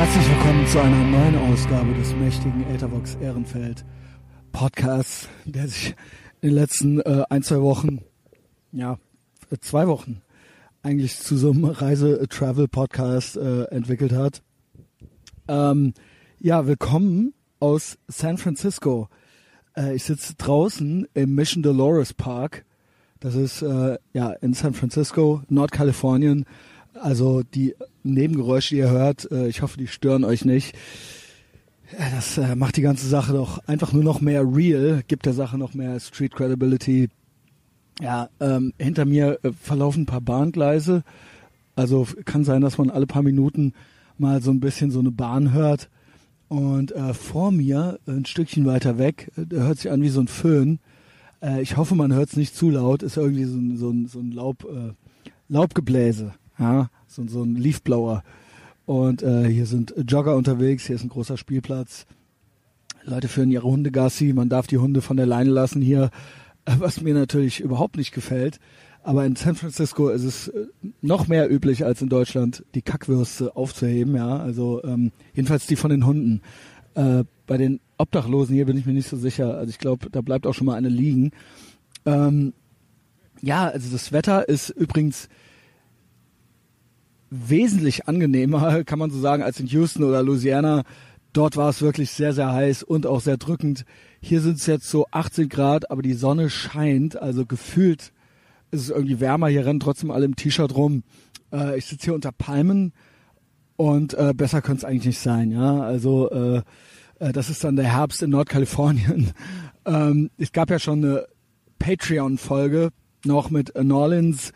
Herzlich willkommen zu einer neuen Ausgabe des mächtigen Etherbox Ehrenfeld Podcasts, der sich in den letzten äh, ein, zwei Wochen, ja, äh, zwei Wochen eigentlich zu so einem Reise-Travel-Podcast äh, entwickelt hat. Ähm, ja, willkommen aus San Francisco. Äh, ich sitze draußen im Mission Dolores Park. Das ist äh, ja in San Francisco, Nordkalifornien. Also die Nebengeräusche, die ihr hört, äh, ich hoffe, die stören euch nicht. Das äh, macht die ganze Sache doch einfach nur noch mehr real, gibt der Sache noch mehr Street Credibility. Ja, ähm, hinter mir äh, verlaufen ein paar Bahngleise. Also kann sein, dass man alle paar Minuten mal so ein bisschen so eine Bahn hört. Und äh, vor mir, ein Stückchen weiter weg, hört sich an wie so ein Föhn. Äh, ich hoffe, man hört es nicht zu laut. Ist irgendwie so ein, so ein, so ein Laub, äh, Laubgebläse. Ja, so, so ein Leafblower. Und äh, hier sind Jogger unterwegs, hier ist ein großer Spielplatz. Leute führen ihre Hunde Gassi, man darf die Hunde von der Leine lassen hier, äh, was mir natürlich überhaupt nicht gefällt. Aber in San Francisco ist es äh, noch mehr üblich als in Deutschland, die Kackwürste aufzuheben, ja. Also ähm, jedenfalls die von den Hunden. Äh, bei den Obdachlosen hier bin ich mir nicht so sicher. Also ich glaube, da bleibt auch schon mal eine liegen. Ähm, ja, also das Wetter ist übrigens wesentlich angenehmer, kann man so sagen, als in Houston oder Louisiana. Dort war es wirklich sehr, sehr heiß und auch sehr drückend. Hier sind es jetzt so 18 Grad, aber die Sonne scheint, also gefühlt ist es irgendwie wärmer. Hier rennen trotzdem alle im T-Shirt rum. Äh, ich sitze hier unter Palmen und äh, besser könnte es eigentlich nicht sein. Ja, also äh, äh, das ist dann der Herbst in Nordkalifornien. ähm, es gab ja schon eine Patreon-Folge noch mit Norlins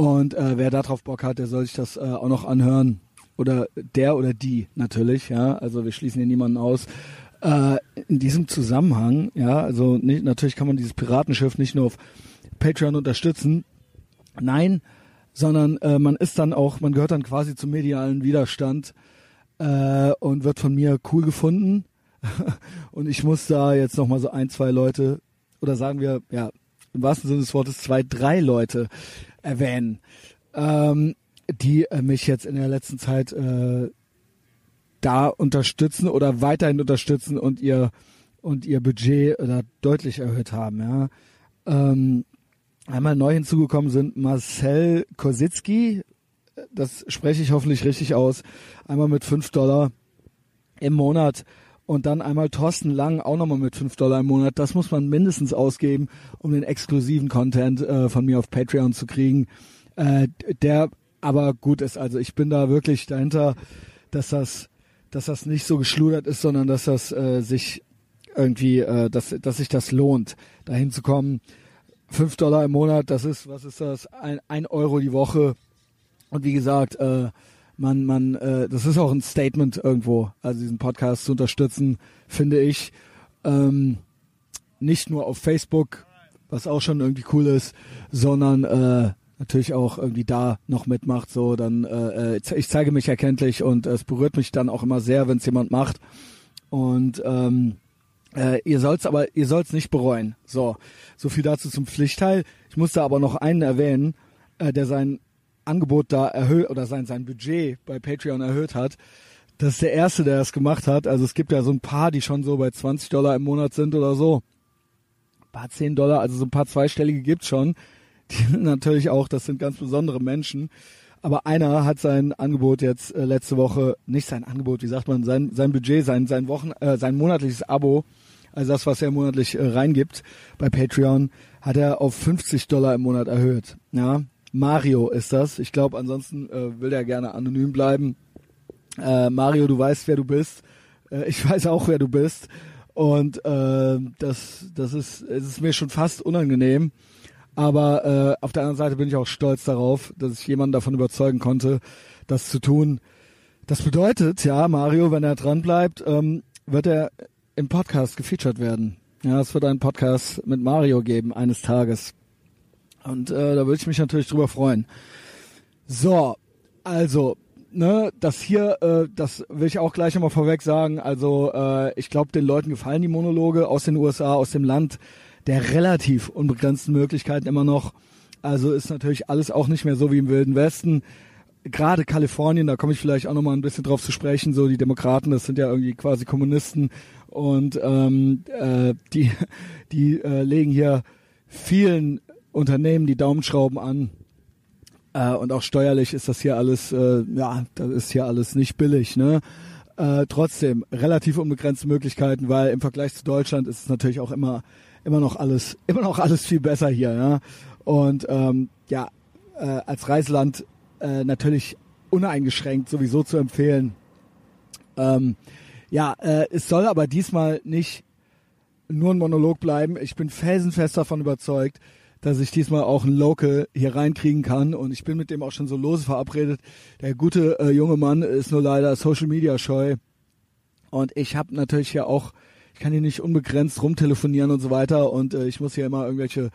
und äh, wer darauf Bock hat, der soll sich das äh, auch noch anhören. Oder der oder die natürlich, ja. Also wir schließen hier niemanden aus. Äh, in diesem Zusammenhang, ja, also nicht, natürlich kann man dieses Piratenschiff nicht nur auf Patreon unterstützen. Nein, sondern äh, man ist dann auch, man gehört dann quasi zum medialen Widerstand äh, und wird von mir cool gefunden. und ich muss da jetzt nochmal so ein, zwei Leute, oder sagen wir, ja, im wahrsten Sinne des Wortes zwei, drei Leute erwähnen, ähm, die äh, mich jetzt in der letzten Zeit äh, da unterstützen oder weiterhin unterstützen und ihr und ihr Budget da deutlich erhöht haben. Ja. Ähm, einmal neu hinzugekommen sind Marcel Kositzky, das spreche ich hoffentlich richtig aus, einmal mit fünf Dollar im Monat und dann einmal Thorsten Lang auch nochmal mit fünf Dollar im Monat. Das muss man mindestens ausgeben, um den exklusiven Content äh, von mir auf Patreon zu kriegen, äh, der aber gut ist. Also ich bin da wirklich dahinter, dass das, dass das nicht so geschludert ist, sondern dass das äh, sich irgendwie, äh, dass, dass sich das lohnt, dahin zu kommen. Fünf Dollar im Monat, das ist, was ist das? Ein, ein Euro die Woche. Und wie gesagt, äh, man, man, äh, das ist auch ein Statement irgendwo, also diesen Podcast zu unterstützen, finde ich. Ähm, nicht nur auf Facebook, was auch schon irgendwie cool ist, sondern äh, natürlich auch irgendwie da noch mitmacht. So, dann äh, äh ich zeige mich erkenntlich und es berührt mich dann auch immer sehr, wenn es jemand macht. Und ähm, äh, ihr sollt's aber, ihr sollt's nicht bereuen. So, so viel dazu zum Pflichtteil. Ich musste aber noch einen erwähnen, äh, der sein Angebot da erhöht oder sein, sein Budget bei Patreon erhöht hat. Das ist der erste, der das gemacht hat. Also es gibt ja so ein paar, die schon so bei 20 Dollar im Monat sind oder so. Ein paar 10 Dollar, also so ein paar zweistellige gibt's schon. Die natürlich auch, das sind ganz besondere Menschen. Aber einer hat sein Angebot jetzt äh, letzte Woche, nicht sein Angebot, wie sagt man, sein, sein Budget, sein, sein Wochen, äh, sein monatliches Abo, also das, was er monatlich äh, reingibt bei Patreon, hat er auf 50 Dollar im Monat erhöht. Ja, Mario ist das. Ich glaube, ansonsten äh, will er gerne anonym bleiben. Äh, Mario, du weißt, wer du bist. Äh, ich weiß auch, wer du bist. Und äh, das, das ist, es ist mir schon fast unangenehm. Aber äh, auf der anderen Seite bin ich auch stolz darauf, dass ich jemanden davon überzeugen konnte, das zu tun. Das bedeutet, ja, Mario, wenn er dran bleibt, ähm, wird er im Podcast gefeatured werden. Ja, es wird einen Podcast mit Mario geben eines Tages. Und äh, da würde ich mich natürlich drüber freuen. So, also, ne, das hier, äh, das will ich auch gleich nochmal vorweg sagen. Also, äh, ich glaube, den Leuten gefallen die Monologe aus den USA, aus dem Land der relativ unbegrenzten Möglichkeiten immer noch. Also ist natürlich alles auch nicht mehr so wie im Wilden Westen. gerade Kalifornien, da komme ich vielleicht auch nochmal ein bisschen drauf zu sprechen, so die Demokraten, das sind ja irgendwie quasi Kommunisten und ähm, äh, die, die äh, legen hier vielen Unternehmen die Daumenschrauben an. Äh, und auch steuerlich ist das hier alles, äh, ja, das ist hier alles nicht billig, ne? Äh, trotzdem relativ unbegrenzte Möglichkeiten, weil im Vergleich zu Deutschland ist es natürlich auch immer immer noch alles immer noch alles viel besser hier, ja. Und ähm, ja, äh, als Reiseland äh, natürlich uneingeschränkt sowieso zu empfehlen. Ähm, ja, äh, es soll aber diesmal nicht nur ein Monolog bleiben. Ich bin felsenfest davon überzeugt, dass ich diesmal auch ein Local hier reinkriegen kann und ich bin mit dem auch schon so lose verabredet. Der gute äh, junge Mann ist nur leider Social Media scheu und ich habe natürlich hier auch, ich kann hier nicht unbegrenzt rumtelefonieren und so weiter und äh, ich muss hier immer irgendwelche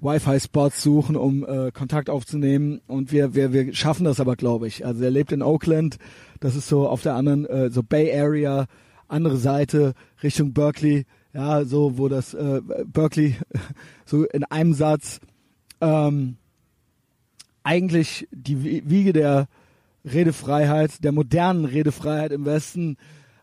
Wi-Fi-Spots suchen, um äh, Kontakt aufzunehmen. Und wir, wir, wir schaffen das aber, glaube ich. Also er lebt in Oakland. Das ist so auf der anderen, äh, so Bay Area, andere Seite, Richtung Berkeley. Ja, so wo das äh, Berkeley so in einem Satz ähm, eigentlich die Wiege der Redefreiheit, der modernen Redefreiheit im Westen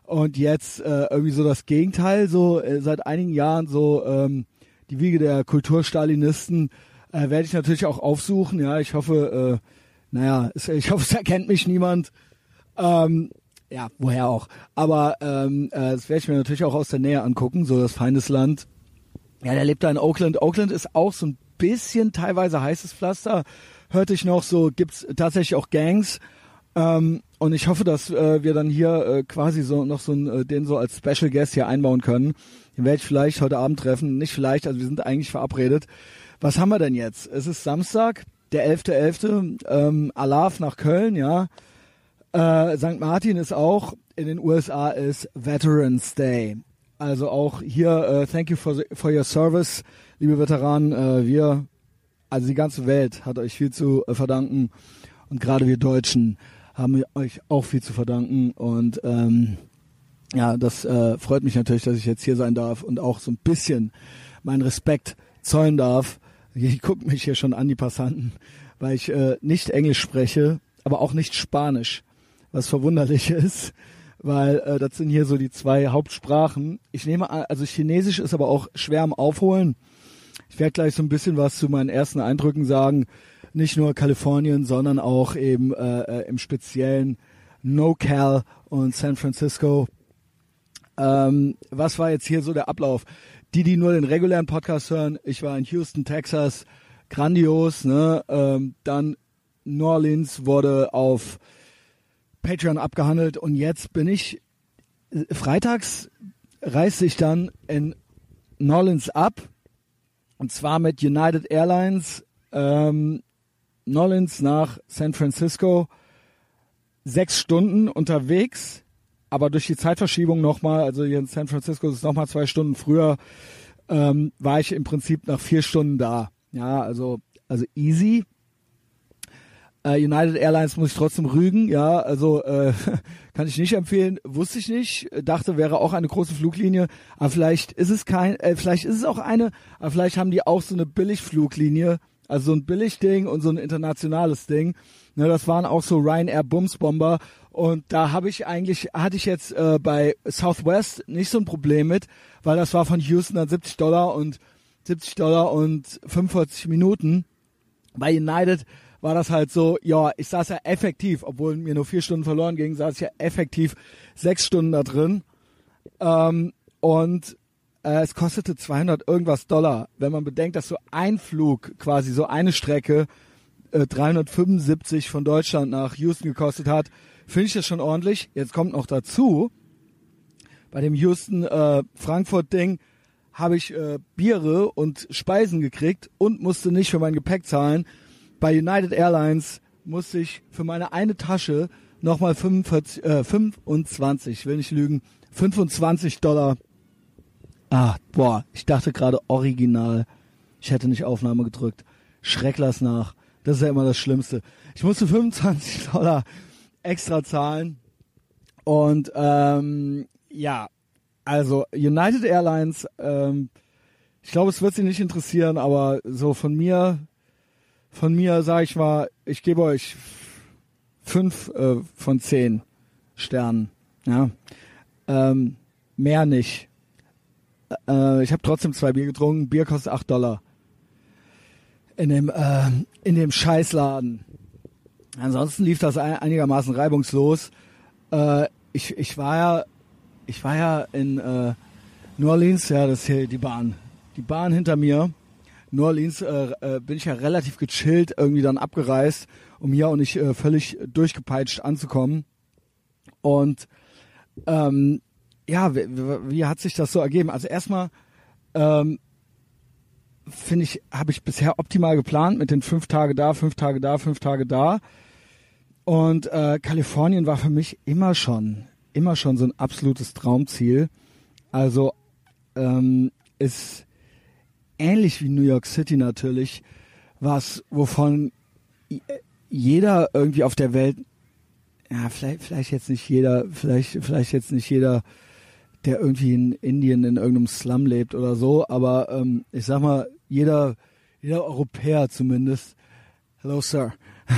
und jetzt äh, irgendwie so das Gegenteil, so äh, seit einigen Jahren so ähm, die Wiege der Kulturstalinisten äh, werde ich natürlich auch aufsuchen. Ja, ich hoffe, äh, naja, ich hoffe, es erkennt mich niemand. Ähm, ja, woher auch. Aber ähm, äh, das werde ich mir natürlich auch aus der Nähe angucken, so das Feindesland. Ja, der lebt da in Oakland. Oakland ist auch so ein bisschen teilweise heißes Pflaster. Hörte ich noch so, gibt's tatsächlich auch Gangs. Ähm, und ich hoffe, dass äh, wir dann hier äh, quasi so noch so ein, äh, den so als Special Guest hier einbauen können. Den werde ich vielleicht heute Abend treffen. Nicht vielleicht, also wir sind eigentlich verabredet. Was haben wir denn jetzt? Es ist Samstag, der 11.11. .11., ähm, Alaf nach Köln, ja. Äh, St. Martin ist auch, in den USA ist Veterans Day. Also auch hier, uh, thank you for, the, for your service, liebe Veteranen. Uh, wir, also die ganze Welt hat euch viel zu uh, verdanken. Und gerade wir Deutschen haben euch auch viel zu verdanken. Und ähm, ja, das äh, freut mich natürlich, dass ich jetzt hier sein darf und auch so ein bisschen meinen Respekt zollen darf. Ich gucke mich hier schon an, die Passanten, weil ich äh, nicht Englisch spreche, aber auch nicht Spanisch was verwunderlich ist, weil äh, das sind hier so die zwei Hauptsprachen. Ich nehme an, also Chinesisch ist aber auch schwer am Aufholen. Ich werde gleich so ein bisschen was zu meinen ersten Eindrücken sagen. Nicht nur Kalifornien, sondern auch eben äh, äh im speziellen NoCal und San Francisco. Ähm, was war jetzt hier so der Ablauf? Die, die nur den regulären Podcast hören, ich war in Houston, Texas, grandios. Ne? Ähm, dann New Orleans wurde auf Patreon abgehandelt und jetzt bin ich freitags reise ich dann in Nolens ab und zwar mit United Airlines ähm, Nolens nach San Francisco sechs Stunden unterwegs, aber durch die Zeitverschiebung nochmal, also hier in San Francisco ist es nochmal zwei Stunden früher, ähm, war ich im Prinzip nach vier Stunden da. Ja, also also easy. Äh, United Airlines muss ich trotzdem rügen, ja, also äh, kann ich nicht empfehlen, wusste ich nicht, dachte wäre auch eine große Fluglinie, aber vielleicht ist es kein, äh, vielleicht ist es auch eine, aber vielleicht haben die auch so eine Billigfluglinie, also so ein Billigding und so ein internationales Ding. Ne, das waren auch so Ryanair Bumsbomber und da habe ich eigentlich, hatte ich jetzt äh, bei Southwest nicht so ein Problem mit, weil das war von Houston dann 70 Dollar und 70 Dollar und 45 Minuten. Bei United war das halt so, ja, ich saß ja effektiv, obwohl mir nur vier Stunden verloren ging, saß ich ja effektiv sechs Stunden da drin. Ähm, und äh, es kostete 200 irgendwas Dollar. Wenn man bedenkt, dass so ein Flug, quasi so eine Strecke, äh, 375 von Deutschland nach Houston gekostet hat, finde ich das schon ordentlich. Jetzt kommt noch dazu, bei dem Houston-Frankfurt-Ding äh, habe ich äh, Biere und Speisen gekriegt und musste nicht für mein Gepäck zahlen bei United Airlines musste ich für meine eine Tasche nochmal 45, äh, 25, ich will nicht lügen, 25 Dollar. Ah, boah, ich dachte gerade original. Ich hätte nicht Aufnahme gedrückt. Schreck lass nach. Das ist ja immer das Schlimmste. Ich musste 25 Dollar extra zahlen. Und ähm, ja, also United Airlines, ähm, ich glaube, es wird Sie nicht interessieren, aber so von mir von mir, sage ich mal, ich gebe euch fünf äh, von zehn Sternen. Ja, ähm, mehr nicht. Äh, ich habe trotzdem zwei Bier getrunken. Bier kostet acht Dollar in dem äh, in dem Scheißladen. Ansonsten lief das einigermaßen reibungslos. Äh, ich ich war ja ich war ja in äh, New Orleans, ja, das ist hier die Bahn. Die Bahn hinter mir. New Orleans äh, äh, bin ich ja relativ gechillt irgendwie dann abgereist, um hier auch nicht äh, völlig durchgepeitscht anzukommen. Und ähm, ja, wie, hat sich das so ergeben? Also erstmal ähm, finde ich, habe ich bisher optimal geplant mit den fünf Tage da, fünf Tage da, fünf Tage da. Und äh, Kalifornien war für mich immer schon, immer schon so ein absolutes Traumziel. Also ähm, ist ähnlich wie New York City natürlich, was wovon jeder irgendwie auf der Welt, ja vielleicht, vielleicht jetzt nicht jeder, vielleicht, vielleicht jetzt nicht jeder der irgendwie in Indien in irgendeinem Slum lebt oder so, aber ähm, ich sag mal, jeder, jeder Europäer zumindest, hello sir,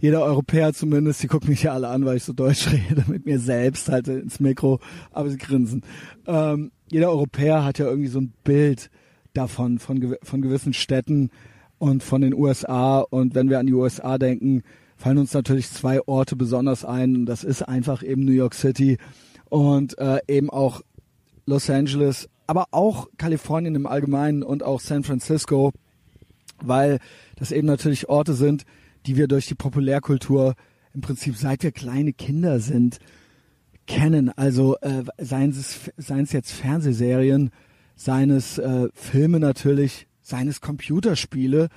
jeder Europäer zumindest, die gucken mich ja alle an, weil ich so Deutsch rede, mit mir selbst halt ins Mikro, aber sie grinsen. Ähm, jeder Europäer hat ja irgendwie so ein Bild davon, von, von gewissen Städten und von den USA und wenn wir an die USA denken, fallen uns natürlich zwei Orte besonders ein und das ist einfach eben New York City und äh, eben auch Los Angeles, aber auch Kalifornien im Allgemeinen und auch San Francisco, weil das eben natürlich Orte sind, die wir durch die Populärkultur im Prinzip seit wir kleine Kinder sind kennen. Also äh, seien es seien es jetzt Fernsehserien, seines äh, Filme natürlich, seines Computerspiele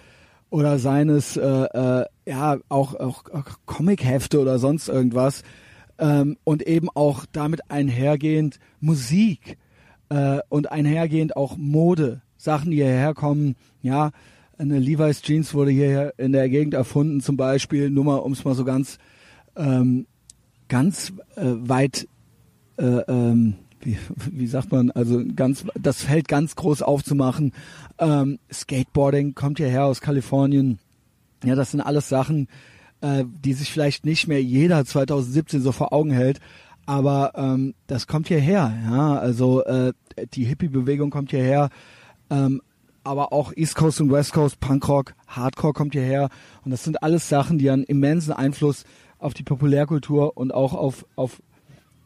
oder seines äh, äh, ja auch auch, Comichefte oder sonst irgendwas ähm, und eben auch damit einhergehend Musik äh, und einhergehend auch Mode, Sachen, die hierher kommen, ja, eine Levi's Jeans wurde hier in der Gegend erfunden, zum Beispiel, nur mal, um es mal so ganz, ähm, ganz äh, weit, äh, ähm, wie, wie sagt man, also ganz, das Feld ganz groß aufzumachen. Ähm, Skateboarding kommt hierher aus Kalifornien. Ja, das sind alles Sachen, äh, die sich vielleicht nicht mehr jeder 2017 so vor Augen hält. Aber ähm, das kommt hierher, ja. Also äh, die Hippie-Bewegung kommt hierher, ähm, aber auch East Coast und West Coast, Punkrock, Hardcore kommt hierher. Und das sind alles Sachen, die einen immensen Einfluss auf die Populärkultur und auch auf, auf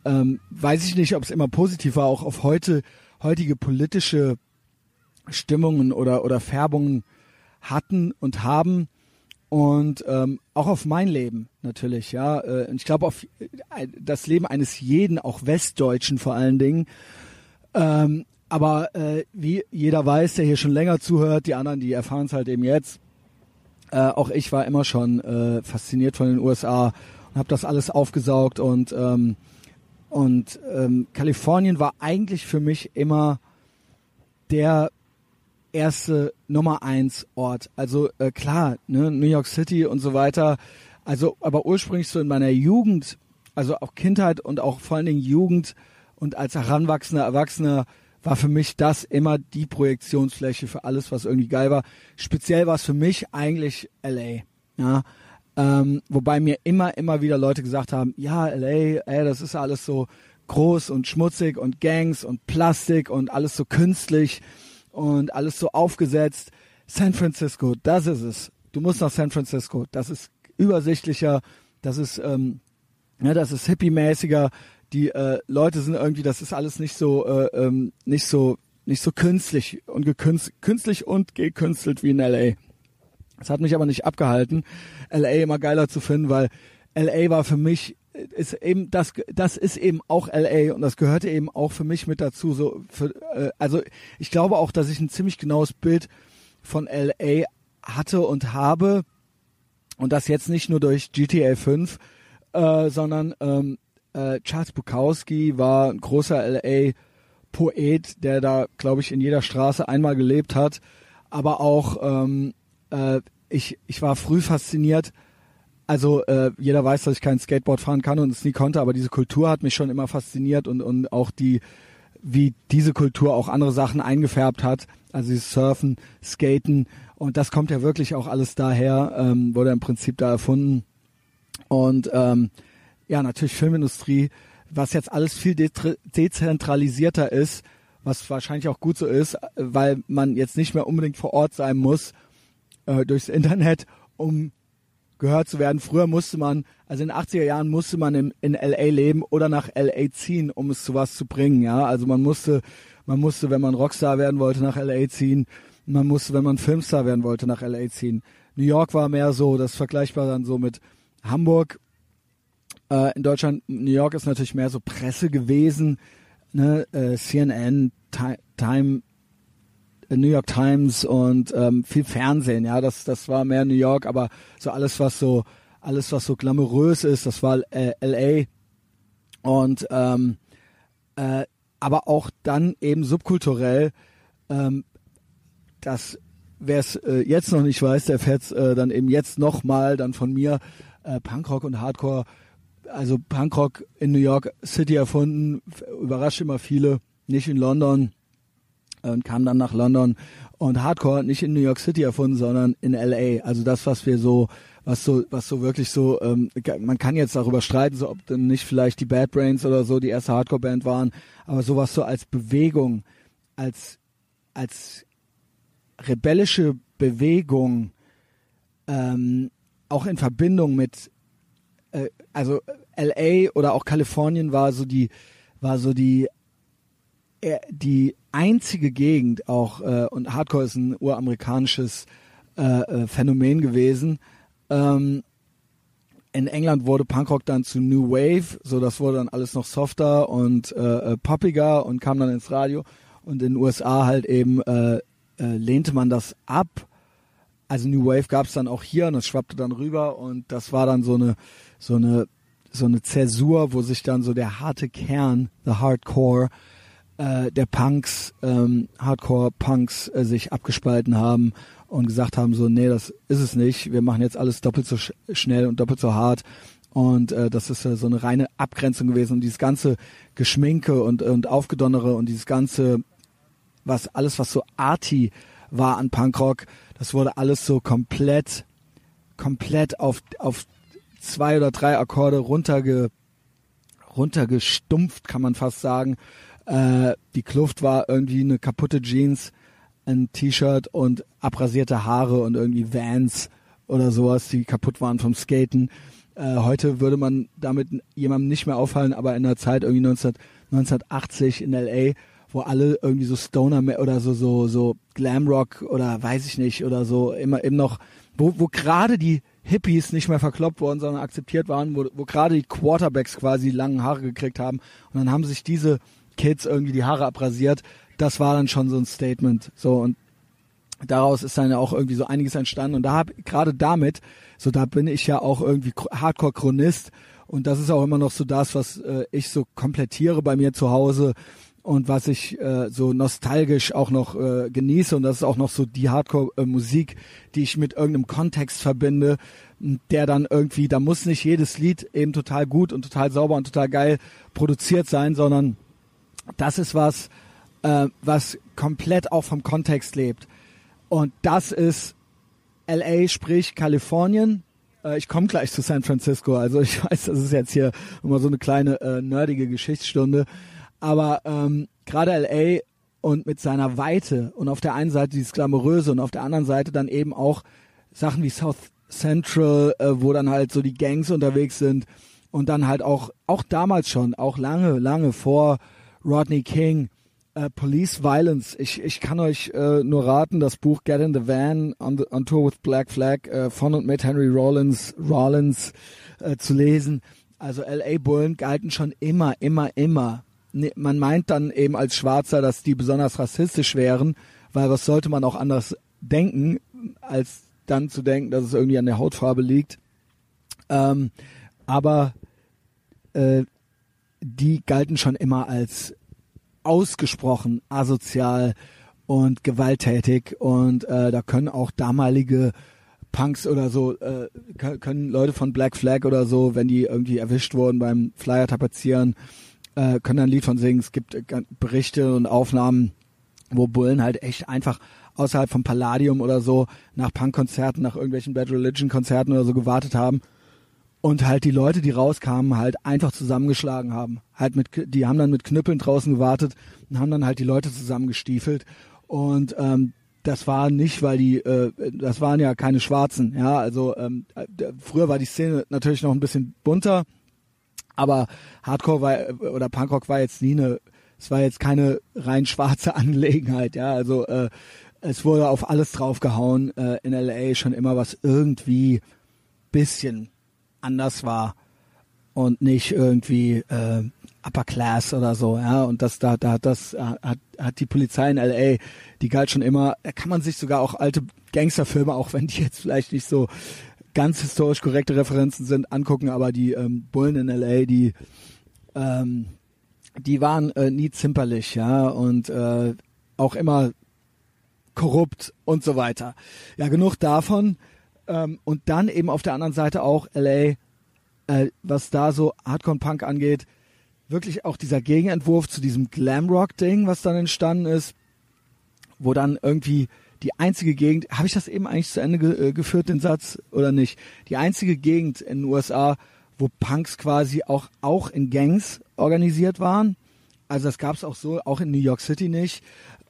ähm, weiß ich nicht, ob es immer positiv war, auch auf heute, heutige politische Stimmungen oder, oder Färbungen hatten und haben und ähm, auch auf mein Leben natürlich, ja. Äh, ich glaube auf äh, das Leben eines jeden, auch Westdeutschen vor allen Dingen. Ähm, aber äh, wie jeder weiß, der hier schon länger zuhört, die anderen, die erfahren es halt eben jetzt. Äh, auch ich war immer schon äh, fasziniert von den USA und habe das alles aufgesaugt und ähm, und ähm, Kalifornien war eigentlich für mich immer der erste Nummer eins Ort. Also äh, klar, ne, New York City und so weiter. Also, aber ursprünglich so in meiner Jugend, also auch Kindheit und auch vor allen Dingen Jugend und als heranwachsender Erwachsener war für mich das immer die Projektionsfläche für alles, was irgendwie geil war. Speziell war es für mich eigentlich LA. Ja, ähm, wobei mir immer, immer wieder Leute gesagt haben, ja, LA, ey, das ist alles so groß und schmutzig und Gangs und Plastik und alles so künstlich und alles so aufgesetzt. San Francisco, das ist es. Du musst nach San Francisco. Das ist übersichtlicher, das ist, ähm, ja, das ist hippie-mäßiger. Die äh, Leute sind irgendwie, das ist alles nicht so, äh, ähm, nicht so, nicht so künstlich und gekünstelt, künstlich und gekünstelt wie in LA. Das hat mich aber nicht abgehalten, LA immer geiler zu finden, weil LA war für mich ist eben das das ist eben auch LA und das gehörte eben auch für mich mit dazu so für, äh, also ich glaube auch dass ich ein ziemlich genaues Bild von LA hatte und habe und das jetzt nicht nur durch GTA 5 äh, sondern ähm, äh, Charles Bukowski war ein großer LA Poet der da glaube ich in jeder Straße einmal gelebt hat aber auch ähm, äh, ich ich war früh fasziniert also äh, jeder weiß, dass ich kein Skateboard fahren kann und es nie konnte, aber diese Kultur hat mich schon immer fasziniert und, und auch die, wie diese Kultur auch andere Sachen eingefärbt hat. Also dieses Surfen, Skaten und das kommt ja wirklich auch alles daher, ähm, wurde im Prinzip da erfunden. Und ähm, ja, natürlich Filmindustrie, was jetzt alles viel de dezentralisierter ist, was wahrscheinlich auch gut so ist, weil man jetzt nicht mehr unbedingt vor Ort sein muss äh, durchs Internet, um gehört zu werden. Früher musste man, also in den 80er Jahren musste man in, in LA leben oder nach LA ziehen, um es zu was zu bringen, ja. Also man musste, man musste, wenn man Rockstar werden wollte, nach LA ziehen. Man musste, wenn man Filmstar werden wollte, nach LA ziehen. New York war mehr so, das vergleichbar dann so mit Hamburg. Äh, in Deutschland, New York ist natürlich mehr so Presse gewesen, ne? Äh, CNN, Time, New York Times und ähm, viel Fernsehen, ja, das, das war mehr New York, aber so alles, was so, alles, was so glamourös ist, das war äh, LA. Und ähm, äh, aber auch dann eben subkulturell, ähm, das wer es äh, jetzt noch nicht weiß, der fährt äh, dann eben jetzt nochmal dann von mir äh, Punkrock und Hardcore, also Punkrock in New York City erfunden, überrascht immer viele, nicht in London und kam dann nach London und Hardcore nicht in New York City erfunden, sondern in LA. Also das, was wir so, was so, was so wirklich so, ähm, man kann jetzt darüber streiten, so ob denn nicht vielleicht die Bad Brains oder so die erste Hardcore-Band waren, aber sowas so als Bewegung, als als rebellische Bewegung, ähm, auch in Verbindung mit, äh, also LA oder auch Kalifornien war so die, war so die äh, die einzige Gegend auch, äh, und Hardcore ist ein uramerikanisches äh, äh, Phänomen gewesen. Ähm, in England wurde Punkrock dann zu New Wave, so das wurde dann alles noch softer und äh, äh poppiger und kam dann ins Radio. Und in den USA halt eben äh, äh, lehnte man das ab. Also New Wave gab es dann auch hier und das schwappte dann rüber und das war dann so eine so eine so eine Zäsur, wo sich dann so der harte Kern, the Hardcore, äh, der Punks, ähm, Hardcore-Punks äh, sich abgespalten haben und gesagt haben, so, nee, das ist es nicht. Wir machen jetzt alles doppelt so sch schnell und doppelt so hart. Und äh, das ist äh, so eine reine Abgrenzung gewesen. Und dieses ganze Geschminke und, und Aufgedonnere und dieses ganze, was alles, was so arty war an Punkrock, das wurde alles so komplett, komplett auf, auf zwei oder drei Akkorde runterge, runtergestumpft, kann man fast sagen. Äh, die Kluft war irgendwie eine kaputte Jeans, ein T-Shirt und abrasierte Haare und irgendwie Vans oder sowas, die kaputt waren vom Skaten. Äh, heute würde man damit jemandem nicht mehr auffallen, aber in der Zeit irgendwie 19, 1980 in LA, wo alle irgendwie so Stoner oder so so so Glamrock oder weiß ich nicht oder so immer eben noch, wo wo gerade die Hippies nicht mehr verkloppt worden, sondern akzeptiert waren, wo, wo gerade die Quarterbacks quasi lange Haare gekriegt haben und dann haben sich diese Kids irgendwie die Haare abrasiert. Das war dann schon so ein Statement. So und daraus ist dann ja auch irgendwie so einiges entstanden und da habe gerade damit, so da bin ich ja auch irgendwie Hardcore Chronist und das ist auch immer noch so das, was äh, ich so komplettiere bei mir zu Hause und was ich äh, so nostalgisch auch noch äh, genieße und das ist auch noch so die Hardcore-Musik, die ich mit irgendeinem Kontext verbinde, der dann irgendwie, da muss nicht jedes Lied eben total gut und total sauber und total geil produziert sein, sondern das ist was, äh, was komplett auch vom Kontext lebt. Und das ist LA, sprich Kalifornien. Äh, ich komme gleich zu San Francisco. Also ich weiß, das ist jetzt hier immer so eine kleine äh, nerdige Geschichtsstunde. Aber ähm, gerade LA und mit seiner Weite und auf der einen Seite dieses Glamouröse und auf der anderen Seite dann eben auch Sachen wie South Central, äh, wo dann halt so die Gangs unterwegs sind und dann halt auch, auch damals schon, auch lange, lange vor Rodney King, äh, Police Violence. Ich, ich kann euch äh, nur raten, das Buch Get in the Van on, the, on Tour with Black Flag äh, von und mit Henry Rollins, Rollins zu lesen. Also LA Bullen galten schon immer, immer, immer. Ne, man meint dann eben als Schwarzer, dass die besonders rassistisch wären, weil was sollte man auch anders denken, als dann zu denken, dass es irgendwie an der Hautfarbe liegt. Ähm, aber die galten schon immer als ausgesprochen asozial und gewalttätig und äh, da können auch damalige Punks oder so, äh, können Leute von Black Flag oder so, wenn die irgendwie erwischt wurden beim Flyer tapezieren, äh, können ein Lied von singen. Es gibt äh, Berichte und Aufnahmen, wo Bullen halt echt einfach außerhalb vom Palladium oder so nach Punkkonzerten, nach irgendwelchen Bad Religion Konzerten oder so gewartet haben und halt die Leute, die rauskamen, halt einfach zusammengeschlagen haben. Halt mit, die haben dann mit Knüppeln draußen gewartet und haben dann halt die Leute zusammengestiefelt. Und ähm, das war nicht, weil die, äh, das waren ja keine Schwarzen, ja, also ähm, früher war die Szene natürlich noch ein bisschen bunter, aber Hardcore war oder Punkrock war jetzt nie eine, es war jetzt keine rein schwarze Angelegenheit, ja, also äh, es wurde auf alles draufgehauen äh, in LA schon immer was irgendwie bisschen anders war und nicht irgendwie äh, Upper Class oder so, ja. Und das da, da das äh, hat, hat die Polizei in LA, die galt schon immer, da kann man sich sogar auch alte Gangsterfilme, auch wenn die jetzt vielleicht nicht so ganz historisch korrekte Referenzen sind, angucken, aber die ähm, Bullen in LA, die ähm, die waren äh, nie zimperlich, ja, und äh, auch immer korrupt und so weiter. Ja, genug davon. Ähm, und dann eben auf der anderen Seite auch LA, äh, was da so Hardcore-Punk angeht, wirklich auch dieser Gegenentwurf zu diesem Glamrock-Ding, was dann entstanden ist, wo dann irgendwie die einzige Gegend, habe ich das eben eigentlich zu Ende ge äh, geführt, den Satz, oder nicht? Die einzige Gegend in den USA, wo Punks quasi auch, auch in Gangs organisiert waren. Also das gab es auch so, auch in New York City nicht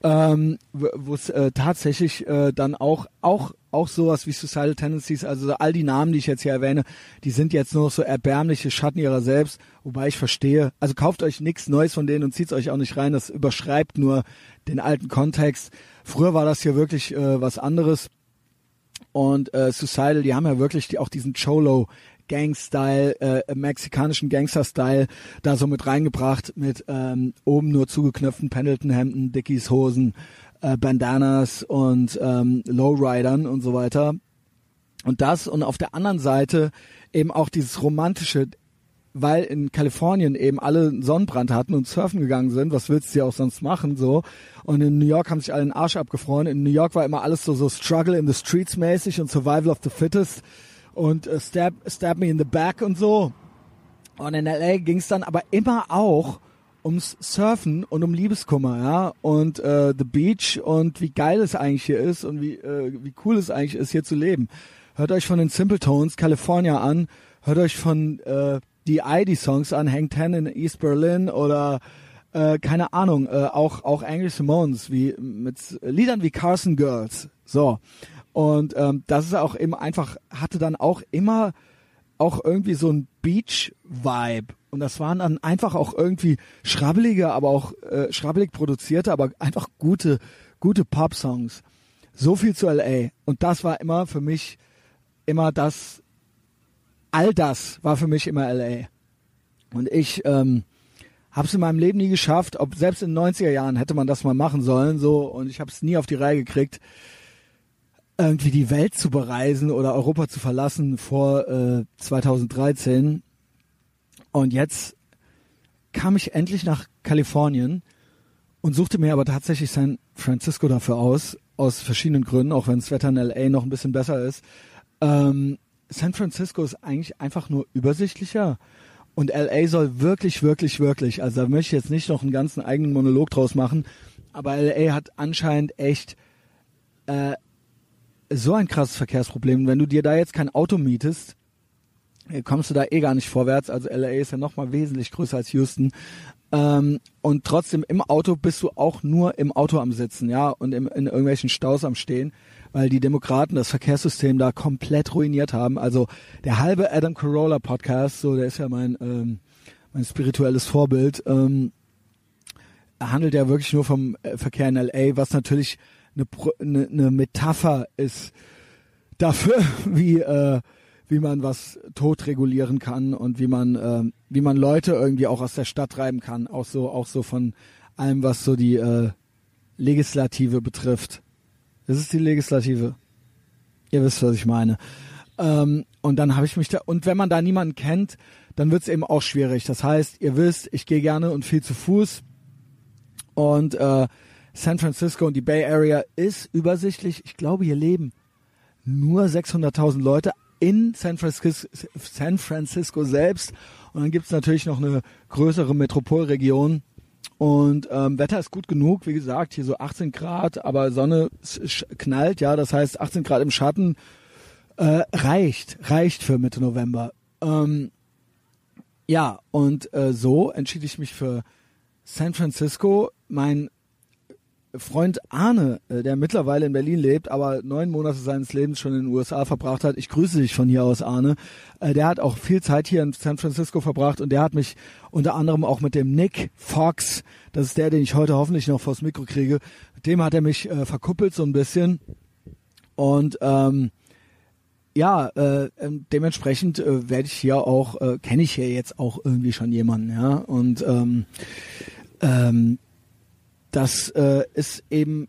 ähm, wo es äh, tatsächlich äh, dann auch auch auch sowas wie Suicidal Tendencies, also all die Namen, die ich jetzt hier erwähne, die sind jetzt nur so erbärmliche Schatten ihrer selbst, wobei ich verstehe, also kauft euch nichts Neues von denen und zieht euch auch nicht rein, das überschreibt nur den alten Kontext. Früher war das hier wirklich äh, was anderes. Und äh, Suicidal, die haben ja wirklich die, auch diesen Cholo Gang-Style, äh, mexikanischen Gangster-Style da so mit reingebracht, mit ähm, oben nur zugeknöpften Pendleton-Hemden, Dickies Hosen, äh, Bandanas und ähm, Lowridern und so weiter. Und das und auf der anderen Seite eben auch dieses romantische, weil in Kalifornien eben alle einen Sonnenbrand hatten und surfen gegangen sind, was willst du ja auch sonst machen, so. Und in New York haben sich alle den Arsch abgefroren. In New York war immer alles so, so Struggle in the Streets mäßig und Survival of the Fittest und äh, stab, stab me in the back und so. Und in LA ging es dann aber immer auch ums Surfen und um Liebeskummer, ja, und äh, The Beach und wie geil es eigentlich hier ist und wie, äh, wie cool es eigentlich ist, hier zu leben. Hört euch von den Simple Tones California an, hört euch von äh, die ID-Songs an, Hang Ten in East Berlin oder äh, keine Ahnung, äh, auch auch Angry Simones wie mit Liedern wie Carson Girls. So. Und ähm, das ist auch immer einfach, hatte dann auch immer auch irgendwie so ein Beach-Vibe. Und das waren dann einfach auch irgendwie schrabbelige, aber auch äh, schrabbelig produzierte, aber einfach gute, gute Pop-Songs. So viel zu LA. Und das war immer für mich immer das, all das war für mich immer LA. Und ich ähm, habe es in meinem Leben nie geschafft, ob selbst in den 90er Jahren hätte man das mal machen sollen, so und ich habe es nie auf die Reihe gekriegt irgendwie die Welt zu bereisen oder Europa zu verlassen vor äh, 2013. Und jetzt kam ich endlich nach Kalifornien und suchte mir aber tatsächlich San Francisco dafür aus, aus verschiedenen Gründen, auch wenn das Wetter in LA noch ein bisschen besser ist. Ähm, San Francisco ist eigentlich einfach nur übersichtlicher und LA soll wirklich, wirklich, wirklich, also da möchte ich jetzt nicht noch einen ganzen eigenen Monolog draus machen, aber LA hat anscheinend echt äh, so ein krasses Verkehrsproblem. Wenn du dir da jetzt kein Auto mietest, äh, kommst du da eh gar nicht vorwärts. Also LA ist ja nochmal wesentlich größer als Houston. Ähm, und trotzdem im Auto bist du auch nur im Auto am Sitzen, ja, und im, in irgendwelchen Staus am Stehen, weil die Demokraten das Verkehrssystem da komplett ruiniert haben. Also der halbe Adam Carolla Podcast, so der ist ja mein ähm, mein spirituelles Vorbild, ähm, handelt ja wirklich nur vom äh, Verkehr in LA, was natürlich eine, eine, eine Metapher ist dafür, wie äh, wie man was tot regulieren kann und wie man äh, wie man Leute irgendwie auch aus der Stadt treiben kann, auch so auch so von allem, was so die äh, Legislative betrifft. Das ist die Legislative. Ihr wisst, was ich meine. Ähm, und dann habe ich mich da und wenn man da niemanden kennt, dann wird es eben auch schwierig. Das heißt, ihr wisst, ich gehe gerne und viel zu Fuß und äh, San Francisco und die Bay Area ist übersichtlich. Ich glaube, hier leben nur 600.000 Leute in San Francisco, San Francisco selbst. Und dann gibt's natürlich noch eine größere Metropolregion. Und ähm, Wetter ist gut genug, wie gesagt, hier so 18 Grad, aber Sonne knallt, ja, das heißt 18 Grad im Schatten äh, reicht, reicht für Mitte November. Ähm, ja, und äh, so entschied ich mich für San Francisco. Mein Freund Arne, äh, der mittlerweile in Berlin lebt, aber neun Monate seines Lebens schon in den USA verbracht hat. Ich grüße dich von hier aus, Arne. Äh, der hat auch viel Zeit hier in San Francisco verbracht und der hat mich unter anderem auch mit dem Nick Fox, das ist der, den ich heute hoffentlich noch vors Mikro kriege, dem hat er mich äh, verkuppelt so ein bisschen. Und ähm, ja, äh, ähm, dementsprechend äh, werde ich hier auch, äh, kenne ich hier jetzt auch irgendwie schon jemanden, ja. Und ähm, ähm, das äh, ist eben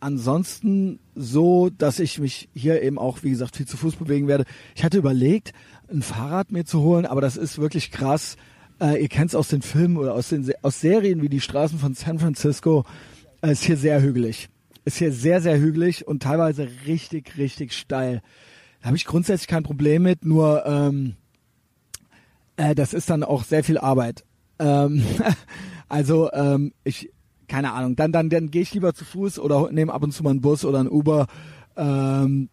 ansonsten so, dass ich mich hier eben auch, wie gesagt, viel zu Fuß bewegen werde. Ich hatte überlegt, ein Fahrrad mir zu holen, aber das ist wirklich krass. Äh, ihr kennt es aus den Filmen oder aus den aus Serien wie die Straßen von San Francisco. Äh, ist hier sehr hügelig. Ist hier sehr, sehr hügelig und teilweise richtig, richtig steil. Da habe ich grundsätzlich kein Problem mit, nur ähm, äh, das ist dann auch sehr viel Arbeit. Ähm, also ähm, ich keine Ahnung, dann, dann, dann gehe ich lieber zu Fuß oder nehme ab und zu mal einen Bus oder einen Uber, ähm,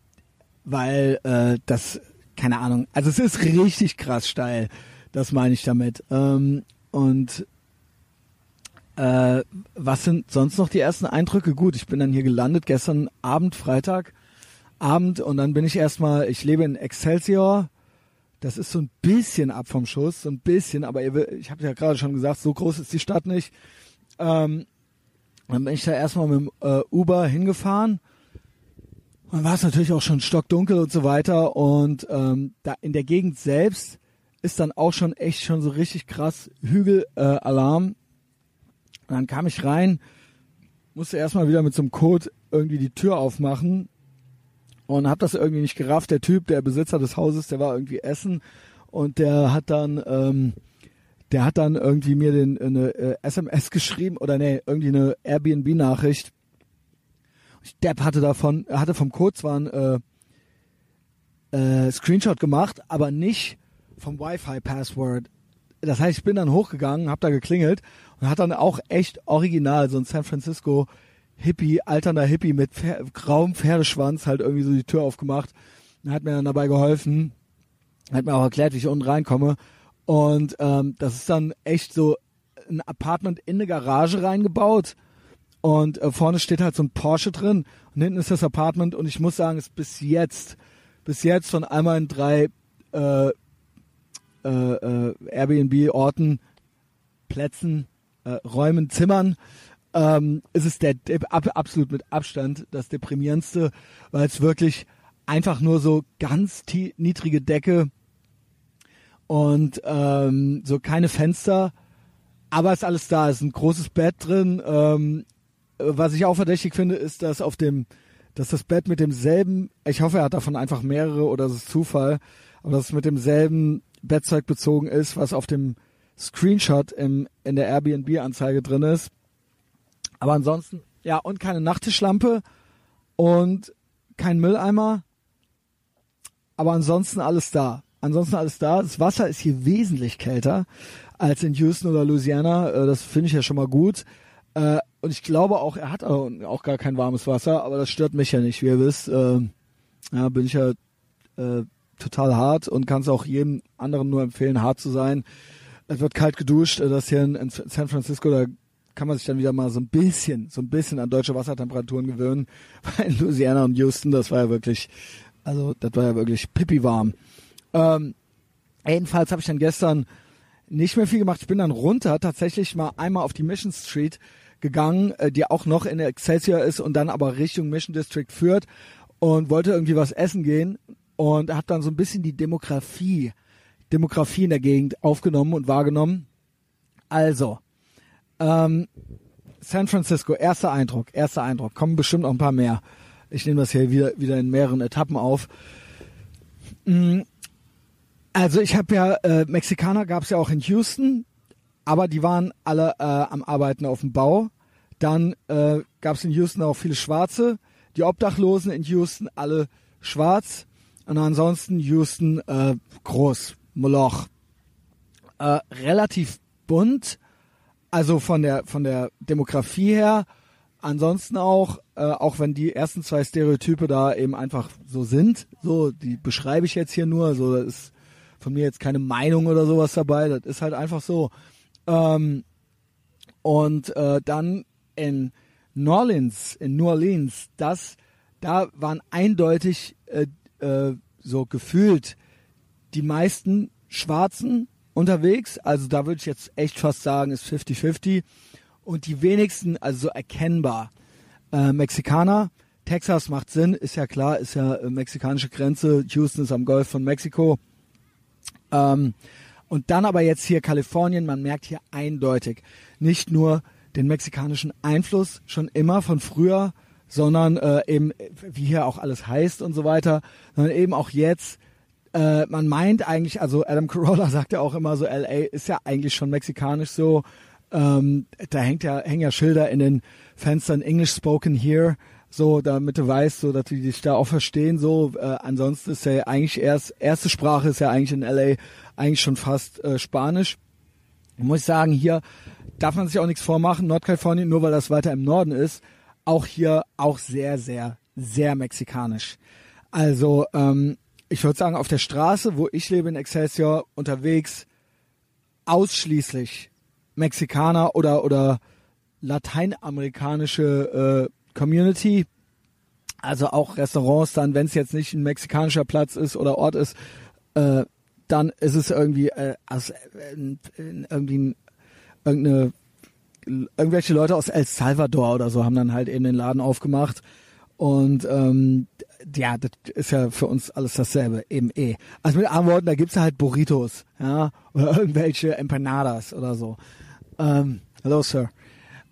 weil äh, das, keine Ahnung, also es ist richtig krass steil, das meine ich damit. Ähm, und äh, was sind sonst noch die ersten Eindrücke? Gut, ich bin dann hier gelandet, gestern Abend, Freitag, Abend und dann bin ich erstmal, ich lebe in Excelsior, das ist so ein bisschen ab vom Schuss, so ein bisschen, aber ihr, ich habe ja gerade schon gesagt, so groß ist die Stadt nicht. Ähm, dann bin ich da erstmal mit dem äh, Uber hingefahren. Dann war es natürlich auch schon stockdunkel und so weiter. Und ähm, da in der Gegend selbst ist dann auch schon echt schon so richtig krass Hügelalarm. Äh, dann kam ich rein, musste erstmal wieder mit so einem Code irgendwie die Tür aufmachen und hab das irgendwie nicht gerafft. Der Typ, der Besitzer des Hauses, der war irgendwie essen und der hat dann ähm, der hat dann irgendwie mir den, eine äh, SMS geschrieben oder nee, irgendwie eine Airbnb-Nachricht. Depp hatte davon, hatte vom ein äh, äh, Screenshot gemacht, aber nicht vom Wi-Fi-Password. Das heißt, ich bin dann hochgegangen, hab da geklingelt und hat dann auch echt original so ein San Francisco Hippie, alternder Hippie mit Pfer grauem Pferdeschwanz halt irgendwie so die Tür aufgemacht und hat mir dann dabei geholfen, hat mir auch erklärt, wie ich unten reinkomme und ähm, das ist dann echt so ein Apartment in eine Garage reingebaut. Und äh, vorne steht halt so ein Porsche drin und hinten ist das Apartment und ich muss sagen, es ist bis jetzt, bis jetzt von einmal in drei äh, äh, äh, Airbnb-Orten, Plätzen, äh, Räumen, Zimmern, ähm, ist es der ab, absolut mit Abstand das deprimierendste, weil es wirklich einfach nur so ganz niedrige Decke, und ähm, so keine Fenster, aber ist alles da, ist ein großes Bett drin. Ähm, was ich auch verdächtig finde, ist, dass auf dem, dass das Bett mit demselben, ich hoffe, er hat davon einfach mehrere oder es ist Zufall, aber dass es mit demselben Bettzeug bezogen ist, was auf dem Screenshot im, in der Airbnb-Anzeige drin ist. Aber ansonsten, ja, und keine Nachttischlampe und kein Mülleimer. Aber ansonsten alles da. Ansonsten alles da. Das Wasser ist hier wesentlich kälter als in Houston oder Louisiana. Äh, das finde ich ja schon mal gut. Äh, und ich glaube auch, er hat auch gar kein warmes Wasser, aber das stört mich ja nicht. Wie ihr wisst, äh, ja, bin ich ja total hart und kann es auch jedem anderen nur empfehlen, hart zu sein. Es wird kalt geduscht. Das hier in, San Francisco, da kann man sich dann wieder mal so ein bisschen, so ein bisschen an deutsche Wassertemperaturen gewöhnen. Weil in Louisiana und Houston, das war ja wirklich, also das war ja wirklich pipi warm. Ähm, jedenfalls habe ich dann gestern nicht mehr viel gemacht. Ich bin dann runter, tatsächlich mal einmal auf die Mission Street gegangen, äh, die auch noch in Excelsior ist und dann aber Richtung Mission District führt und wollte irgendwie was essen gehen und habe dann so ein bisschen die Demografie, Demografie in der Gegend aufgenommen und wahrgenommen. Also, ähm, San Francisco, erster Eindruck, erster Eindruck, kommen bestimmt noch ein paar mehr. Ich nehme das hier wieder, wieder in mehreren Etappen auf. Mm, also ich habe ja, äh, Mexikaner gab es ja auch in Houston, aber die waren alle äh, am Arbeiten auf dem Bau. Dann äh, gab es in Houston auch viele Schwarze. Die Obdachlosen in Houston alle schwarz. Und ansonsten Houston äh, groß, Moloch. Äh, relativ bunt, also von der von der Demografie her. Ansonsten auch, äh, auch wenn die ersten zwei Stereotype da eben einfach so sind, so die beschreibe ich jetzt hier nur. So das ist von mir jetzt keine Meinung oder sowas dabei. Das ist halt einfach so. Ähm, und äh, dann in New Orleans, in New Orleans, das, da waren eindeutig äh, äh, so gefühlt die meisten Schwarzen unterwegs. Also da würde ich jetzt echt fast sagen, ist 50-50. Und die wenigsten, also so erkennbar, äh, Mexikaner. Texas macht Sinn, ist ja klar, ist ja äh, mexikanische Grenze. Houston ist am Golf von Mexiko. Ähm, und dann aber jetzt hier Kalifornien, man merkt hier eindeutig nicht nur den mexikanischen Einfluss schon immer von früher, sondern äh, eben, wie hier auch alles heißt und so weiter, sondern eben auch jetzt. Äh, man meint eigentlich, also Adam Carolla sagt ja auch immer so, LA ist ja eigentlich schon mexikanisch so. Ähm, da hängt ja, hängen ja Schilder in den Fenstern English spoken here, so, damit du weißt, so, dass die dich da auch verstehen, so. Äh, ansonsten ist ja eigentlich erst, erste Sprache ist ja eigentlich in LA eigentlich schon fast äh, Spanisch. Ich muss sagen, hier darf man sich auch nichts vormachen. Nordkalifornien, nur weil das weiter im Norden ist, auch hier auch sehr, sehr, sehr mexikanisch. Also, ähm, ich würde sagen, auf der Straße, wo ich lebe in Excelsior, unterwegs ausschließlich Mexikaner oder, oder lateinamerikanische äh, Community. Also auch Restaurants dann, wenn es jetzt nicht ein mexikanischer Platz ist oder Ort ist, äh, dann ist es irgendwie äh, aus, äh, irgendwie irgendeine irgendwelche Leute aus El Salvador oder so haben dann halt eben den Laden aufgemacht und ähm, ja, das ist ja für uns alles dasselbe, eben eh. Also mit anderen Worten, da gibt's halt Burritos, ja, oder irgendwelche Empanadas oder so. Ähm, hello, Sir.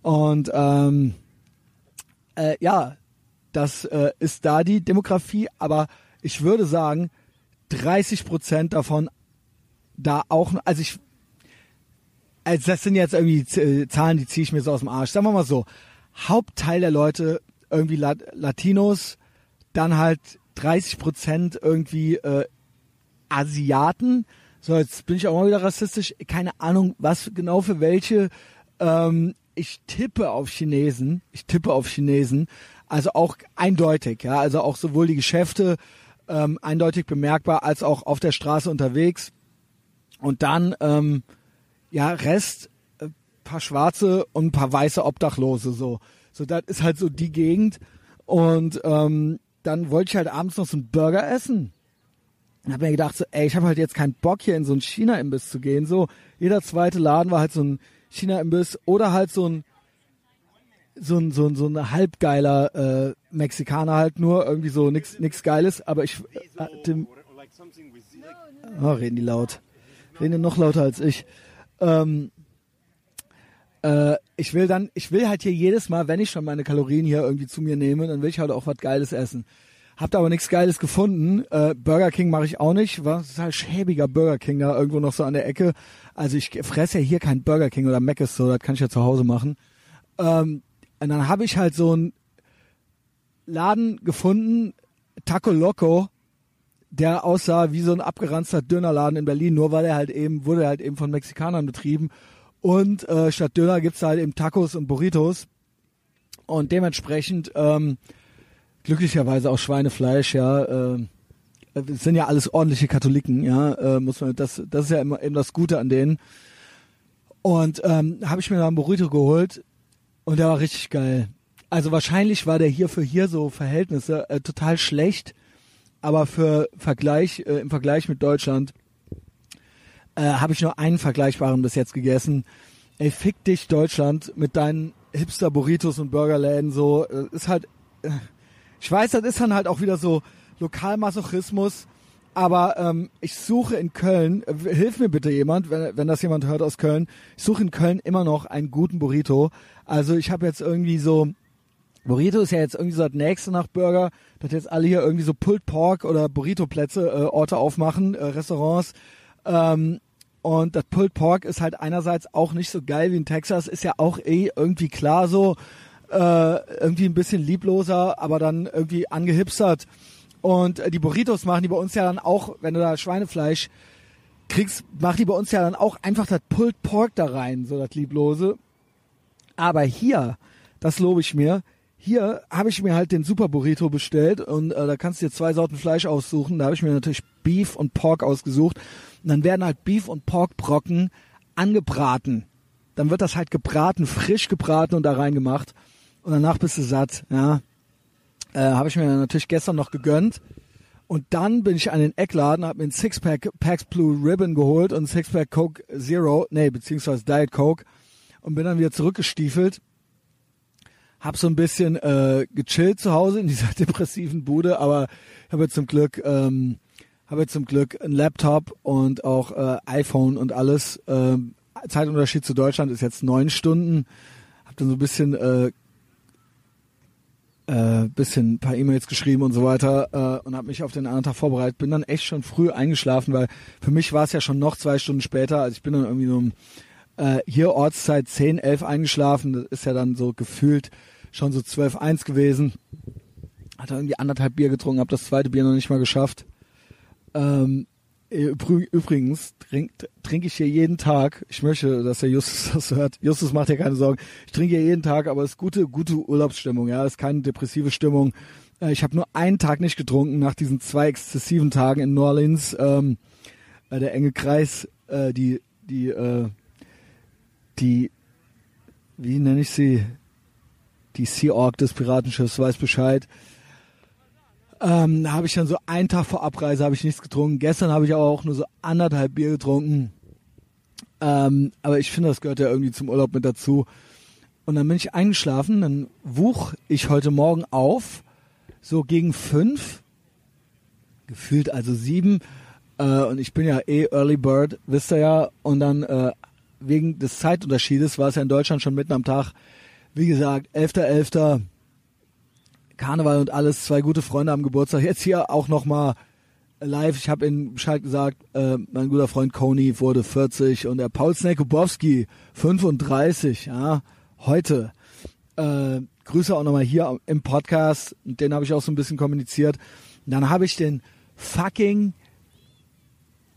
Und ähm, äh, ja, das äh, ist da die Demografie, aber ich würde sagen, 30 Prozent davon da auch, also ich, also das sind jetzt irgendwie äh, Zahlen, die ziehe ich mir so aus dem Arsch. Sagen wir mal so, Hauptteil der Leute irgendwie Lat Latinos, dann halt 30 Prozent irgendwie äh, Asiaten. So, jetzt bin ich auch mal wieder rassistisch. Keine Ahnung, was genau für welche. Ähm, ich tippe auf Chinesen. Ich tippe auf Chinesen. Also auch eindeutig, ja. Also auch sowohl die Geschäfte ähm, eindeutig bemerkbar, als auch auf der Straße unterwegs. Und dann, ähm, ja, Rest, äh, paar Schwarze und ein paar weiße Obdachlose, so. So, das ist halt so die Gegend. Und ähm, dann wollte ich halt abends noch so einen Burger essen. Und hab mir gedacht, so, ey, ich habe halt jetzt keinen Bock hier in so einen China-Imbiss zu gehen. So, jeder zweite Laden war halt so ein China-Imbiss oder halt so ein so ein, so ein, so ein halbgeiler äh, Mexikaner halt nur, irgendwie so nix, nix Geiles, aber ich äh, dem, oh, reden die laut. Reden die noch lauter als ich. Ähm, äh, ich will dann, ich will halt hier jedes Mal, wenn ich schon meine Kalorien hier irgendwie zu mir nehme, dann will ich halt auch was Geiles essen. Habt aber nichts Geiles gefunden. Äh, Burger King mache ich auch nicht. Was ist halt schäbiger Burger King da irgendwo noch so an der Ecke. Also ich fresse ja hier kein Burger King oder Mac ist so, das kann ich ja zu Hause machen. Ähm, und dann habe ich halt so einen Laden gefunden, Taco Loco, der aussah wie so ein abgeranzter Dönerladen in Berlin, nur weil er halt eben, wurde halt eben von Mexikanern betrieben. Und äh, statt Döner gibt's halt eben Tacos und Burritos. Und dementsprechend ähm, glücklicherweise auch Schweinefleisch, ja. Äh, sind ja alles ordentliche Katholiken, ja. Äh, muss man, das, das ist ja immer eben das Gute an denen. Und ähm, habe ich mir da ein Burrito geholt und der war richtig geil. Also wahrscheinlich war der hier für hier so Verhältnisse äh, total schlecht, aber für Vergleich äh, im Vergleich mit Deutschland äh, habe ich nur einen vergleichbaren bis jetzt gegessen. Ey, fick dich Deutschland mit deinen Hipster Burritos und Burgerläden so äh, ist halt äh, ich weiß, das ist dann halt auch wieder so Lokalmasochismus, aber ähm, ich suche in Köln, äh, hilf mir bitte jemand, wenn, wenn das jemand hört aus Köln, ich suche in Köln immer noch einen guten Burrito. Also ich habe jetzt irgendwie so, Burrito ist ja jetzt irgendwie so das nächste nach Burger, dass jetzt alle hier irgendwie so Pulled Pork oder Burrito-Plätze, äh, Orte aufmachen, äh, Restaurants. Ähm, und das Pulled Pork ist halt einerseits auch nicht so geil wie in Texas, ist ja auch eh irgendwie klar so, äh, irgendwie ein bisschen liebloser, aber dann irgendwie angehipstert. Und äh, die Burritos machen die bei uns ja dann auch, wenn du da Schweinefleisch kriegst, machen die bei uns ja dann auch einfach das Pulled Pork da rein, so das Lieblose. Aber hier, das lobe ich mir, hier habe ich mir halt den Super Burrito bestellt und äh, da kannst du dir zwei Sorten Fleisch aussuchen. Da habe ich mir natürlich Beef und Pork ausgesucht. Und dann werden halt Beef und Porkbrocken angebraten. Dann wird das halt gebraten, frisch gebraten und da reingemacht. Und danach bist du satt, ja. Äh, habe ich mir natürlich gestern noch gegönnt. Und dann bin ich an den Eckladen, habe mir ein Sixpack Pax Blue Ribbon geholt und ein Sixpack Coke Zero, nee, beziehungsweise Diet Coke und bin dann wieder zurückgestiefelt. Hab so ein bisschen äh, gechillt zu Hause in dieser depressiven Bude, aber habe zum Glück ähm, habe zum Glück ein Laptop und auch äh, iPhone und alles. Ähm, Zeitunterschied zu Deutschland ist jetzt neun Stunden. Hab dann so ein bisschen äh, äh, bisschen ein paar E-Mails geschrieben und so weiter äh, und habe mich auf den anderen Tag vorbereitet. Bin dann echt schon früh eingeschlafen, weil für mich war es ja schon noch zwei Stunden später. Also ich bin dann irgendwie so um äh, hier Ortszeit 10, 11 eingeschlafen. Das ist ja dann so gefühlt schon so 12, 1 gewesen. Hat dann irgendwie anderthalb Bier getrunken, habe das zweite Bier noch nicht mal geschafft. Ähm, Übrigens trinke trink ich hier jeden Tag. Ich möchte, dass der Justus das hört. Justus macht ja keine Sorgen. Ich trinke hier jeden Tag, aber es ist gute, gute Urlaubsstimmung. Ja, es ist keine depressive Stimmung. Äh, ich habe nur einen Tag nicht getrunken nach diesen zwei exzessiven Tagen in New Orleans. Ähm, äh, der enge Kreis, äh, die, die, äh, die, wie nenne ich sie? Die Sea Org des Piratenschiffs weiß Bescheid. Ähm, da habe ich dann so einen Tag vor Abreise habe ich nichts getrunken. Gestern habe ich aber auch nur so anderthalb Bier getrunken. Ähm, aber ich finde, das gehört ja irgendwie zum Urlaub mit dazu. Und dann bin ich eingeschlafen, dann wuch ich heute Morgen auf, so gegen fünf, gefühlt also sieben. Äh, und ich bin ja eh Early Bird, wisst ihr ja. Und dann äh, wegen des Zeitunterschiedes war es ja in Deutschland schon mitten am Tag. Wie gesagt, 11.11. .11. Karneval und alles, zwei gute Freunde am Geburtstag. Jetzt hier auch nochmal live. Ich habe in Bescheid gesagt, äh, mein guter Freund Coney wurde 40 und der Paul Snekubowski 35, ja, heute. Äh, Grüße auch nochmal hier im Podcast. Den habe ich auch so ein bisschen kommuniziert. Dann habe ich den fucking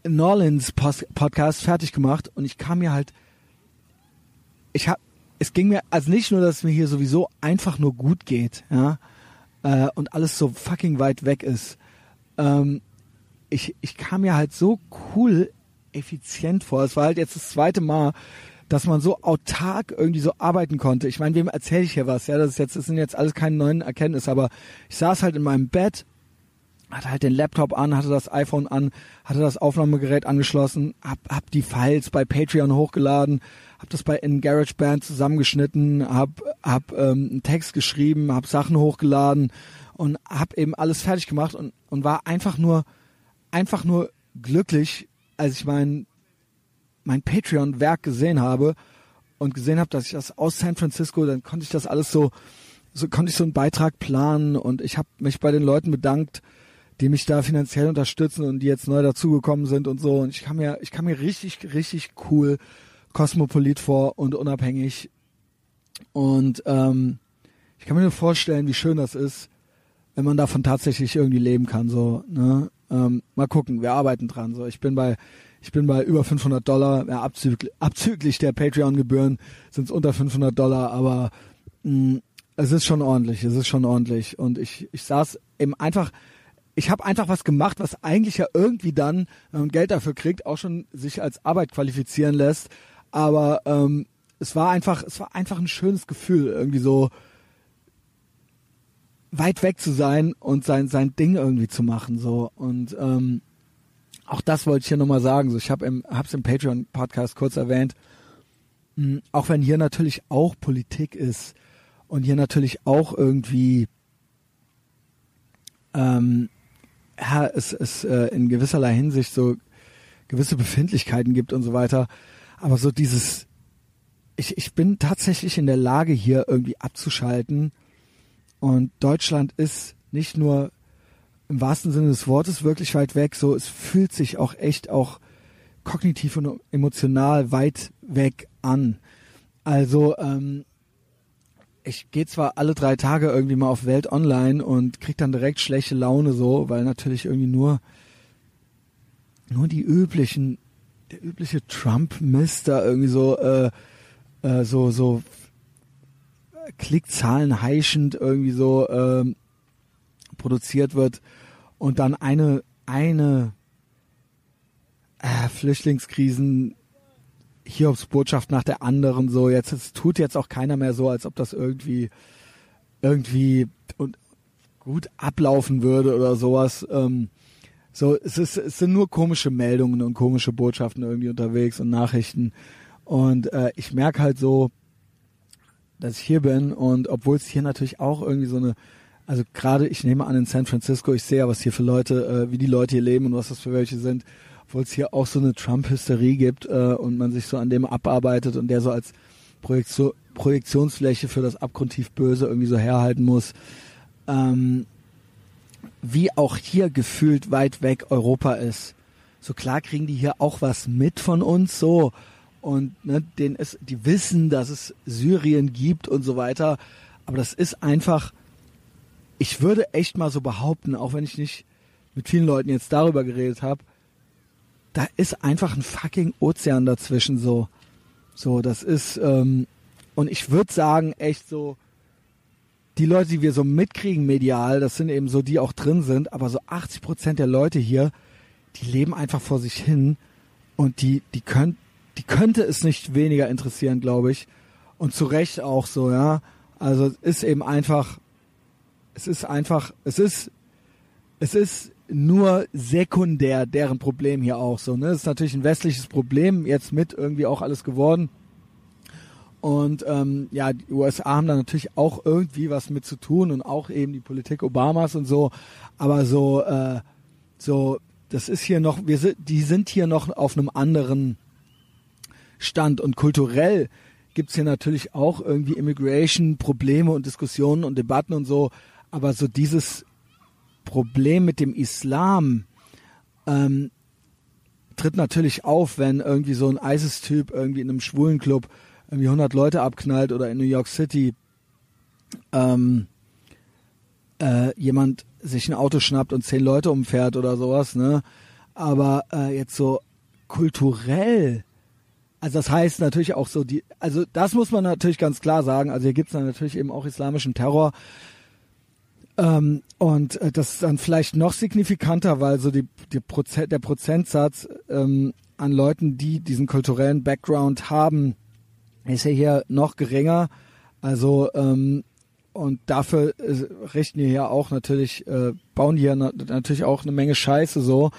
Norlands Podcast fertig gemacht und ich kam mir halt, ich hab, es ging mir, also nicht nur, dass es mir hier sowieso einfach nur gut geht, ja, äh, und alles so fucking weit weg ist. Ähm, ich, ich kam mir halt so cool effizient vor. Es war halt jetzt das zweite Mal, dass man so autark irgendwie so arbeiten konnte. Ich meine, wem erzähle ich hier was? Ja, das ist jetzt, das sind jetzt alles keine neuen Erkenntnisse, aber ich saß halt in meinem Bett, hatte halt den Laptop an, hatte das iPhone an, hatte das Aufnahmegerät angeschlossen, hab, hab die Files bei Patreon hochgeladen, habe das bei in GarageBand zusammengeschnitten, habe hab, ähm, einen Text geschrieben, habe Sachen hochgeladen und habe eben alles fertig gemacht und, und war einfach nur einfach nur glücklich, als ich mein mein Patreon-Werk gesehen habe und gesehen habe, dass ich das aus San Francisco, dann konnte ich das alles so so konnte ich so einen Beitrag planen und ich habe mich bei den Leuten bedankt, die mich da finanziell unterstützen und die jetzt neu dazugekommen sind und so. Und ich kann mir, ich kann mir richtig, richtig cool kosmopolit vor und unabhängig. Und ähm, ich kann mir nur vorstellen, wie schön das ist, wenn man davon tatsächlich irgendwie leben kann. So, ne? Ähm, mal gucken, wir arbeiten dran. So, ich bin bei, ich bin bei über 500 Dollar, ja, abzüglich, abzüglich der Patreon-Gebühren sind es unter 500 Dollar, aber mh, mm, es ist schon ordentlich, es ist schon ordentlich. Und ich, ich saß eben einfach, ich habe einfach was gemacht, was eigentlich ja irgendwie dann, wenn man Geld dafür kriegt, auch schon sich als Arbeit qualifizieren lässt. Aber ähm, es war einfach, es war einfach ein schönes Gefühl, irgendwie so weit weg zu sein und sein sein Ding irgendwie zu machen so. Und ähm, auch das wollte ich hier nochmal sagen. So ich habe im hab's im Patreon Podcast kurz erwähnt. Mh, hm, auch wenn hier natürlich auch Politik ist und hier natürlich auch irgendwie ähm, ja, es, es äh, in gewisserlei Hinsicht so gewisse Befindlichkeiten gibt und so weiter aber so dieses, ich, ich bin tatsächlich in der Lage, hier irgendwie abzuschalten. Und Deutschland ist nicht nur im wahrsten Sinne des Wortes wirklich weit weg, so es fühlt sich auch echt auch kognitiv und emotional weit weg an. Also ähm, ich gehe zwar alle drei Tage irgendwie mal auf Welt Online und krieg dann direkt schlechte Laune so, weil natürlich irgendwie nur nur die üblichen der übliche Trump-Mist da irgendwie so, äh, äh, so, so Klickzahlen heischend irgendwie so äh, produziert wird und dann eine, eine, äh, Flüchtlingskrisen, Hiobs Botschaft nach der anderen so. Jetzt es tut jetzt auch keiner mehr so, als ob das irgendwie irgendwie und gut ablaufen würde oder sowas. Ähm, so, es, ist, es sind nur komische Meldungen und komische Botschaften irgendwie unterwegs und Nachrichten. Und äh, ich merke halt so, dass ich hier bin und obwohl es hier natürlich auch irgendwie so eine, also gerade ich nehme an in San Francisco, ich sehe ja, was hier für Leute, äh, wie die Leute hier leben und was das für welche sind, obwohl es hier auch so eine Trump-Hysterie gibt äh, und man sich so an dem abarbeitet und der so als Projektion, Projektionsfläche für das abgrundtief Böse irgendwie so herhalten muss. Ähm, wie auch hier gefühlt weit weg Europa ist. So klar kriegen die hier auch was mit von uns so und ne, denen ist, die wissen, dass es Syrien gibt und so weiter. Aber das ist einfach, ich würde echt mal so behaupten, auch wenn ich nicht mit vielen Leuten jetzt darüber geredet habe, da ist einfach ein fucking Ozean dazwischen so. So, das ist, ähm, und ich würde sagen, echt so, die Leute, die wir so mitkriegen medial, das sind eben so, die auch drin sind, aber so 80 Prozent der Leute hier, die leben einfach vor sich hin und die, die können, die könnte es nicht weniger interessieren, glaube ich. Und zu Recht auch so, ja. Also es ist eben einfach, es ist einfach, es ist, es ist nur sekundär deren Problem hier auch so. Ne? Das ist natürlich ein westliches Problem, jetzt mit irgendwie auch alles geworden. Und ähm, ja, die USA haben da natürlich auch irgendwie was mit zu tun und auch eben die Politik Obamas und so. Aber so, äh, so, das ist hier noch, wir sind, die sind hier noch auf einem anderen Stand und kulturell gibt's hier natürlich auch irgendwie Immigration-Probleme und Diskussionen und Debatten und so. Aber so dieses Problem mit dem Islam ähm, tritt natürlich auf, wenn irgendwie so ein ISIS-Typ irgendwie in einem schwulen Club irgendwie 100 Leute abknallt oder in New York City ähm, äh, jemand sich ein Auto schnappt und zehn Leute umfährt oder sowas, ne? Aber äh, jetzt so kulturell, also das heißt natürlich auch so die, also das muss man natürlich ganz klar sagen. Also hier gibt's dann natürlich eben auch islamischen Terror. Ähm, und äh, das ist dann vielleicht noch signifikanter, weil so die, die Prozent, der Prozentsatz ähm, an Leuten, die diesen kulturellen Background haben, ist ja hier noch geringer. Also ähm, und dafür äh, richten die hier auch natürlich, äh, bauen die hier na natürlich auch eine Menge Scheiße so.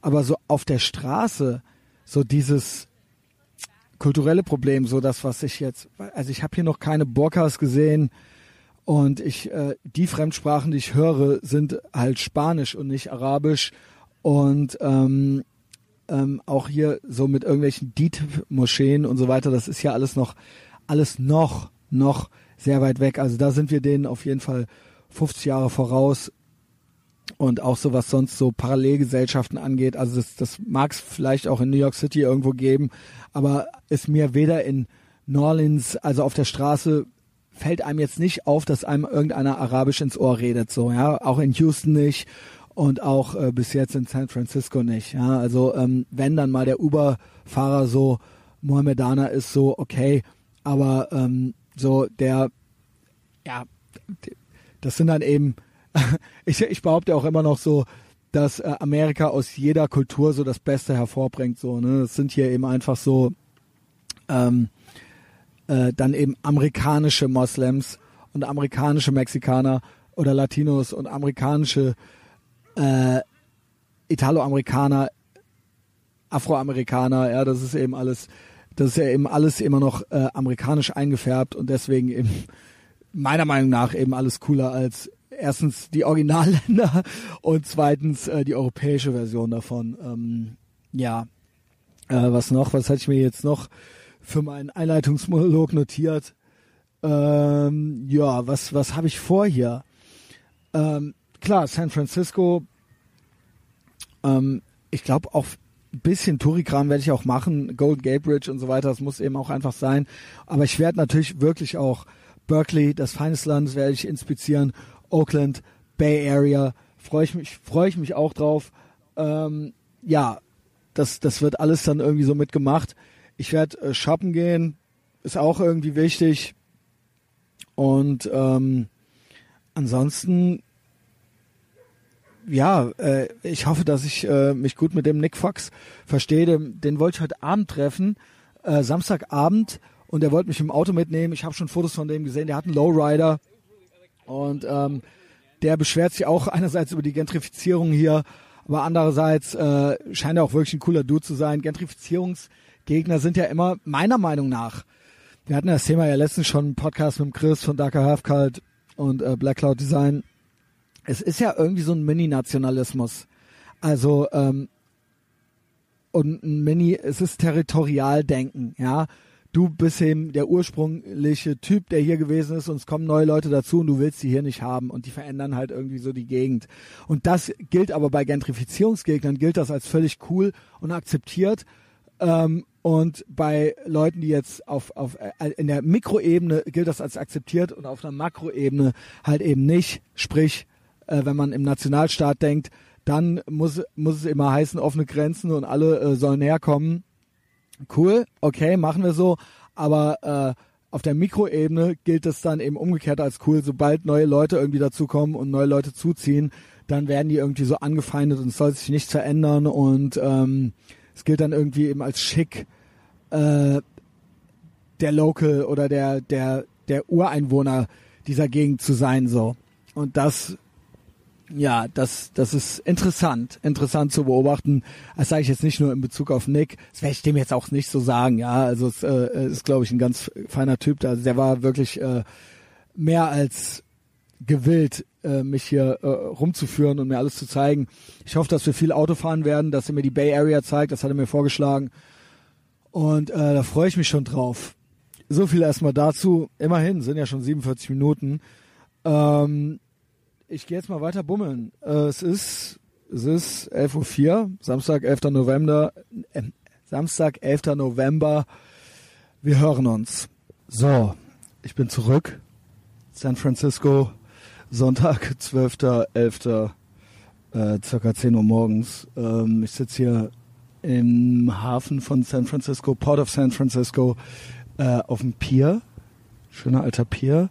Aber so auf der Straße, so dieses kulturelle Problem, so das, was ich jetzt, also ich habe hier noch keine Burkas gesehen und ich, äh, die Fremdsprachen, die ich höre, sind halt Spanisch und nicht Arabisch und ähm, ähm, auch hier so mit irgendwelchen DIT-Moscheen und so weiter, das ist ja alles noch, alles noch, noch sehr weit weg. Also da sind wir denen auf jeden Fall 50 Jahre voraus. Und auch so was sonst so Parallelgesellschaften angeht. Also das, das mag es vielleicht auch in New York City irgendwo geben, aber ist mir weder in New Orleans, also auf der Straße, fällt einem jetzt nicht auf, dass einem irgendeiner Arabisch ins Ohr redet, so, ja. Auch in Houston nicht und auch äh, bis jetzt in San Francisco nicht. Ja, also ähm, wenn dann mal der Uber-Fahrer so Mohammedaner ist, so okay, aber ähm, so der, ja, das sind dann eben, ich, ich behaupte auch immer noch so, dass äh, Amerika aus jeder Kultur so das Beste hervorbringt. So, ne, es sind hier eben einfach so ähm, äh, dann eben amerikanische Moslems und amerikanische Mexikaner oder Latinos und amerikanische äh, Italoamerikaner, Afroamerikaner, ja, das ist eben alles, das ist ja eben alles immer noch äh, amerikanisch eingefärbt und deswegen eben meiner Meinung nach eben alles cooler als erstens die Originalländer und zweitens äh, die europäische Version davon. Ähm, ja, äh, was noch? Was hatte ich mir jetzt noch für meinen Einleitungsmonolog notiert? Ähm, ja, was was habe ich vor hier? Ähm, klar, San Francisco, ähm, ich glaube auch ein bisschen Tourikram werde ich auch machen, Golden Gate Bridge und so weiter, das muss eben auch einfach sein. Aber ich werde natürlich wirklich auch Berkeley, das feines Land, werde ich inspizieren, Oakland, Bay Area, freue ich mich, freue ich mich auch drauf. Ähm, ja, das, das wird alles dann irgendwie so mitgemacht. Ich werde äh, shoppen gehen, ist auch irgendwie wichtig. Und ähm, ansonsten ja, äh, ich hoffe, dass ich äh, mich gut mit dem Nick Fox verstehe. Den, den wollte ich heute Abend treffen, äh, Samstagabend, und der wollte mich im Auto mitnehmen. Ich habe schon Fotos von dem gesehen. Der hat einen Lowrider und ähm, der beschwert sich auch einerseits über die Gentrifizierung hier, aber andererseits äh, scheint er auch wirklich ein cooler Dude zu sein. Gentrifizierungsgegner sind ja immer meiner Meinung nach. Wir hatten das Thema ja letztens schon im Podcast mit Chris von Darker Half Cult und äh, Black Cloud Design es ist ja irgendwie so ein Mini-Nationalismus. Also, ähm, und ein Mini, es ist Territorialdenken, ja. Du bist eben der ursprüngliche Typ, der hier gewesen ist und es kommen neue Leute dazu und du willst die hier nicht haben und die verändern halt irgendwie so die Gegend. Und das gilt aber bei Gentrifizierungsgegnern, gilt das als völlig cool und akzeptiert. Ähm, und bei Leuten, die jetzt auf, auf äh, in der Mikroebene gilt das als akzeptiert und auf einer Makroebene halt eben nicht. Sprich, äh, wenn man im Nationalstaat denkt, dann muss, muss es immer heißen, offene Grenzen und alle äh, sollen herkommen. Cool, okay, machen wir so. Aber äh, auf der Mikroebene gilt es dann eben umgekehrt als cool. Sobald neue Leute irgendwie dazukommen und neue Leute zuziehen, dann werden die irgendwie so angefeindet und es soll sich nichts verändern und ähm, es gilt dann irgendwie eben als schick äh, der Local oder der der der Ureinwohner dieser Gegend zu sein so und das ja, das, das ist interessant, interessant zu beobachten. Das sage ich jetzt nicht nur in Bezug auf Nick. Das werde ich dem jetzt auch nicht so sagen. Ja, also es äh, ist, glaube ich, ein ganz feiner Typ. Also der war wirklich äh, mehr als gewillt, äh, mich hier äh, rumzuführen und mir alles zu zeigen. Ich hoffe, dass wir viel Auto fahren werden, dass er mir die Bay Area zeigt. Das hat er mir vorgeschlagen. Und äh, da freue ich mich schon drauf. So viel erstmal dazu. Immerhin sind ja schon 47 Minuten. Ähm, ich gehe jetzt mal weiter bummeln. Äh, es ist es ist 11.04 Uhr, Samstag, 11. November. Äh, Samstag, 11. November. Wir hören uns. So, ich bin zurück. San Francisco, Sonntag, 12.11. Äh, circa 10 Uhr morgens. Ähm, ich sitze hier im Hafen von San Francisco, Port of San Francisco, äh, auf dem Pier. Schöner alter Pier.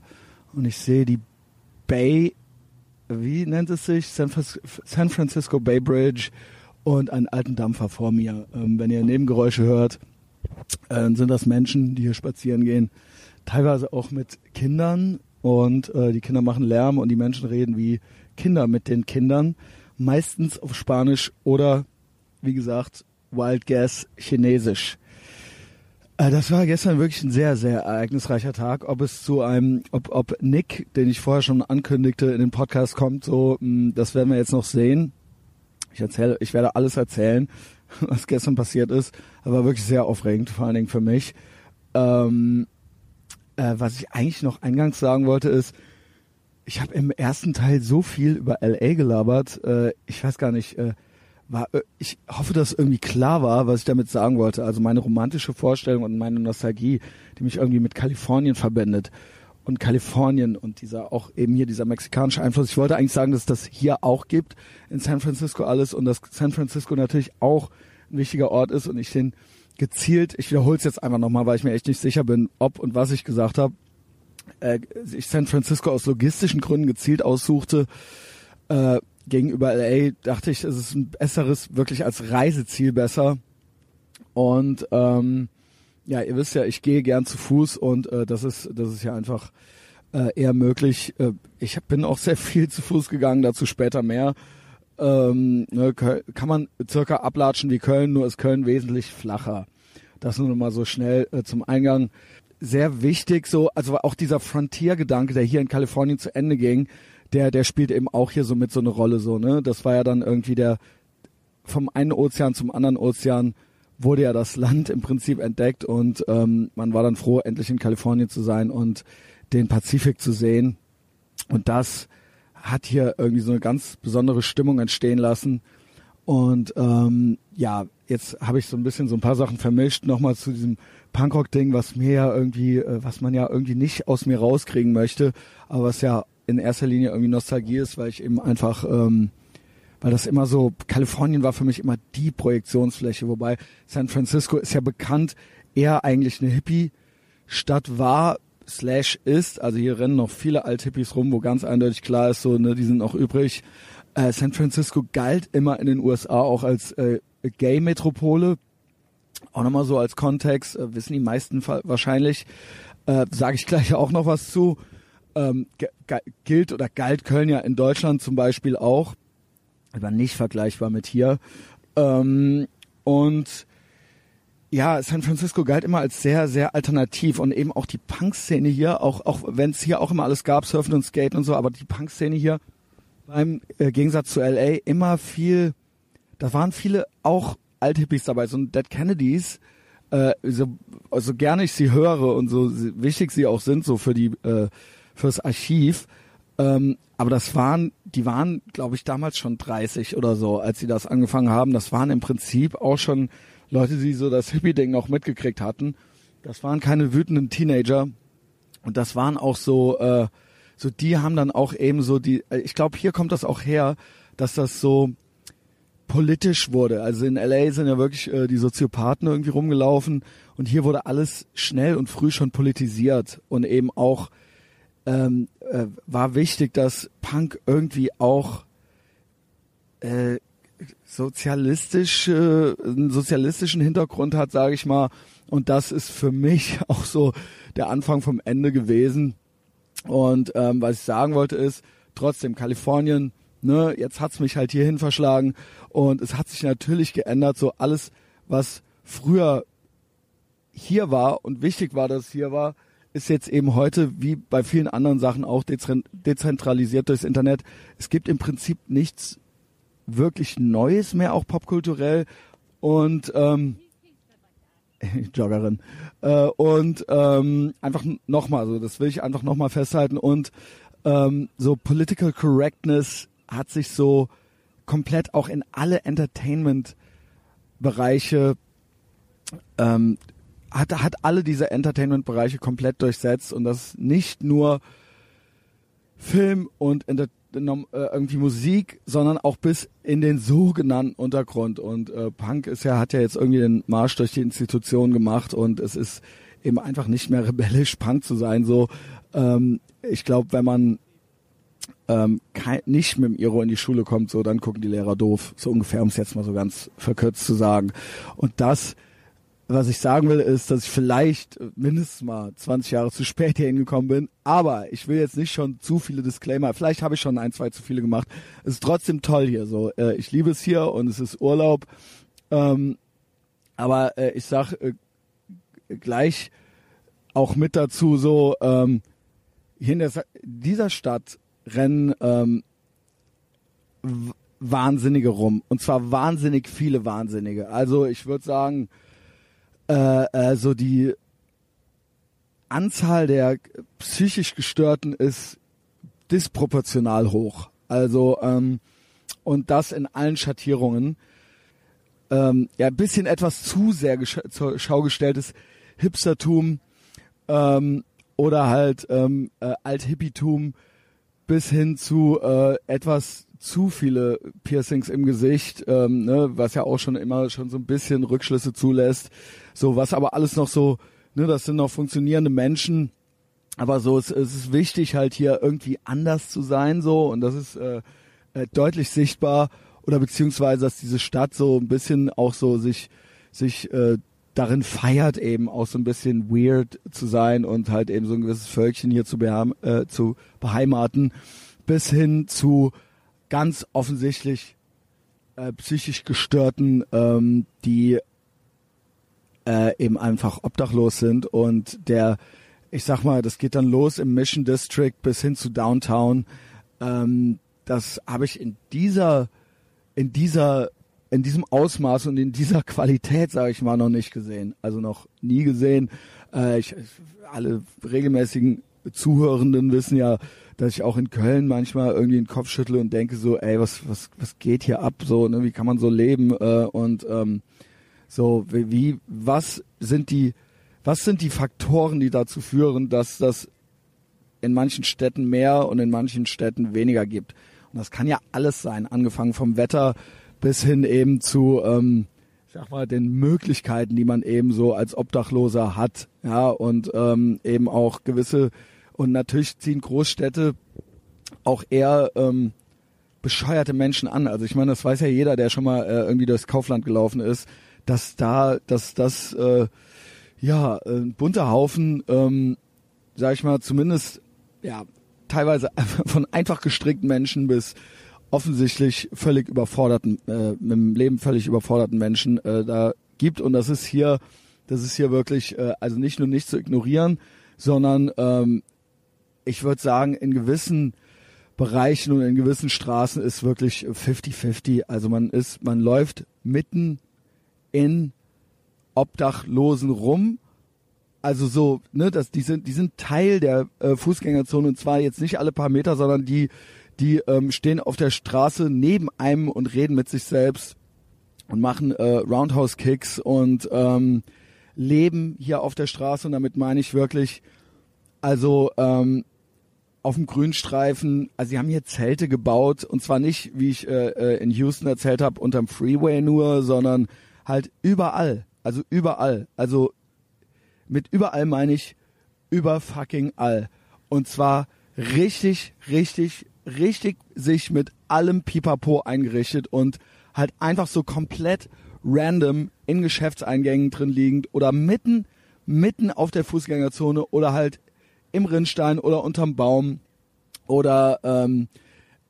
Und ich sehe die Bay wie nennt es sich? San, San Francisco Bay Bridge und einen alten Dampfer vor mir. Ähm, wenn ihr Nebengeräusche hört, äh, sind das Menschen, die hier spazieren gehen. Teilweise auch mit Kindern und äh, die Kinder machen Lärm und die Menschen reden wie Kinder mit den Kindern. Meistens auf Spanisch oder, wie gesagt, Wild Guess Chinesisch. Äh, das war gestern wirklich ein sehr, sehr ereignisreicher Tag. Ob es zu einem, ob, ob Nick, den ich vorher schon ankündigte, in den Podcast kommt, so, mm, das werden wir jetzt noch sehen. Ich erzähle, ich werde alles erzählen, was gestern passiert ist. Aber wirklich sehr aufregend, vor allen Dingen für mich. Ähm, äh, was ich eigentlich noch eingangs sagen wollte, ist, ich habe im ersten Teil so viel über LA gelabert. Äh, ich weiß gar nicht, äh, war, äh, ich hoffe, dass irgendwie klar war, was ich damit sagen wollte. Also meine romantische Vorstellung und meine Nostalgie, die mich irgendwie mit Kalifornien verbindet. Und Kalifornien und dieser auch eben hier dieser mexikanische Einfluss. Ich wollte eigentlich sagen, dass das hier auch gibt in San Francisco alles und dass San Francisco natürlich auch ein wichtiger Ort ist und ich den gezielt, ich wiederhole es jetzt einfach nochmal, weil ich mir echt nicht sicher bin, ob und was ich gesagt habe, äh, ich San Francisco aus logistischen Gründen gezielt aussuchte, äh, gegenüber LA dachte ich, es ist ein besseres, wirklich als Reiseziel besser. Und ähm, ja, ihr wisst ja, ich gehe gern zu Fuß und äh, das ist, das ist ja einfach äh, eher möglich. Äh, ich bin auch sehr viel zu Fuß gegangen, dazu später mehr. Ähm, ne, kann man circa ablatschen wie Köln, nur ist Köln wesentlich flacher. Das nur mal so schnell äh, zum Eingang. Sehr wichtig, so, also auch dieser Frontier-Gedanke, der hier in Kalifornien zu Ende ging, der, der spielt eben auch hier so mit so eine Rolle so, ne? Das war ja dann irgendwie der vom einen Ozean zum anderen Ozean wurde ja das Land im Prinzip entdeckt und ähm, man war dann froh, endlich in Kalifornien zu sein und den Pazifik zu sehen. Und das hat hier irgendwie so eine ganz besondere Stimmung entstehen lassen. Und ähm, ja, jetzt habe ich so ein bisschen so ein paar Sachen vermischt, nochmal zu diesem Punkrock-Ding, was mir ja irgendwie, äh, was man ja irgendwie nicht aus mir rauskriegen möchte, aber was ja in erster Linie irgendwie Nostalgie ist, weil ich eben einfach, ähm, weil das immer so, Kalifornien war für mich immer die Projektionsfläche, wobei San Francisco ist ja bekannt, eher eigentlich eine Hippie-Stadt war, slash ist, also hier rennen noch viele Alt-Hippies rum, wo ganz eindeutig klar ist, so, ne, die sind noch übrig. Äh, San Francisco galt immer in den USA auch als äh, Gay-Metropole. Auch nochmal so als Kontext, äh, wissen die meisten wahrscheinlich, äh, sage ich gleich auch noch was zu. Ähm, gilt oder galt Köln ja in Deutschland zum Beispiel auch, aber nicht vergleichbar mit hier. Ähm, und ja, San Francisco galt immer als sehr, sehr alternativ und eben auch die Punk-Szene hier, auch, auch wenn es hier auch immer alles gab, Surfen und Skaten und so, aber die Punk-Szene hier beim äh, Gegensatz zu LA immer viel, da waren viele auch Althippies dabei, so ein Dead Kennedys, äh, so, so gerne ich sie höre und so wichtig sie auch sind, so für die, äh, fürs Archiv, ähm, aber das waren, die waren, glaube ich, damals schon 30 oder so, als sie das angefangen haben. Das waren im Prinzip auch schon Leute, die so das Hippie-Ding noch mitgekriegt hatten. Das waren keine wütenden Teenager. Und das waren auch so, äh, so die haben dann auch eben so die, äh, ich glaube, hier kommt das auch her, dass das so politisch wurde. Also in LA sind ja wirklich äh, die Soziopathen irgendwie rumgelaufen und hier wurde alles schnell und früh schon politisiert und eben auch ähm, äh, war wichtig, dass Punk irgendwie auch äh, sozialistisch, äh, einen sozialistischen Hintergrund hat, sage ich mal. Und das ist für mich auch so der Anfang vom Ende gewesen. Und ähm, was ich sagen wollte ist, trotzdem Kalifornien, ne, jetzt hat's mich halt hierhin verschlagen und es hat sich natürlich geändert, so alles, was früher hier war und wichtig war, dass es hier war, ist jetzt eben heute wie bei vielen anderen Sachen auch dezentralisiert durchs Internet. Es gibt im Prinzip nichts wirklich Neues mehr, auch popkulturell. Und ähm, Joggerin. Äh, und ähm, einfach nochmal, so das will ich einfach nochmal festhalten. Und ähm, so Political Correctness hat sich so komplett auch in alle Entertainment-Bereiche ähm, hat, hat alle diese Entertainment-Bereiche komplett durchsetzt und das nicht nur Film und Entertainment äh, irgendwie Musik, sondern auch bis in den sogenannten Untergrund. Und äh, Punk ist ja, hat ja jetzt irgendwie den Marsch durch die Institution gemacht und es ist eben einfach nicht mehr rebellisch, Punk zu sein. So, ähm, ich glaube, wenn man ähm, kein, nicht mit dem Iro in die Schule kommt, so dann gucken die Lehrer doof, so ungefähr, um es jetzt mal so ganz verkürzt zu sagen. Und das was ich sagen will, ist, dass ich vielleicht mindestens mal 20 Jahre zu spät hier hingekommen bin. Aber ich will jetzt nicht schon zu viele Disclaimer. Vielleicht habe ich schon ein, zwei zu viele gemacht. Es ist trotzdem toll hier. So, äh, ich liebe es hier und es ist Urlaub. Ähm, aber äh, ich sag äh, gleich auch mit dazu so ähm, hier in der, dieser Stadt rennen ähm, Wahnsinnige rum und zwar wahnsinnig viele Wahnsinnige. Also ich würde sagen äh, äh, so die Anzahl der psychisch Gestörten ist disproportional hoch. Also ähm, und das in allen Schattierungen. Ähm, ja, ein bisschen etwas zu sehr zur Schau gestelltes Hipstertum ähm, oder halt ähm, äh, Althippitum bis hin zu äh, etwas zu viele Piercings im Gesicht, ähm, ne, was ja auch schon immer schon so ein bisschen Rückschlüsse zulässt. So, was aber alles noch so, ne, das sind noch funktionierende Menschen. Aber so, es, es ist wichtig halt hier irgendwie anders zu sein, so, und das ist äh, äh, deutlich sichtbar. Oder beziehungsweise, dass diese Stadt so ein bisschen auch so sich, sich äh, darin feiert, eben auch so ein bisschen weird zu sein und halt eben so ein gewisses Völkchen hier zu, äh, zu beheimaten, bis hin zu ganz offensichtlich äh, psychisch gestörten, ähm, die äh, eben einfach obdachlos sind und der, ich sag mal, das geht dann los im Mission District bis hin zu Downtown. Ähm, das habe ich in dieser, in dieser, in diesem Ausmaß und in dieser Qualität, sage ich mal, noch nicht gesehen. Also noch nie gesehen. Äh, ich, alle regelmäßigen Zuhörenden wissen ja, dass ich auch in Köln manchmal irgendwie den Kopf schüttle und denke so, ey, was, was, was geht hier ab? So, ne, wie kann man so leben? Äh, und ähm, so, wie, was sind die, was sind die Faktoren, die dazu führen, dass das in manchen Städten mehr und in manchen Städten weniger gibt? Und das kann ja alles sein, angefangen vom Wetter bis hin eben zu, ähm, sag mal, den Möglichkeiten, die man eben so als Obdachloser hat, ja, und ähm, eben auch gewisse und natürlich ziehen Großstädte auch eher ähm, bescheuerte Menschen an. Also ich meine, das weiß ja jeder, der schon mal äh, irgendwie durchs Kaufland gelaufen ist, dass da, dass das äh, ja ein bunter Haufen, ähm, sag ich mal, zumindest ja teilweise von einfach gestrickten Menschen bis offensichtlich völlig überforderten, äh, mit dem Leben völlig überforderten Menschen äh, da gibt. Und das ist hier, das ist hier wirklich, äh, also nicht nur nicht zu ignorieren, sondern ähm, ich würde sagen, in gewissen Bereichen und in gewissen Straßen ist wirklich 50-50. Also man ist, man läuft mitten in Obdachlosen rum. Also so, ne, das, die sind, die sind Teil der äh, Fußgängerzone und zwar jetzt nicht alle paar Meter, sondern die, die ähm, stehen auf der Straße neben einem und reden mit sich selbst und machen äh, Roundhouse Kicks und ähm, leben hier auf der Straße. Und damit meine ich wirklich, also ähm, auf dem Grünstreifen, also sie haben hier Zelte gebaut. Und zwar nicht, wie ich äh, äh in Houston erzählt habe, unterm Freeway nur, sondern halt überall, also überall, also mit überall meine ich über fucking all. Und zwar richtig, richtig, richtig sich mit allem Pipapo eingerichtet und halt einfach so komplett random in Geschäftseingängen drin liegend oder mitten, mitten auf der Fußgängerzone oder halt im Rinnstein oder unterm Baum oder ähm,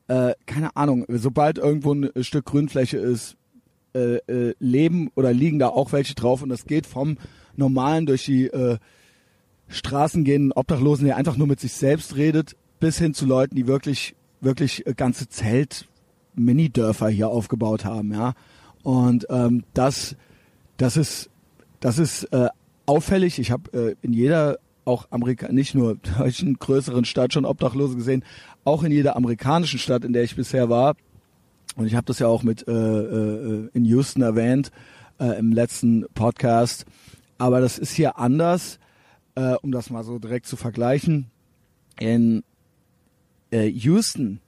äh, keine Ahnung, sobald irgendwo ein Stück Grünfläche ist, äh, äh, leben oder liegen da auch welche drauf und das geht vom normalen durch die äh, Straßen gehenden Obdachlosen, der einfach nur mit sich selbst redet, bis hin zu Leuten, die wirklich wirklich äh, ganze Zelt Mini-Dörfer hier aufgebaut haben, ja. Und ähm, das das ist das ist äh, auffällig. Ich habe äh, in jeder auch Amerika nicht nur deutschen größeren Stadt schon Obdachlose gesehen, auch in jeder amerikanischen Stadt, in der ich bisher war. Und ich habe das ja auch mit äh, äh, in Houston erwähnt äh, im letzten Podcast. Aber das ist hier anders, äh, um das mal so direkt zu vergleichen. In äh, Houston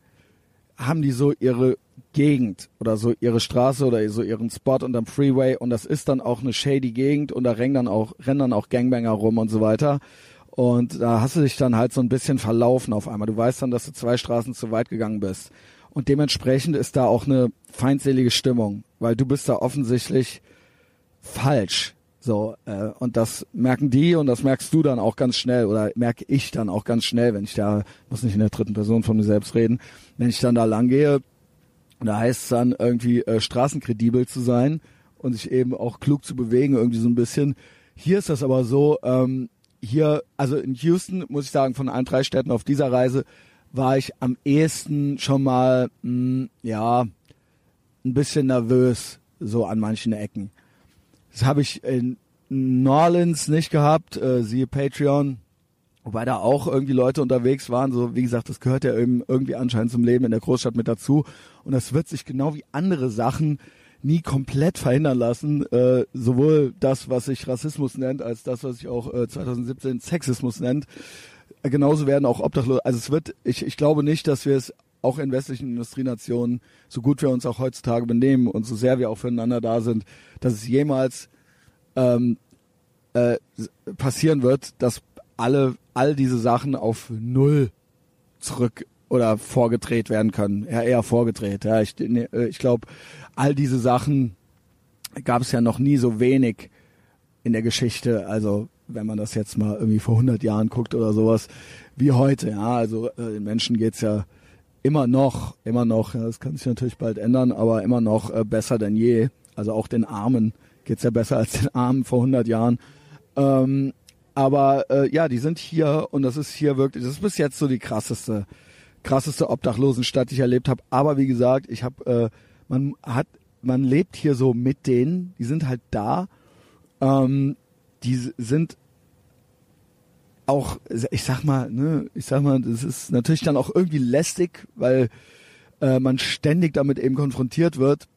haben die so ihre Gegend oder so ihre Straße oder so ihren Spot unterm Freeway und das ist dann auch eine shady Gegend und da rennen dann auch, rennen dann auch Gangbanger rum und so weiter. Und da hast du dich dann halt so ein bisschen verlaufen auf einmal. Du weißt dann, dass du zwei Straßen zu weit gegangen bist. Und dementsprechend ist da auch eine feindselige Stimmung, weil du bist da offensichtlich falsch. So, äh, und das merken die und das merkst du dann auch ganz schnell oder merke ich dann auch ganz schnell, wenn ich da, muss nicht in der dritten Person von mir selbst reden, wenn ich dann da lang gehe, da heißt es dann irgendwie äh, straßenkredibel zu sein und sich eben auch klug zu bewegen, irgendwie so ein bisschen. Hier ist das aber so, ähm, hier, also in Houston, muss ich sagen, von allen drei Städten auf dieser Reise war ich am ehesten schon mal, mh, hm, ja, ein bisschen nervös, so an manchen Ecken. Das habe ich in Norlands nicht gehabt, äh, siehe Patreon, wobei da auch irgendwie Leute unterwegs waren. So, wie gesagt, das gehört ja eben irgendwie anscheinend zum Leben in der Großstadt mit dazu. Und das wird sich genau wie andere Sachen nie komplett verhindern lassen. Äh, sowohl das, was sich Rassismus nennt, als das, was sich auch äh, 2017 Sexismus nennt. Äh, genauso werden auch Obdachlose. Also es wird, ich, ich glaube nicht, dass wir es auch in westlichen Industrienationen, so gut wir uns auch heutzutage benehmen und so sehr wir auch füreinander da sind, dass es jemals ähm, äh, passieren wird, dass alle all diese Sachen auf null zurück oder vorgedreht werden können. Ja, eher vorgedreht. Ja, ich, äh, ich glaube, all diese Sachen gab es ja noch nie so wenig in der Geschichte. Also wenn man das jetzt mal irgendwie vor 100 Jahren guckt oder sowas, wie heute. Ja, also äh, den Menschen geht's ja immer noch, immer noch. Ja, das kann sich natürlich bald ändern, aber immer noch äh, besser denn je. Also auch den Armen geht's ja besser als den Armen vor 100 Jahren. Ähm, aber äh, ja, die sind hier und das ist hier wirklich, das ist bis jetzt so die krasseste, krasseste Obdachlosenstadt, die ich erlebt habe. Aber wie gesagt, ich habe, äh, man hat, man lebt hier so mit denen, die sind halt da. Ähm, die sind auch, ich sag mal, ne, ich sag mal, das ist natürlich dann auch irgendwie lästig, weil äh, man ständig damit eben konfrontiert wird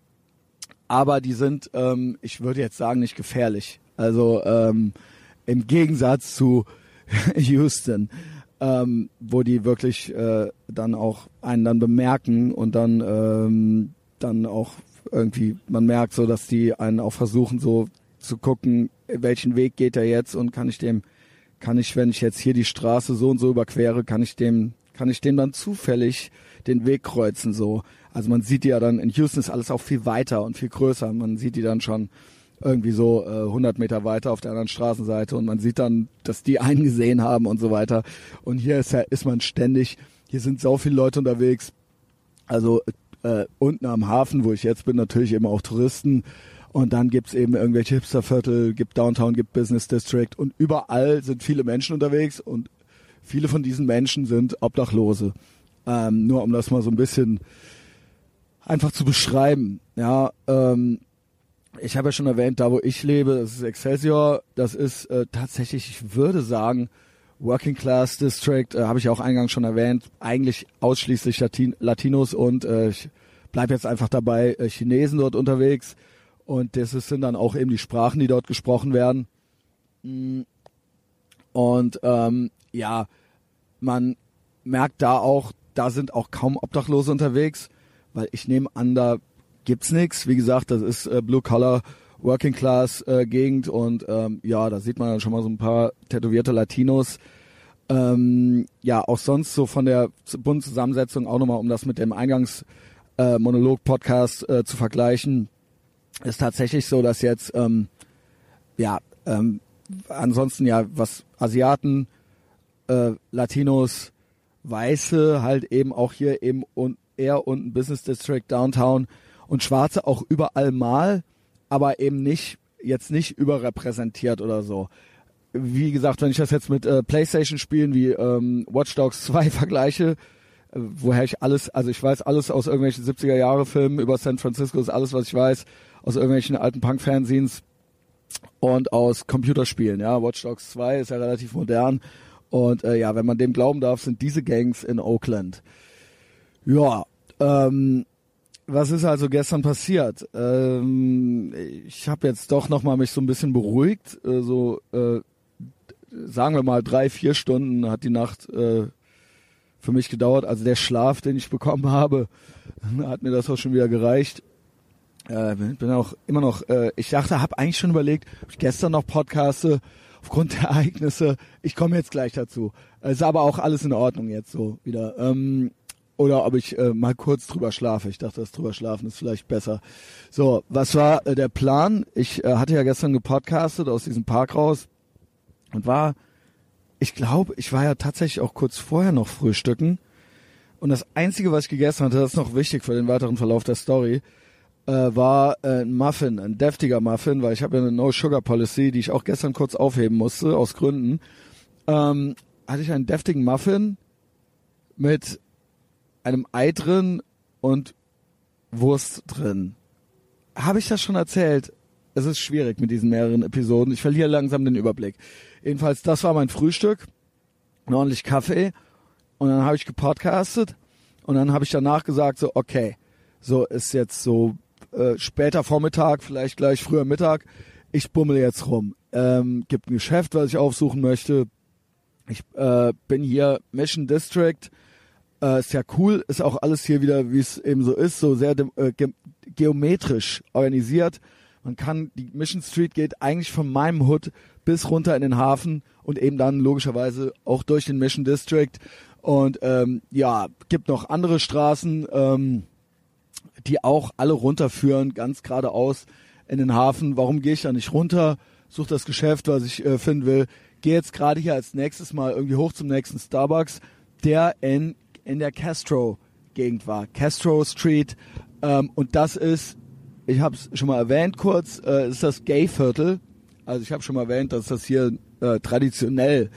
aber die sind, ähm, ich würde jetzt sagen, nicht gefährlich. Also ähm, im Gegensatz zu Houston, ähm, wo die wirklich äh, dann auch einen dann bemerken und dann ähm, dann auch irgendwie man merkt so, dass die einen auch versuchen so zu gucken, welchen Weg geht er jetzt und kann ich dem kann ich, wenn ich jetzt hier die Straße so und so überquere, kann ich dem kann ich dem dann zufällig den Weg kreuzen so. Also man sieht die ja dann, in Houston ist alles auch viel weiter und viel größer. Man sieht die dann schon irgendwie so äh, 100 Meter weiter auf der anderen Straßenseite und man sieht dann, dass die einen gesehen haben und so weiter. Und hier ist, ja, ist man ständig, hier sind so viele Leute unterwegs. Also äh, unten am Hafen, wo ich jetzt bin, natürlich eben auch Touristen. Und dann gibt's eben irgendwelche Hipsterviertel, gibt Downtown, gibt Business District und überall sind viele Menschen unterwegs und viele von diesen Menschen sind Obdachlose. Ähm, nur um das mal so ein bisschen einfach zu beschreiben. Ja, ähm, ich habe ja schon erwähnt, da wo ich lebe, das ist Excelsior, das ist äh, tatsächlich, ich würde sagen, Working Class District, äh, habe ich auch eingangs schon erwähnt, eigentlich ausschließlich Latin Latinos und äh, ich bleib jetzt einfach dabei, äh, Chinesen dort unterwegs und das sind dann auch eben die Sprachen, die dort gesprochen werden. Mm. Und ähm, ja, man merkt da auch, da sind auch kaum Obdachlose unterwegs weil ich nehme an, da gibt's nichts. Wie gesagt, das ist äh, Blue Collar Working Class äh, Gegend und ähm, ja, da sieht man dann schon mal so ein paar tätowierte Latinos. Ähm, ja, auch sonst so von der bunten Zusammensetzung auch nochmal, um das mit dem Eingangs äh, Podcast äh, zu vergleichen, ist tatsächlich so, dass jetzt ähm, ja ähm, ansonsten ja was Asiaten, äh, Latinos, Weiße halt eben auch hier eben und eher unten Business District, Downtown und Schwarze auch überall mal, aber eben nicht, jetzt nicht überrepräsentiert oder so. Wie gesagt, wenn ich das jetzt mit äh, Playstation-Spielen wie ähm, Watch Dogs 2 vergleiche, äh, woher ich alles, also ich weiß alles aus irgendwelchen 70er-Jahre-Filmen über San Francisco, ist alles, was ich weiß, aus irgendwelchen alten Punk-Fernsehens und aus Computerspielen. Ja, Watch Dogs 2 ist ja relativ modern. Und äh, ja, wenn man dem glauben darf, sind diese Gangs in Oakland. Ja, ähm, was ist also gestern passiert? Ähm, ich habe jetzt doch noch mal mich so ein bisschen beruhigt. Äh, so äh, sagen wir mal drei, vier Stunden hat die Nacht äh, für mich gedauert. Also der Schlaf, den ich bekommen habe, hat mir das auch schon wieder gereicht. Äh, bin auch immer noch. Äh, ich dachte, habe eigentlich schon überlegt, ob ich gestern noch podcaste aufgrund der Ereignisse. Ich komme jetzt gleich dazu. Es ist aber auch alles in Ordnung jetzt so wieder. Ähm, oder ob ich äh, mal kurz drüber schlafe. Ich dachte, das drüber schlafen ist vielleicht besser. So, was war äh, der Plan? Ich äh, hatte ja gestern gepodcastet aus diesem Park raus und war, ich glaube, ich war ja tatsächlich auch kurz vorher noch frühstücken. Und das Einzige, was ich gegessen hatte, das ist noch wichtig für den weiteren Verlauf der Story, äh, war äh, ein Muffin, ein deftiger Muffin, weil ich habe ja eine No-Sugar-Policy, die ich auch gestern kurz aufheben musste, aus Gründen. Ähm, hatte ich einen deftigen Muffin mit einem Ei drin und Wurst drin. Habe ich das schon erzählt? Es ist schwierig mit diesen mehreren Episoden. Ich verliere langsam den Überblick. Jedenfalls, das war mein Frühstück. Ordentlich Kaffee. Und dann habe ich gepodcastet. Und dann habe ich danach gesagt, so, okay, so ist jetzt so äh, später Vormittag, vielleicht gleich früher Mittag. Ich bummel jetzt rum. Ähm, gibt ein Geschäft, was ich aufsuchen möchte. Ich äh, bin hier Mission District äh, ist ja cool, ist auch alles hier wieder, wie es eben so ist, so sehr äh, ge geometrisch organisiert. Man kann, die Mission Street geht eigentlich von meinem Hood bis runter in den Hafen und eben dann logischerweise auch durch den Mission District. Und ähm, ja, gibt noch andere Straßen, ähm, die auch alle runterführen, ganz geradeaus in den Hafen. Warum gehe ich da nicht runter? Such das Geschäft, was ich äh, finden will. Gehe jetzt gerade hier als nächstes mal irgendwie hoch zum nächsten Starbucks, der in in der Castro-Gegend war. Castro Street. Ähm, und das ist, ich habe es schon mal erwähnt kurz, äh, ist das Gay-Viertel. Also ich habe schon mal erwähnt, dass das hier äh, traditionell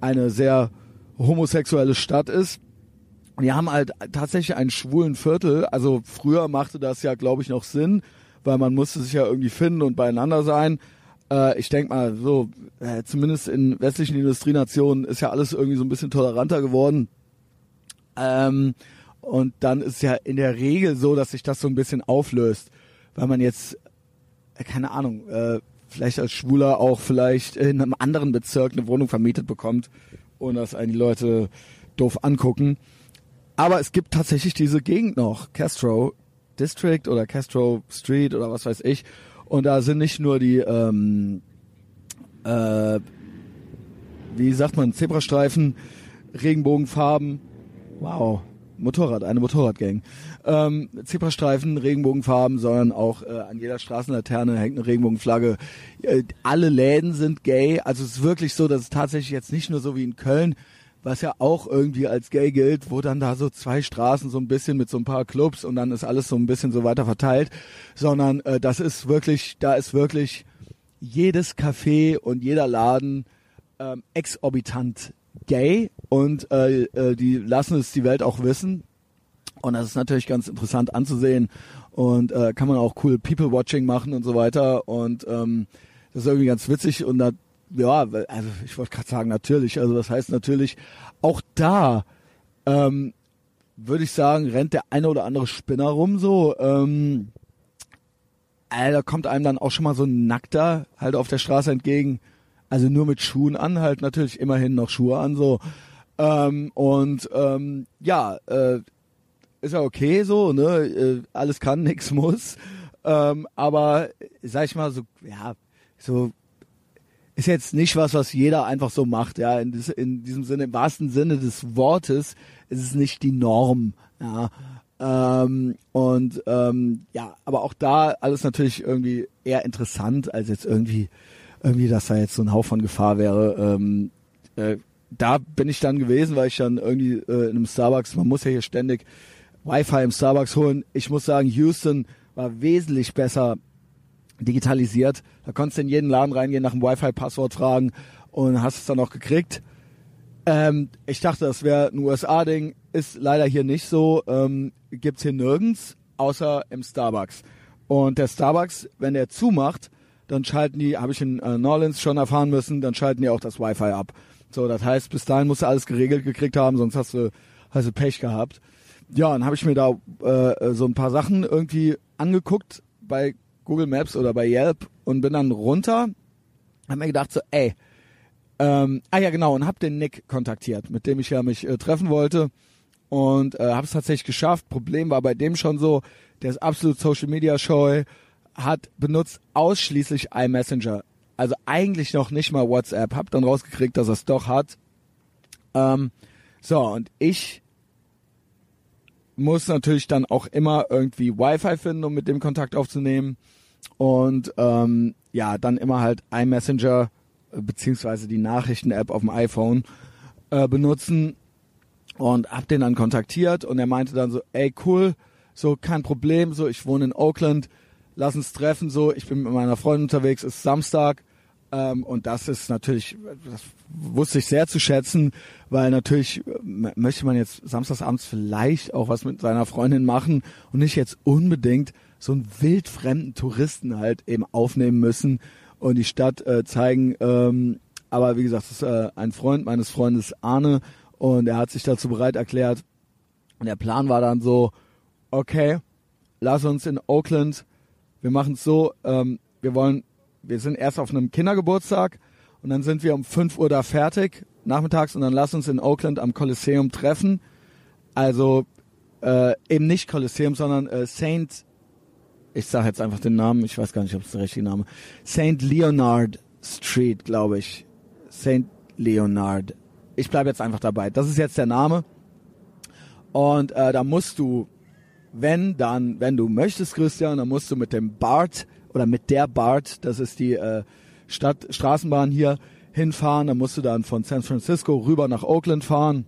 eine sehr homosexuelle Stadt ist. Die haben halt tatsächlich einen schwulen Viertel. Also früher machte das ja, glaube ich, noch Sinn, weil man musste sich ja irgendwie finden und beieinander sein. Äh, ich denke mal, so, äh, zumindest in westlichen Industrienationen ist ja alles irgendwie so ein bisschen toleranter geworden. Ähm, und dann ist ja in der Regel so, dass sich das so ein bisschen auflöst, weil man jetzt, äh, keine Ahnung, äh, vielleicht als Schwuler auch vielleicht in einem anderen Bezirk eine Wohnung vermietet bekommt und dass einen die Leute doof angucken. Aber es gibt tatsächlich diese Gegend noch, Castro District oder Castro Street oder was weiß ich. Und da sind nicht nur die, ähm, äh, wie sagt man, Zebrastreifen, Regenbogenfarben, Wow. Motorrad, eine Motorradgang. Ähm, Zebrastreifen, Regenbogenfarben, sondern auch äh, an jeder Straßenlaterne hängt eine Regenbogenflagge. Äh, alle Läden sind gay. Also es ist wirklich so, dass es tatsächlich jetzt nicht nur so wie in Köln, was ja auch irgendwie als gay gilt, wo dann da so zwei Straßen so ein bisschen mit so ein paar Clubs und dann ist alles so ein bisschen so weiter verteilt, sondern äh, das ist wirklich, da ist wirklich jedes Café und jeder Laden ähm, exorbitant gay und äh, äh, die lassen es die Welt auch wissen. Und das ist natürlich ganz interessant anzusehen und äh, kann man auch cool People-Watching machen und so weiter. Und ähm, das ist irgendwie ganz witzig und da, ja, also ich wollte gerade sagen, natürlich, also das heißt natürlich, auch da ähm, würde ich sagen, rennt der eine oder andere Spinner rum so. Ähm, äh, da kommt einem dann auch schon mal so ein Nackter halt auf der Straße entgegen. Also nur mit Schuhen an, halt natürlich immerhin noch Schuhe an, so. Ähm, und ähm, ja, äh, ist ja okay so, ne? Äh, alles kann, nix muss. Ähm, aber sag ich mal so, ja, so ist jetzt nicht was, was jeder einfach so macht, ja. In, dis, in diesem Sinne, im wahrsten Sinne des Wortes, ist es nicht die Norm, ja. Ähm, und ähm, ja, aber auch da alles natürlich irgendwie eher interessant als jetzt irgendwie irgendwie, dass da jetzt so ein Hauch von Gefahr wäre. Ähm, äh, da bin ich dann gewesen, weil ich dann irgendwie äh, in einem Starbucks, man muss ja hier ständig Wi-Fi im Starbucks holen. Ich muss sagen, Houston war wesentlich besser digitalisiert. Da konntest du in jeden Laden reingehen, nach dem Wi-Fi-Passwort fragen und hast es dann auch gekriegt. Ähm, ich dachte, das wäre ein USA-Ding. Ist leider hier nicht so. Ähm, gibt's hier nirgends, außer im Starbucks. Und der Starbucks, wenn der zumacht, dann schalten die, habe ich in äh, Orleans schon erfahren müssen, dann schalten die auch das Wi-Fi ab. So, das heißt, bis dahin musst du alles geregelt gekriegt haben, sonst hast du, hast du Pech gehabt. Ja, dann habe ich mir da äh, so ein paar Sachen irgendwie angeguckt bei Google Maps oder bei Yelp und bin dann runter, hab mir gedacht so, ey, ähm, ah ja genau, und hab den Nick kontaktiert, mit dem ich ja mich äh, treffen wollte und äh, habe es tatsächlich geschafft. Problem war bei dem schon so, der ist absolut Social Media scheu, hat benutzt ausschließlich iMessenger. Also eigentlich noch nicht mal WhatsApp. Hab dann rausgekriegt, dass er es doch hat. Ähm, so, und ich muss natürlich dann auch immer irgendwie Wi-Fi finden, um mit dem Kontakt aufzunehmen. Und ähm, ja, dann immer halt iMessenger äh, beziehungsweise die Nachrichten-App auf dem iPhone äh, benutzen und hab den dann kontaktiert und er meinte dann so, ey cool, so kein Problem, so ich wohne in Oakland, lass uns treffen, so, ich bin mit meiner Freundin unterwegs, ist Samstag. Ähm, und das ist natürlich, das wusste ich sehr zu schätzen, weil natürlich äh, möchte man jetzt samstagsabends vielleicht auch was mit seiner Freundin machen und nicht jetzt unbedingt so einen wildfremden Touristen halt eben aufnehmen müssen und die Stadt äh, zeigen. Ähm, aber wie gesagt, das ist äh, ein Freund meines Freundes Arne und er hat sich dazu bereit erklärt. Und der Plan war dann so, okay, lass uns in Oakland wir machen es so, ähm, wir wollen, wir sind erst auf einem Kindergeburtstag und dann sind wir um 5 Uhr da fertig, nachmittags, und dann lass uns in Oakland am Kolosseum treffen. Also äh, eben nicht Kolosseum, sondern äh, Saint, ich sage jetzt einfach den Namen, ich weiß gar nicht, ob es der richtige Name Saint Leonard Street, glaube ich. Saint Leonard. Ich bleibe jetzt einfach dabei. Das ist jetzt der Name. Und äh, da musst du wenn dann, wenn du möchtest, Christian, dann musst du mit dem BART oder mit der BART, das ist die äh, Stadt Straßenbahn hier, hinfahren. Dann musst du dann von San Francisco rüber nach Oakland fahren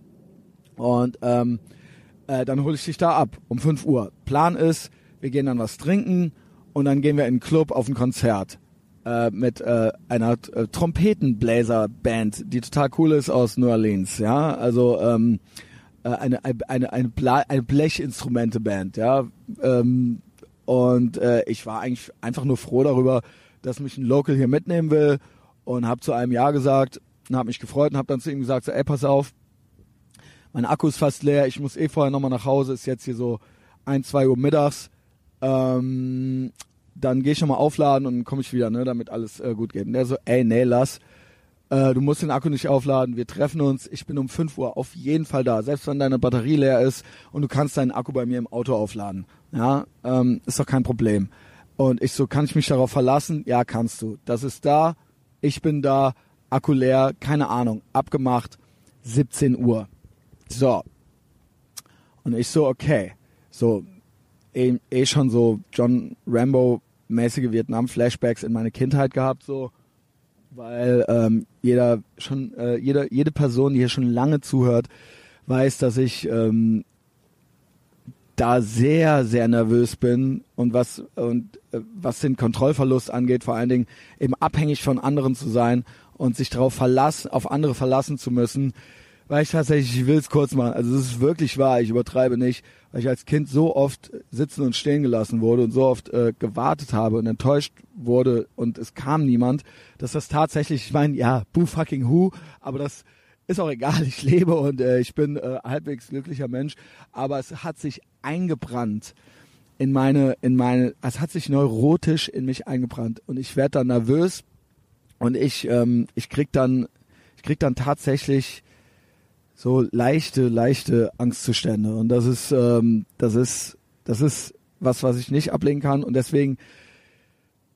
und ähm, äh, dann hole ich dich da ab um 5 Uhr. Plan ist, wir gehen dann was trinken und dann gehen wir in einen Club auf ein Konzert äh, mit äh, einer äh, Trompetenbläser-Band, die total cool ist aus New Orleans. Ja, also ähm, äh, eine, eine, eine, eine Blechinstrumente-Band, ja. Ähm, und äh, ich war eigentlich einfach nur froh darüber, dass mich ein Local hier mitnehmen will und habe zu einem Ja gesagt und habe mich gefreut und habe dann zu ihm gesagt, so, ey, pass auf, mein Akku ist fast leer, ich muss eh vorher nochmal nach Hause, ist jetzt hier so ein, zwei Uhr mittags. Ähm, dann gehe ich nochmal aufladen und komme ich wieder, ne, damit alles äh, gut geht. Und der so, ey, nee, lass äh, du musst den Akku nicht aufladen, wir treffen uns, ich bin um 5 Uhr auf jeden Fall da, selbst wenn deine Batterie leer ist und du kannst deinen Akku bei mir im Auto aufladen. Ja, ähm, ist doch kein Problem. Und ich so, kann ich mich darauf verlassen? Ja, kannst du. Das ist da, ich bin da, Akku leer, keine Ahnung, abgemacht, 17 Uhr. So. Und ich so, okay, so eh, eh schon so John Rambo mäßige Vietnam-Flashbacks in meine Kindheit gehabt, so. Weil ähm, jeder schon äh, jede jede Person, die hier schon lange zuhört, weiß, dass ich ähm, da sehr sehr nervös bin und was und äh, was den Kontrollverlust angeht, vor allen Dingen eben abhängig von anderen zu sein und sich darauf verlassen, auf andere verlassen zu müssen, weil ich tatsächlich, ich will es kurz machen, also es ist wirklich wahr, ich übertreibe nicht, weil ich als Kind so oft sitzen und stehen gelassen wurde und so oft äh, gewartet habe und enttäuscht wurde und es kam niemand, dass das tatsächlich, ich meine, ja, boo fucking who, aber das ist auch egal, ich lebe und äh, ich bin äh, halbwegs glücklicher Mensch, aber es hat sich eingebrannt in meine, in meine, es hat sich neurotisch in mich eingebrannt und ich werde dann nervös und ich, ähm, ich krieg dann, ich krieg dann tatsächlich so leichte, leichte Angstzustände. Und das ist, ähm, das ist, das ist was, was ich nicht ablehnen kann. Und deswegen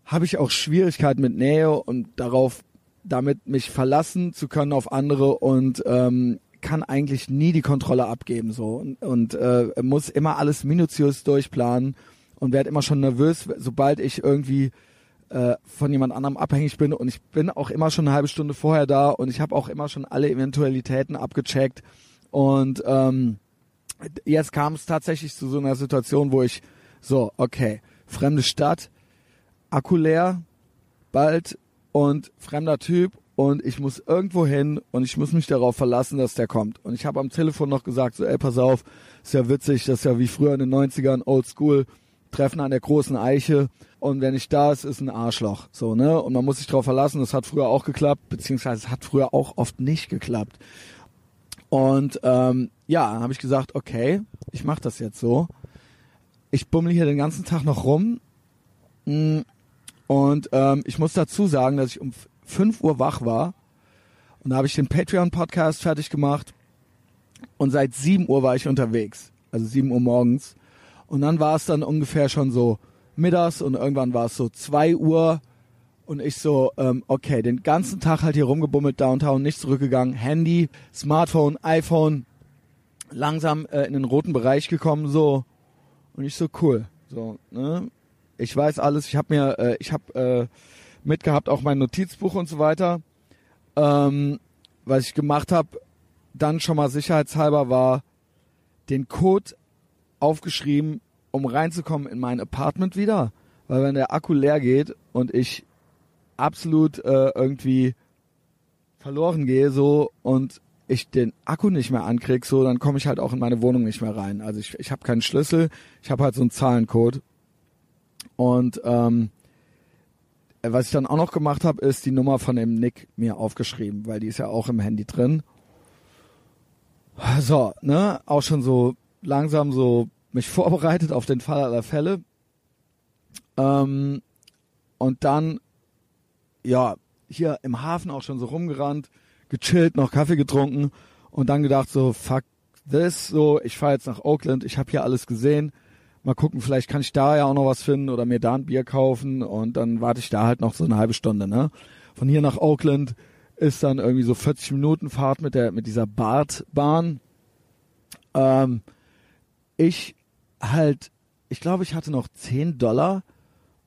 habe ich auch Schwierigkeiten mit Nähe und darauf, damit mich verlassen zu können auf andere und ähm, kann eigentlich nie die Kontrolle abgeben so und, und äh, muss immer alles minutiös durchplanen und werde immer schon nervös, sobald ich irgendwie äh, von jemand anderem abhängig bin und ich bin auch immer schon eine halbe Stunde vorher da und ich habe auch immer schon alle Eventualitäten abgecheckt und ähm, jetzt kam es tatsächlich zu so einer Situation, wo ich so, okay, fremde Stadt, Akku leer, bald und fremder Typ und ich muss irgendwo hin und ich muss mich darauf verlassen, dass der kommt. Und ich habe am Telefon noch gesagt, so, ey, pass auf, ist ja witzig, das ist ja wie früher in den 90ern, Old School, Treffen an der großen Eiche und wer nicht da ist, ist ein Arschloch. So, ne? Und man muss sich darauf verlassen, das hat früher auch geklappt, beziehungsweise es hat früher auch oft nicht geklappt. Und ähm, ja, habe ich gesagt, okay, ich mache das jetzt so. Ich bummel hier den ganzen Tag noch rum. Mm, und ähm, ich muss dazu sagen, dass ich um 5 Uhr wach war. Und da habe ich den Patreon-Podcast fertig gemacht. Und seit 7 Uhr war ich unterwegs. Also 7 Uhr morgens. Und dann war es dann ungefähr schon so mittags und irgendwann war es so zwei Uhr und ich so, ähm, okay, den ganzen Tag halt hier rumgebummelt, Downtown, nicht zurückgegangen, Handy, Smartphone, iPhone, langsam äh, in den roten Bereich gekommen, so und ich so cool, so, ne? Ich weiß alles, ich habe mir, äh, ich habe äh, mitgehabt auch mein Notizbuch und so weiter. Ähm, was ich gemacht habe, dann schon mal sicherheitshalber war den Code aufgeschrieben, um reinzukommen in mein Apartment wieder. Weil wenn der Akku leer geht und ich absolut äh, irgendwie verloren gehe so und ich den Akku nicht mehr ankrieg, so dann komme ich halt auch in meine Wohnung nicht mehr rein. Also ich, ich habe keinen Schlüssel, ich habe halt so einen Zahlencode. Und ähm, was ich dann auch noch gemacht habe, ist die Nummer von dem Nick mir aufgeschrieben, weil die ist ja auch im Handy drin. So, ne, auch schon so langsam so mich vorbereitet auf den Fall aller Fälle. Ähm, und dann, ja, hier im Hafen auch schon so rumgerannt, gechillt, noch Kaffee getrunken und dann gedacht so, fuck this, so, ich fahre jetzt nach Oakland, ich habe hier alles gesehen. Mal gucken, vielleicht kann ich da ja auch noch was finden oder mir da ein Bier kaufen und dann warte ich da halt noch so eine halbe Stunde, ne? Von hier nach Oakland ist dann irgendwie so 40 Minuten Fahrt mit der mit dieser Bartbahn. Ähm, ich halt, ich glaube, ich hatte noch 10 Dollar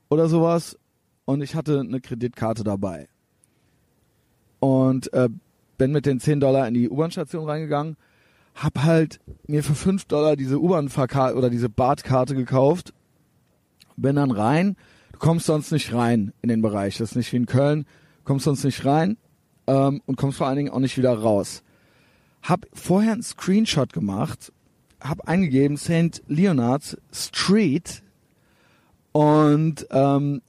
oder sowas und ich hatte eine Kreditkarte dabei. Und äh, bin mit den 10 Dollar in die U-Bahn-Station reingegangen, hab halt mir für 5 Dollar diese U-Bahn-Fahrkarte oder diese Badkarte gekauft, bin dann rein, du kommst sonst nicht rein in den Bereich, das ist nicht wie in Köln, kommst sonst nicht rein ähm, und kommst vor allen Dingen auch nicht wieder raus. Hab vorher einen Screenshot gemacht habe eingegeben St. Leonard's Street und ähm,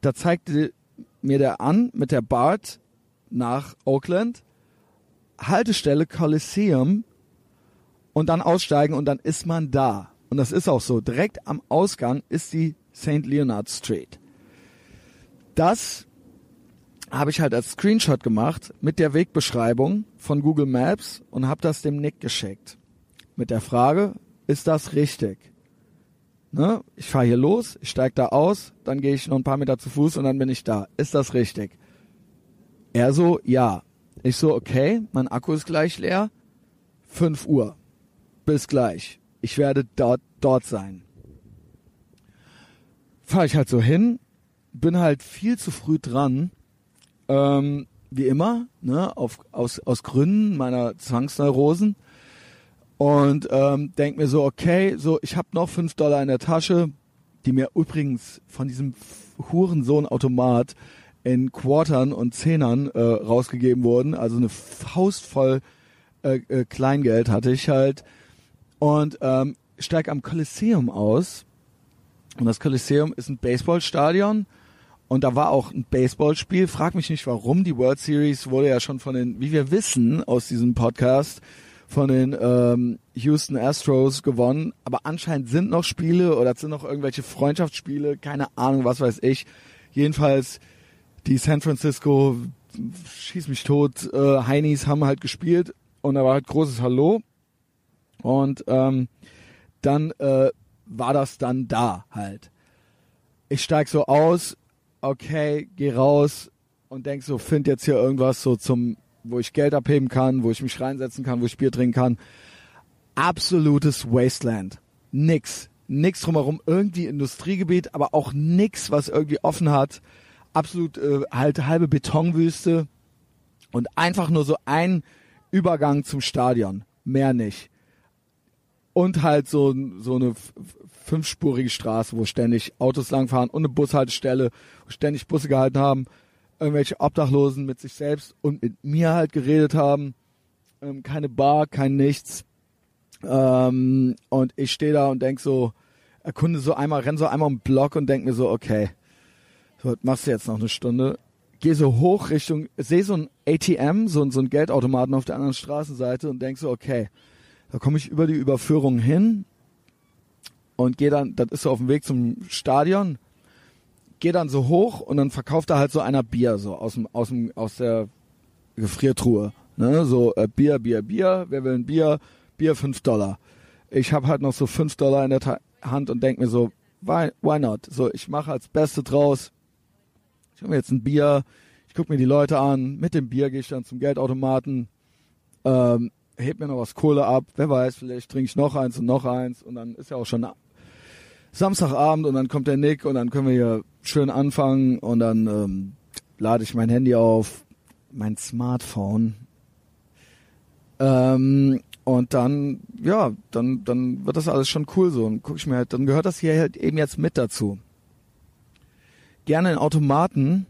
da zeigte mir der an mit der BART nach Oakland, Haltestelle Coliseum und dann aussteigen und dann ist man da. Und das ist auch so. Direkt am Ausgang ist die St. Leonard Street. Das habe ich halt als Screenshot gemacht mit der Wegbeschreibung von Google Maps und habe das dem Nick geschickt mit der Frage, ist das richtig? Ne? Ich fahre hier los, ich steige da aus, dann gehe ich noch ein paar Meter zu Fuß und dann bin ich da. Ist das richtig? Er so, ja. Ich so, okay, mein Akku ist gleich leer. 5 Uhr. Bis gleich. ich werde dort, dort sein. Fahre ich halt so hin, bin halt viel zu früh dran, ähm, wie immer, ne, auf, aus, aus Gründen meiner Zwangsneurosen. Und ähm, denk mir so, okay, so ich habe noch fünf Dollar in der Tasche, die mir übrigens von diesem Hurensohn-Automat in Quartern und Zehnern äh, rausgegeben wurden. Also eine Faust voll äh, äh, Kleingeld hatte ich halt. Und ähm, steig am Kolosseum aus. Und das Kolosseum ist ein Baseballstadion. Und da war auch ein Baseballspiel. Frag mich nicht warum. Die World Series wurde ja schon von den, wie wir wissen aus diesem Podcast, von den ähm, Houston Astros gewonnen. Aber anscheinend sind noch Spiele oder sind noch irgendwelche Freundschaftsspiele. Keine Ahnung, was weiß ich. Jedenfalls die San Francisco schieß mich tot äh, Heinis haben halt gespielt und da war halt großes Hallo und ähm, dann äh, war das dann da halt. Ich steig so aus, okay, geh raus und denk so, find jetzt hier irgendwas so zum, wo ich Geld abheben kann, wo ich mich reinsetzen kann, wo ich Bier trinken kann. Absolutes Wasteland. Nix. Nix drumherum. Irgendwie Industriegebiet, aber auch nix, was irgendwie offen hat absolut äh, halt halbe Betonwüste und einfach nur so ein Übergang zum Stadion, mehr nicht. Und halt so, so eine fünfspurige Straße, wo ständig Autos langfahren und eine Bushaltestelle, wo ständig Busse gehalten haben, irgendwelche Obdachlosen mit sich selbst und mit mir halt geredet haben. Ähm, keine Bar, kein nichts. Ähm, und ich stehe da und denk so, erkunde so einmal, renn so einmal um Block und denk mir so, okay, so, machst du jetzt noch eine Stunde. Geh so hoch Richtung, sehe so ein ATM, so, so ein Geldautomaten auf der anderen Straßenseite und denk so, okay, da komme ich über die Überführung hin und gehe dann, das ist so auf dem Weg zum Stadion, gehe dann so hoch und dann verkauft da halt so einer Bier, so aus dem, aus dem, aus der Gefriertruhe. Ne? So äh, Bier, Bier, Bier, wer will ein Bier? Bier fünf Dollar. Ich habe halt noch so fünf Dollar in der Ta Hand und denk mir so, why, why not? So, ich mache als Beste draus. Ich habe mir jetzt ein Bier, ich gucke mir die Leute an, mit dem Bier gehe ich dann zum Geldautomaten, ähm, heb mir noch was Kohle ab, wer weiß, vielleicht trinke ich noch eins und noch eins und dann ist ja auch schon Samstagabend und dann kommt der Nick und dann können wir hier schön anfangen und dann ähm, lade ich mein Handy auf, mein Smartphone ähm, und dann, ja, dann, dann wird das alles schon cool so und gucke ich mir halt, dann gehört das hier halt eben jetzt mit dazu gerne in Automaten,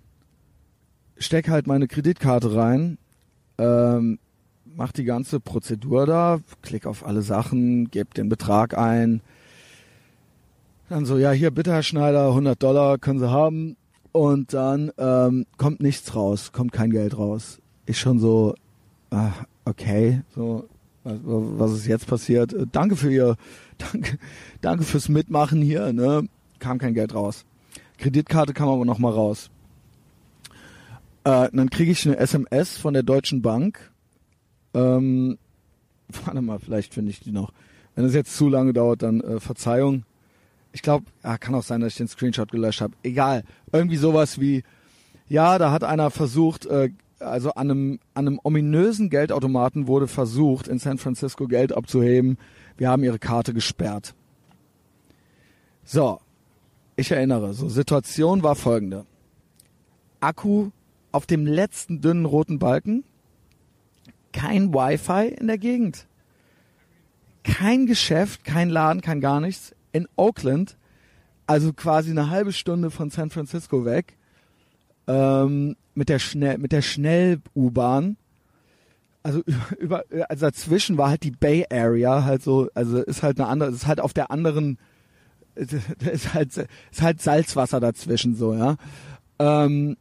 steck halt meine Kreditkarte rein, ähm, mach die ganze Prozedur da, klick auf alle Sachen, gebe den Betrag ein. Dann so, ja, hier bitte, Herr Schneider, 100 Dollar können Sie haben. Und dann ähm, kommt nichts raus, kommt kein Geld raus. Ich schon so, ah, okay, so, was, was ist jetzt passiert? Äh, danke für Ihr, danke, danke fürs Mitmachen hier, ne? Kam kein Geld raus. Kreditkarte kam aber noch mal raus. Äh, dann kriege ich eine SMS von der Deutschen Bank. Ähm, warte mal, vielleicht finde ich die noch. Wenn es jetzt zu lange dauert, dann äh, Verzeihung. Ich glaube, ja, kann auch sein, dass ich den Screenshot gelöscht habe. Egal. Irgendwie sowas wie, ja, da hat einer versucht, äh, also an einem, an einem ominösen Geldautomaten wurde versucht, in San Francisco Geld abzuheben. Wir haben ihre Karte gesperrt. So, ich erinnere, so Situation war folgende. Akku auf dem letzten dünnen roten Balken, kein Wi-Fi in der Gegend, kein Geschäft, kein Laden, kein gar nichts. In Oakland, also quasi eine halbe Stunde von San Francisco weg, ähm, mit der schnell mit der Schnell-U-Bahn. Also über, also dazwischen war halt die Bay Area halt so, also ist halt eine andere, ist halt auf der anderen ist halt, ist halt Salzwasser dazwischen so, ja. Ähm,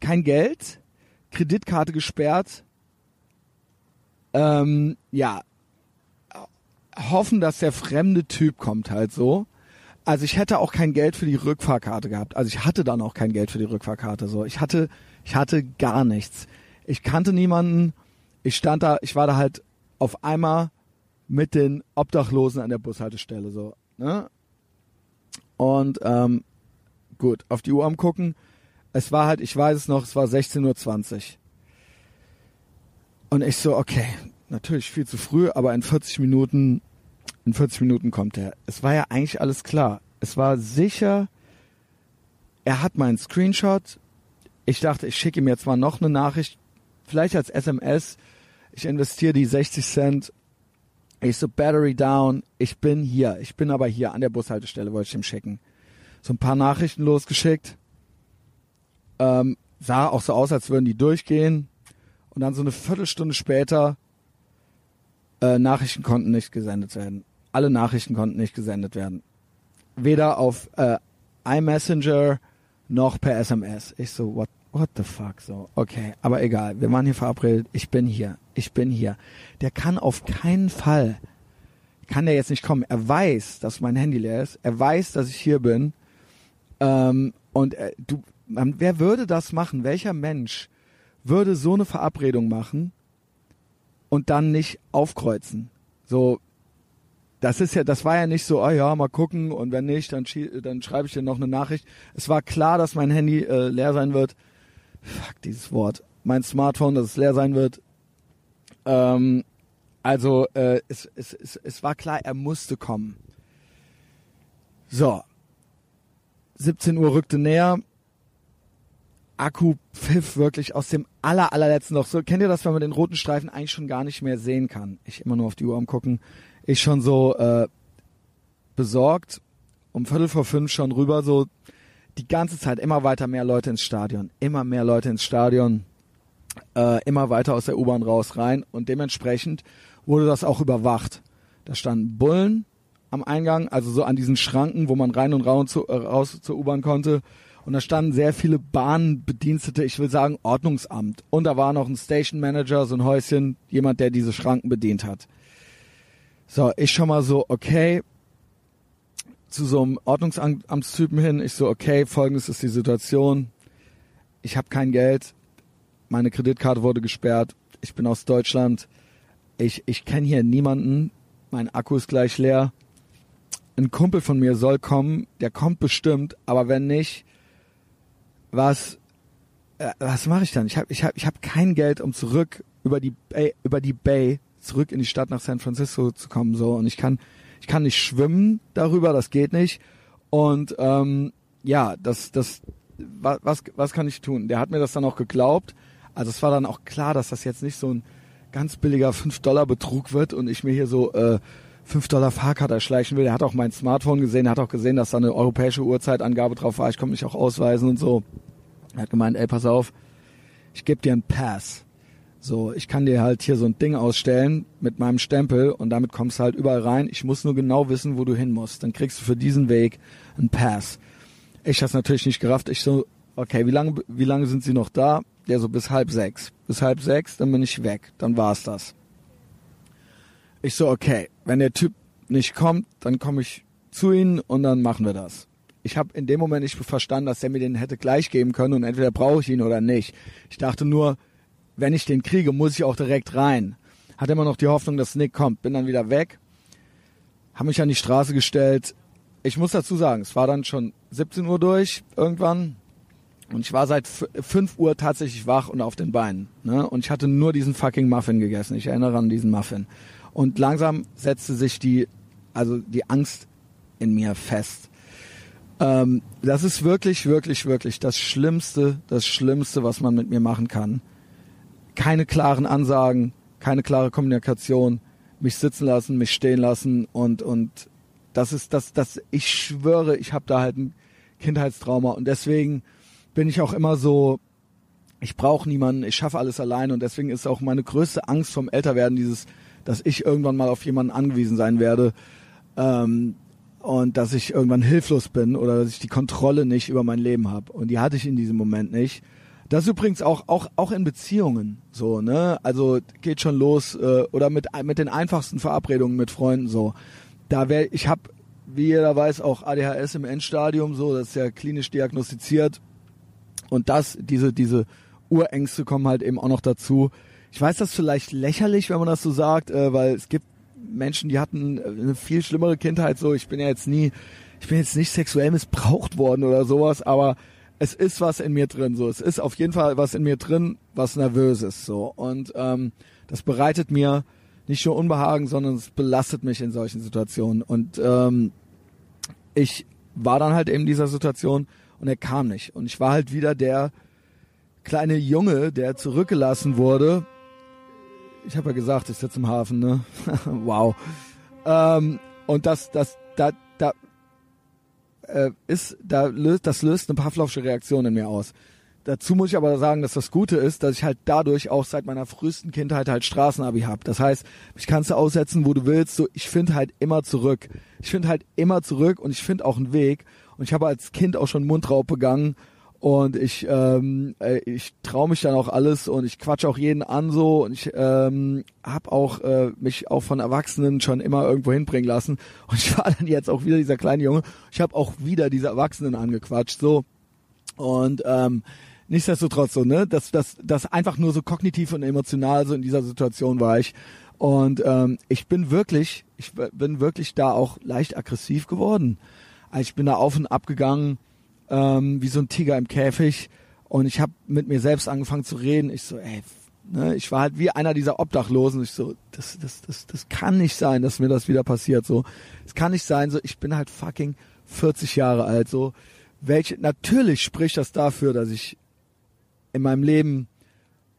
kein Geld, Kreditkarte gesperrt, ähm, ja, hoffen, dass der fremde Typ kommt halt so. Also ich hätte auch kein Geld für die Rückfahrkarte gehabt. Also ich hatte dann auch kein Geld für die Rückfahrkarte so. Ich hatte, ich hatte gar nichts. Ich kannte niemanden. Ich stand da, ich war da halt auf einmal mit den Obdachlosen an der Bushaltestelle so. Ne? Und ähm, gut, auf die Uhr am gucken. Es war halt, ich weiß es noch, es war 16.20 Uhr. Und ich so, okay, natürlich viel zu früh, aber in 40 Minuten in 40 Minuten kommt er. Es war ja eigentlich alles klar. Es war sicher, er hat meinen Screenshot. Ich dachte, ich schicke ihm jetzt mal noch eine Nachricht, vielleicht als SMS. Ich investiere die 60 Cent. Ich so, Battery down. Ich bin hier. Ich bin aber hier an der Bushaltestelle, wollte ich ihm schicken. So ein paar Nachrichten losgeschickt. Ähm, sah auch so aus, als würden die durchgehen. Und dann so eine Viertelstunde später, äh, Nachrichten konnten nicht gesendet werden. Alle Nachrichten konnten nicht gesendet werden. Weder auf äh, iMessenger noch per SMS. Ich so, what, what the fuck, so, okay, aber egal, wir waren hier verabredet, ich bin hier, ich bin hier. Der kann auf keinen Fall, kann der jetzt nicht kommen. Er weiß, dass mein Handy leer ist, er weiß, dass ich hier bin, ähm, und äh, du, man, wer würde das machen? Welcher Mensch würde so eine Verabredung machen und dann nicht aufkreuzen? So, das ist ja, das war ja nicht so, oh ja, mal gucken und wenn nicht, dann, dann schreibe ich dir noch eine Nachricht. Es war klar, dass mein Handy äh, leer sein wird. Fuck dieses Wort. Mein Smartphone, dass es leer sein wird. Ähm, also äh, es, es, es, es war klar, er musste kommen. So. 17 Uhr rückte näher. Akku pfiff wirklich aus dem aller, allerletzten noch. So, kennt ihr das, wenn man den roten Streifen eigentlich schon gar nicht mehr sehen kann? Ich immer nur auf die Uhr am gucken ich schon so äh, besorgt, um Viertel vor fünf schon rüber, so die ganze Zeit immer weiter mehr Leute ins Stadion, immer mehr Leute ins Stadion, äh, immer weiter aus der U-Bahn raus rein und dementsprechend wurde das auch überwacht. Da standen Bullen am Eingang, also so an diesen Schranken, wo man rein und raus, zu, äh, raus zur U-Bahn konnte. Und da standen sehr viele Bahnbedienstete, ich will sagen Ordnungsamt. Und da war noch ein Station Manager, so ein Häuschen, jemand, der diese Schranken bedient hat. So, ich schon mal so, okay, zu so einem Ordnungsamtstypen hin. Ich so, okay, folgendes ist die Situation. Ich habe kein Geld. Meine Kreditkarte wurde gesperrt. Ich bin aus Deutschland. Ich, ich kenne hier niemanden. Mein Akku ist gleich leer. Ein Kumpel von mir soll kommen. Der kommt bestimmt. Aber wenn nicht, was, äh, was mache ich dann? Ich habe ich hab, ich hab kein Geld, um zurück über die, Bay, über die Bay zurück in die Stadt nach San Francisco zu kommen so und ich kann ich kann nicht schwimmen darüber, das geht nicht und ähm, ja, das das was was kann ich tun? Der hat mir das dann auch geglaubt. Also es war dann auch klar, dass das jetzt nicht so ein ganz billiger 5 Dollar Betrug wird und ich mir hier so äh, 5 Dollar Fahrkarte erschleichen will. Er hat auch mein Smartphone gesehen, er hat auch gesehen, dass da eine europäische Uhrzeitangabe drauf war. Ich konnte mich auch ausweisen und so. Er hat gemeint, ey, pass auf, ich gebe dir einen Pass. So, ich kann dir halt hier so ein Ding ausstellen mit meinem Stempel und damit kommst du halt überall rein. Ich muss nur genau wissen, wo du hin musst. Dann kriegst du für diesen Weg einen Pass. Ich hab's natürlich nicht gerafft. Ich so, okay, wie lange, wie lange sind sie noch da? Der so bis halb sechs. Bis halb sechs, dann bin ich weg. Dann war's das. Ich so, okay, wenn der Typ nicht kommt, dann komme ich zu ihnen und dann machen wir das. Ich habe in dem Moment nicht verstanden, dass er mir den hätte gleich geben können und entweder brauche ich ihn oder nicht. Ich dachte nur, wenn ich den kriege, muss ich auch direkt rein. Hatte immer noch die Hoffnung, dass Nick kommt. Bin dann wieder weg, habe mich an die Straße gestellt. Ich muss dazu sagen, es war dann schon 17 Uhr durch irgendwann. Und ich war seit 5 Uhr tatsächlich wach und auf den Beinen. Ne? Und ich hatte nur diesen fucking Muffin gegessen. Ich erinnere an diesen Muffin. Und langsam setzte sich die, also die Angst in mir fest. Ähm, das ist wirklich, wirklich, wirklich das Schlimmste, das Schlimmste, was man mit mir machen kann keine klaren Ansagen, keine klare Kommunikation, mich sitzen lassen, mich stehen lassen und und das ist das das ich schwöre, ich habe da halt ein Kindheitstrauma und deswegen bin ich auch immer so ich brauche niemanden, ich schaffe alles alleine und deswegen ist auch meine größte Angst vom Älterwerden dieses, dass ich irgendwann mal auf jemanden angewiesen sein werde ähm, und dass ich irgendwann hilflos bin oder dass ich die Kontrolle nicht über mein Leben habe und die hatte ich in diesem Moment nicht das ist übrigens auch, auch, auch in Beziehungen so, ne? Also geht schon los äh, oder mit, mit den einfachsten Verabredungen mit Freunden so. Da wäre, ich habe, wie jeder weiß, auch ADHS im Endstadium, so, das ist ja klinisch diagnostiziert. Und das, diese, diese Urängste kommen halt eben auch noch dazu. Ich weiß das vielleicht lächerlich, wenn man das so sagt, äh, weil es gibt Menschen, die hatten eine viel schlimmere Kindheit, so, ich bin ja jetzt nie, ich bin jetzt nicht sexuell missbraucht worden oder sowas, aber es ist was in mir drin, so. Es ist auf jeden Fall was in mir drin, was nervös ist, so. Und ähm, das bereitet mir nicht nur Unbehagen, sondern es belastet mich in solchen Situationen. Und ähm, ich war dann halt in dieser Situation und er kam nicht. Und ich war halt wieder der kleine Junge, der zurückgelassen wurde. Ich habe ja gesagt, ich sitze im Hafen, ne? wow. Ähm, und das, das, da, da äh, ist, da löst, das löst eine Pavlovsche Reaktion in mir aus. Dazu muss ich aber sagen, dass das Gute ist, dass ich halt dadurch auch seit meiner frühesten Kindheit halt Straßenabi hab. Das heißt, ich kannst du aussetzen, wo du willst. So, ich finde halt immer zurück. Ich finde halt immer zurück und ich finde auch einen Weg. Und ich habe als Kind auch schon Mundraub begangen und ich ähm, äh, ich traue mich dann auch alles und ich quatsch auch jeden an so. Und ich ähm, habe auch äh, mich auch von Erwachsenen schon immer irgendwo hinbringen lassen. Und ich war dann jetzt auch wieder dieser kleine Junge. Ich habe auch wieder diese Erwachsenen angequatscht so. Und ähm, nichtsdestotrotz so ne dass das das einfach nur so kognitiv und emotional so in dieser Situation war ich. Und ähm, ich bin wirklich ich bin wirklich da auch leicht aggressiv geworden. Also ich bin da auf und ab gegangen ähm, wie so ein Tiger im Käfig. Und ich habe mit mir selbst angefangen zu reden. Ich so, ey, ne, ich war halt wie einer dieser Obdachlosen. Ich so, das, das, das, das kann nicht sein, dass mir das wieder passiert. So, es kann nicht sein. So, ich bin halt fucking 40 Jahre alt. So, welche? Natürlich spricht das dafür, dass ich in meinem Leben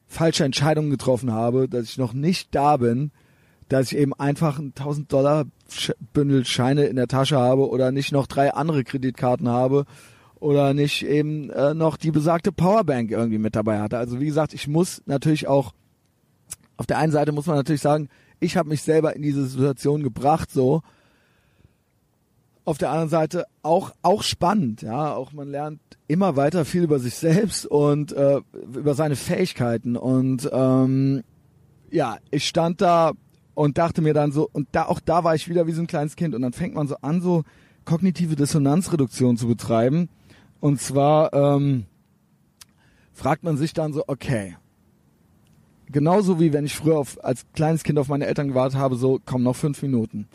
falsche Entscheidungen getroffen habe, dass ich noch nicht da bin, dass ich eben einfach ein 1000 Dollar Bündel Scheine in der Tasche habe oder nicht noch drei andere Kreditkarten habe oder nicht eben äh, noch die besagte Powerbank irgendwie mit dabei hatte. Also wie gesagt, ich muss natürlich auch auf der einen Seite muss man natürlich sagen, ich habe mich selber in diese Situation gebracht so. Auf der anderen Seite auch auch spannend, ja, auch man lernt immer weiter viel über sich selbst und äh, über seine Fähigkeiten und ähm, ja, ich stand da und dachte mir dann so und da auch da war ich wieder wie so ein kleines Kind und dann fängt man so an so kognitive Dissonanzreduktion zu betreiben und zwar ähm, fragt man sich dann so, okay, genauso wie wenn ich früher auf, als kleines Kind auf meine Eltern gewartet habe, so, komm, noch fünf Minuten.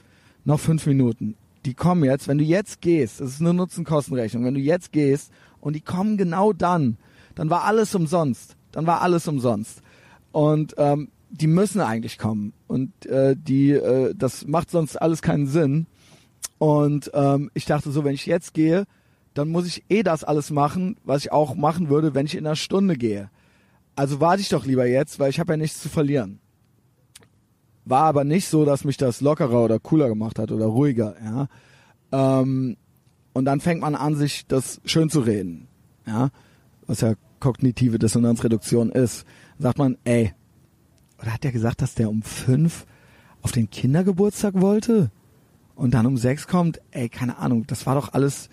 Noch fünf Minuten. Die kommen jetzt, wenn du jetzt gehst, das ist eine Nutzen-Kosten-Rechnung, wenn du jetzt gehst und die kommen genau dann, dann war alles umsonst. Dann war alles umsonst. Und ähm, die müssen eigentlich kommen. Und äh, die, äh, das macht sonst alles keinen Sinn. Und ähm, ich dachte so, wenn ich jetzt gehe, dann muss ich eh das alles machen, was ich auch machen würde, wenn ich in einer Stunde gehe. Also warte ich doch lieber jetzt, weil ich habe ja nichts zu verlieren. War aber nicht so, dass mich das lockerer oder cooler gemacht hat oder ruhiger, ja. Ähm, und dann fängt man an, sich das schön zu reden, ja, was ja kognitive Dissonanzreduktion ist. Sagt man, ey, oder hat der gesagt, dass der um fünf auf den Kindergeburtstag wollte und dann um sechs kommt? Ey, keine Ahnung, das war doch alles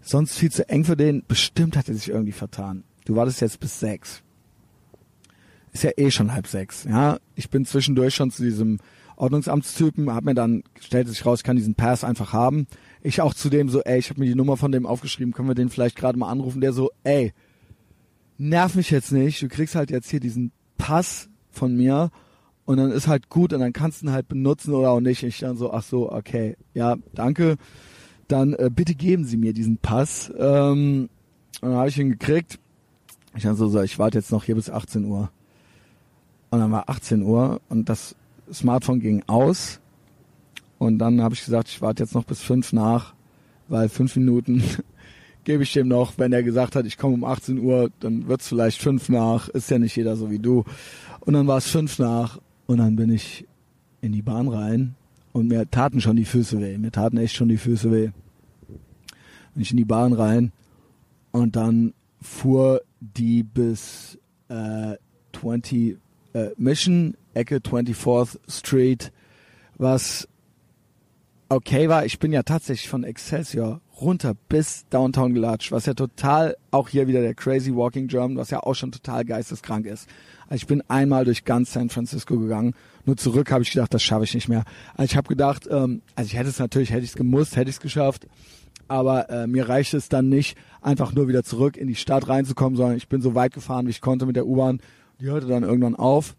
sonst viel zu eng für den. Bestimmt hat er sich irgendwie vertan. Du wartest jetzt bis sechs. Ist ja eh schon halb sechs. Ja, ich bin zwischendurch schon zu diesem Ordnungsamtstypen, hab mir dann stellt sich raus, ich kann diesen Pass einfach haben. Ich auch zu dem so, ey, ich habe mir die Nummer von dem aufgeschrieben, können wir den vielleicht gerade mal anrufen? Der so, ey, nerv mich jetzt nicht, du kriegst halt jetzt hier diesen Pass von mir und dann ist halt gut und dann kannst du ihn halt benutzen oder auch nicht. Ich dann so, ach so, okay, ja, danke dann äh, bitte geben Sie mir diesen Pass. Ähm, und dann habe ich ihn gekriegt. Ich dann so, ich warte jetzt noch hier bis 18 Uhr. Und dann war 18 Uhr und das Smartphone ging aus. Und dann habe ich gesagt, ich warte jetzt noch bis fünf nach, weil fünf Minuten gebe ich dem noch. Wenn er gesagt hat, ich komme um 18 Uhr, dann wird's vielleicht fünf nach. Ist ja nicht jeder so wie du. Und dann war es fünf nach und dann bin ich in die Bahn rein und mir taten schon die Füße weh. Mir taten echt schon die Füße weh. Bin ich in die Bahn rein und dann fuhr die bis äh, 20 äh, Mission, Ecke 24th Street, was okay war. Ich bin ja tatsächlich von Excelsior runter bis Downtown gelatscht, was ja total, auch hier wieder der Crazy Walking German, was ja auch schon total geisteskrank ist. Also ich bin einmal durch ganz San Francisco gegangen. Nur zurück habe ich gedacht, das schaffe ich nicht mehr. Also ich habe gedacht, ähm, also ich hätte es natürlich, hätte ich es gemusst, hätte ich es geschafft. Aber äh, mir reicht es dann nicht, einfach nur wieder zurück in die Stadt reinzukommen, sondern ich bin so weit gefahren, wie ich konnte mit der U-Bahn. Die hörte dann irgendwann auf.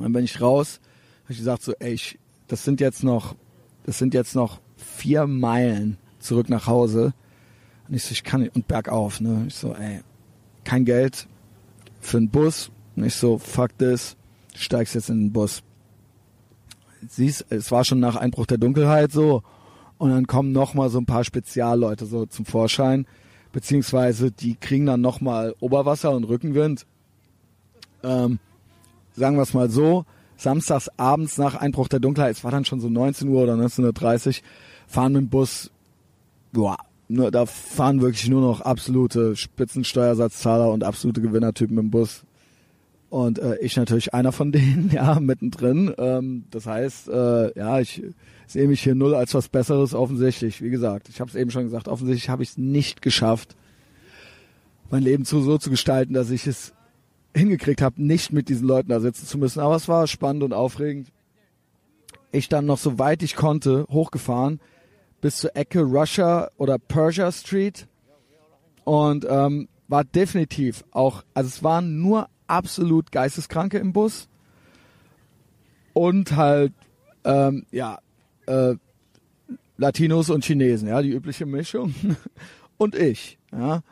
Dann bin ich raus. Habe ich gesagt so, ey, ich, das sind jetzt noch, das sind jetzt noch vier Meilen zurück nach Hause. Und ich so, ich kann nicht, und bergauf, ne? Ich so, ey, kein Geld für einen Bus, und ich so, fuck this, steigst jetzt in den Bus. siehst, es war schon nach Einbruch der Dunkelheit so. Und dann kommen noch mal so ein paar Spezialleute so zum Vorschein. Beziehungsweise die kriegen dann noch mal Oberwasser und Rückenwind. Ähm, sagen wir es mal so, samstags abends nach Einbruch der Dunkelheit, es war dann schon so 19 Uhr oder 19.30 Uhr, fahren mit dem Bus, boah, nur, da fahren wirklich nur noch absolute Spitzensteuersatzzahler und absolute Gewinnertypen im Bus. Und äh, ich natürlich einer von denen, ja, mittendrin. Ähm, das heißt, äh, ja, ich sehe mich hier null als was Besseres offensichtlich. Wie gesagt, ich habe es eben schon gesagt, offensichtlich habe ich es nicht geschafft, mein Leben zu, so zu gestalten, dass ich es hingekriegt habe, nicht mit diesen Leuten da sitzen zu müssen. Aber es war spannend und aufregend. Ich dann noch so weit ich konnte hochgefahren bis zur Ecke Russia oder Persia Street und ähm, war definitiv auch, also es waren nur absolut Geisteskranke im Bus und halt ähm, ja äh, Latinos und Chinesen, ja die übliche Mischung und ich, ja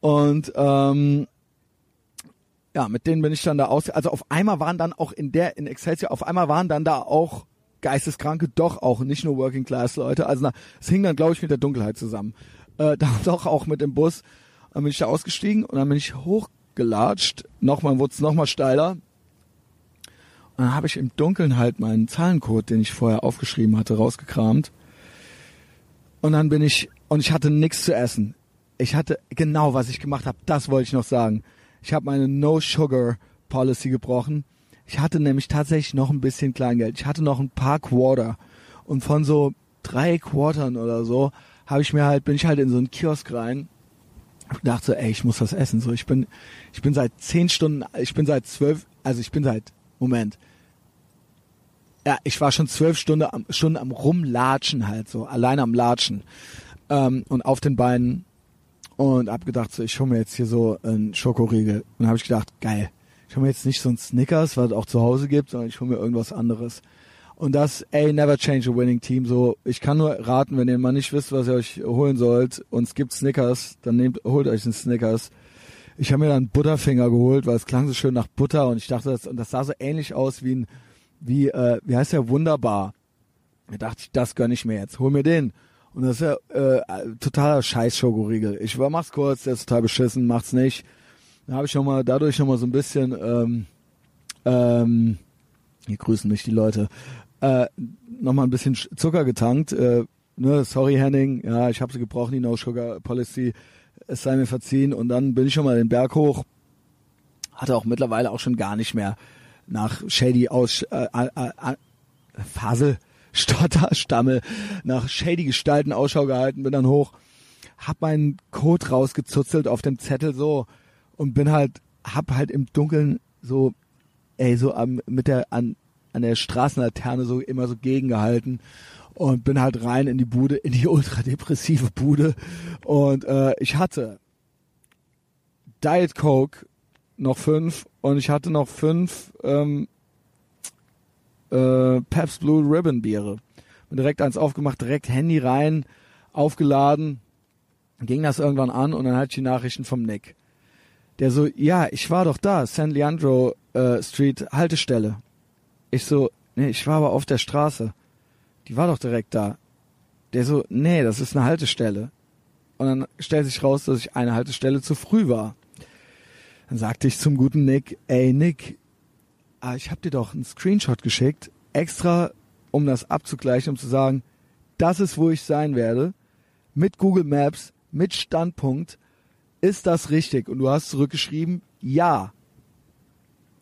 und ähm, ja, mit denen bin ich dann da aus. Also auf einmal waren dann auch in der, in Excelsior, auf einmal waren dann da auch Geisteskranke, doch auch, nicht nur Working Class Leute. Also es hing dann, glaube ich, mit der Dunkelheit zusammen. Äh, da doch auch mit dem Bus. Dann bin ich da ausgestiegen und dann bin ich hochgelatscht. Nochmal wurde es nochmal steiler. Und dann habe ich im Dunkeln halt meinen Zahlencode, den ich vorher aufgeschrieben hatte, rausgekramt. Und dann bin ich, und ich hatte nichts zu essen. Ich hatte genau, was ich gemacht habe, das wollte ich noch sagen. Ich habe meine No-Sugar-Policy gebrochen. Ich hatte nämlich tatsächlich noch ein bisschen Kleingeld. Ich hatte noch ein paar Quarter. Und von so drei Quartern oder so habe ich mir halt, bin ich halt in so einen Kiosk rein und dachte so, ey, ich muss was essen. So, ich bin, ich bin seit zehn Stunden, ich bin seit zwölf, also ich bin seit, Moment. Ja, ich war schon zwölf Stunden am, Stunden am Rumlatschen halt so, alleine am Latschen. Ähm, und auf den Beinen und hab gedacht, so, ich hole mir jetzt hier so einen Schokoriegel. Und dann habe ich gedacht, geil, ich hole mir jetzt nicht so ein Snickers, was es auch zu Hause gibt, sondern ich hole mir irgendwas anderes. Und das, ey, never change a winning team. So, ich kann nur raten, wenn ihr mal nicht wisst, was ihr euch holen sollt und es gibt Snickers, dann nehmt, holt euch einen Snickers. Ich habe mir dann Butterfinger geholt, weil es klang so schön nach Butter und ich dachte, das, und das sah so ähnlich aus wie ein, wie, äh, wie heißt der, wunderbar. Da dachte ich, das gönn ich mir jetzt. Hol mir den. Und das ist ja äh, totaler scheiß Schokoriegel. Ich war, mach's kurz, der ist total beschissen, macht's nicht. Dann habe ich noch mal dadurch noch mal so ein bisschen ähm, ähm, hier grüßen mich die Leute, äh, noch mal ein bisschen Zucker getankt. Äh, ne, sorry Henning, ja, ich habe sie gebrochen, die No Sugar Policy. Es sei mir verziehen. Und dann bin ich schon mal den Berg hoch. Hatte auch mittlerweile auch schon gar nicht mehr nach Shady aus äh, äh, Fasel Stotter, Stammel, nach shady Gestalten Ausschau gehalten, bin dann hoch, hab meinen Code rausgezuzelt auf dem Zettel so und bin halt, hab halt im Dunkeln so, ey, so am, mit der, an, an der Straßenlaterne so immer so gegengehalten und bin halt rein in die Bude, in die ultradepressive Bude und äh, ich hatte Diet Coke noch fünf und ich hatte noch fünf ähm, äh, Pabst Blue Ribbon Biere. Bin direkt eins aufgemacht, direkt Handy rein, aufgeladen, ging das irgendwann an und dann hatte ich die Nachrichten vom Nick. Der so, ja, ich war doch da, San Leandro äh, Street Haltestelle. Ich so, nee, ich war aber auf der Straße. Die war doch direkt da. Der so, nee, das ist eine Haltestelle. Und dann stellt sich raus, dass ich eine Haltestelle zu früh war. Dann sagte ich zum guten Nick, ey Nick, ah, ich habe dir doch einen Screenshot geschickt, extra um das abzugleichen, um zu sagen, das ist, wo ich sein werde, mit Google Maps, mit Standpunkt, ist das richtig? Und du hast zurückgeschrieben, ja.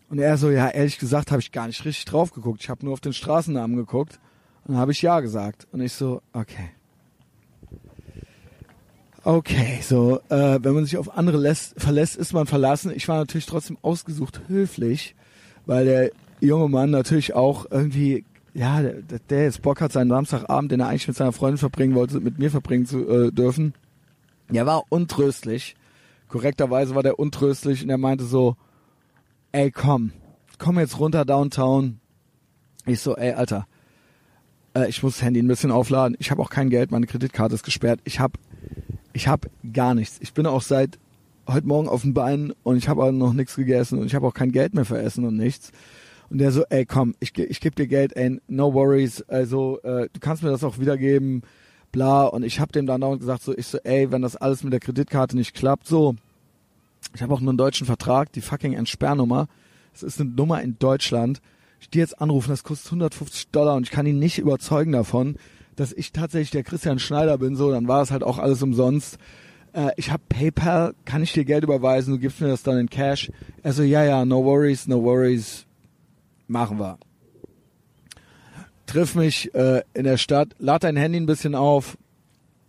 Und er so, ja, ehrlich gesagt, habe ich gar nicht richtig drauf geguckt. Ich habe nur auf den Straßennamen geguckt und habe ich ja gesagt. Und ich so, okay. Okay, so, äh, wenn man sich auf andere lässt, verlässt, ist man verlassen. Ich war natürlich trotzdem ausgesucht höflich weil der junge Mann natürlich auch irgendwie, ja, der, der jetzt Bock hat, seinen Samstagabend, den er eigentlich mit seiner Freundin verbringen wollte, mit mir verbringen zu äh, dürfen. Der war untröstlich. Korrekterweise war der untröstlich und er meinte so, ey komm, komm jetzt runter downtown. Ich so, ey Alter, äh, ich muss das Handy ein bisschen aufladen. Ich habe auch kein Geld, meine Kreditkarte ist gesperrt. Ich habe ich hab gar nichts. Ich bin auch seit heute Morgen auf dem Bein und ich habe noch nichts gegessen und ich habe auch kein Geld mehr für Essen und nichts. Und der so, ey, komm, ich, ich gebe dir Geld, ey, no worries, also äh, du kannst mir das auch wiedergeben, bla. Und ich habe dem dann auch gesagt, so, ich so, ey, wenn das alles mit der Kreditkarte nicht klappt, so, ich habe auch nur einen deutschen Vertrag, die fucking Entsperrnummer. Das ist eine Nummer in Deutschland. Ich die jetzt anrufen, das kostet 150 Dollar und ich kann ihn nicht überzeugen davon, dass ich tatsächlich der Christian Schneider bin, so, dann war es halt auch alles umsonst. Äh, ich habe PayPal, kann ich dir Geld überweisen, du gibst mir das dann in Cash. Er so, ja, ja, no worries, no worries, machen wir. Triff mich äh, in der Stadt, lad dein Handy ein bisschen auf,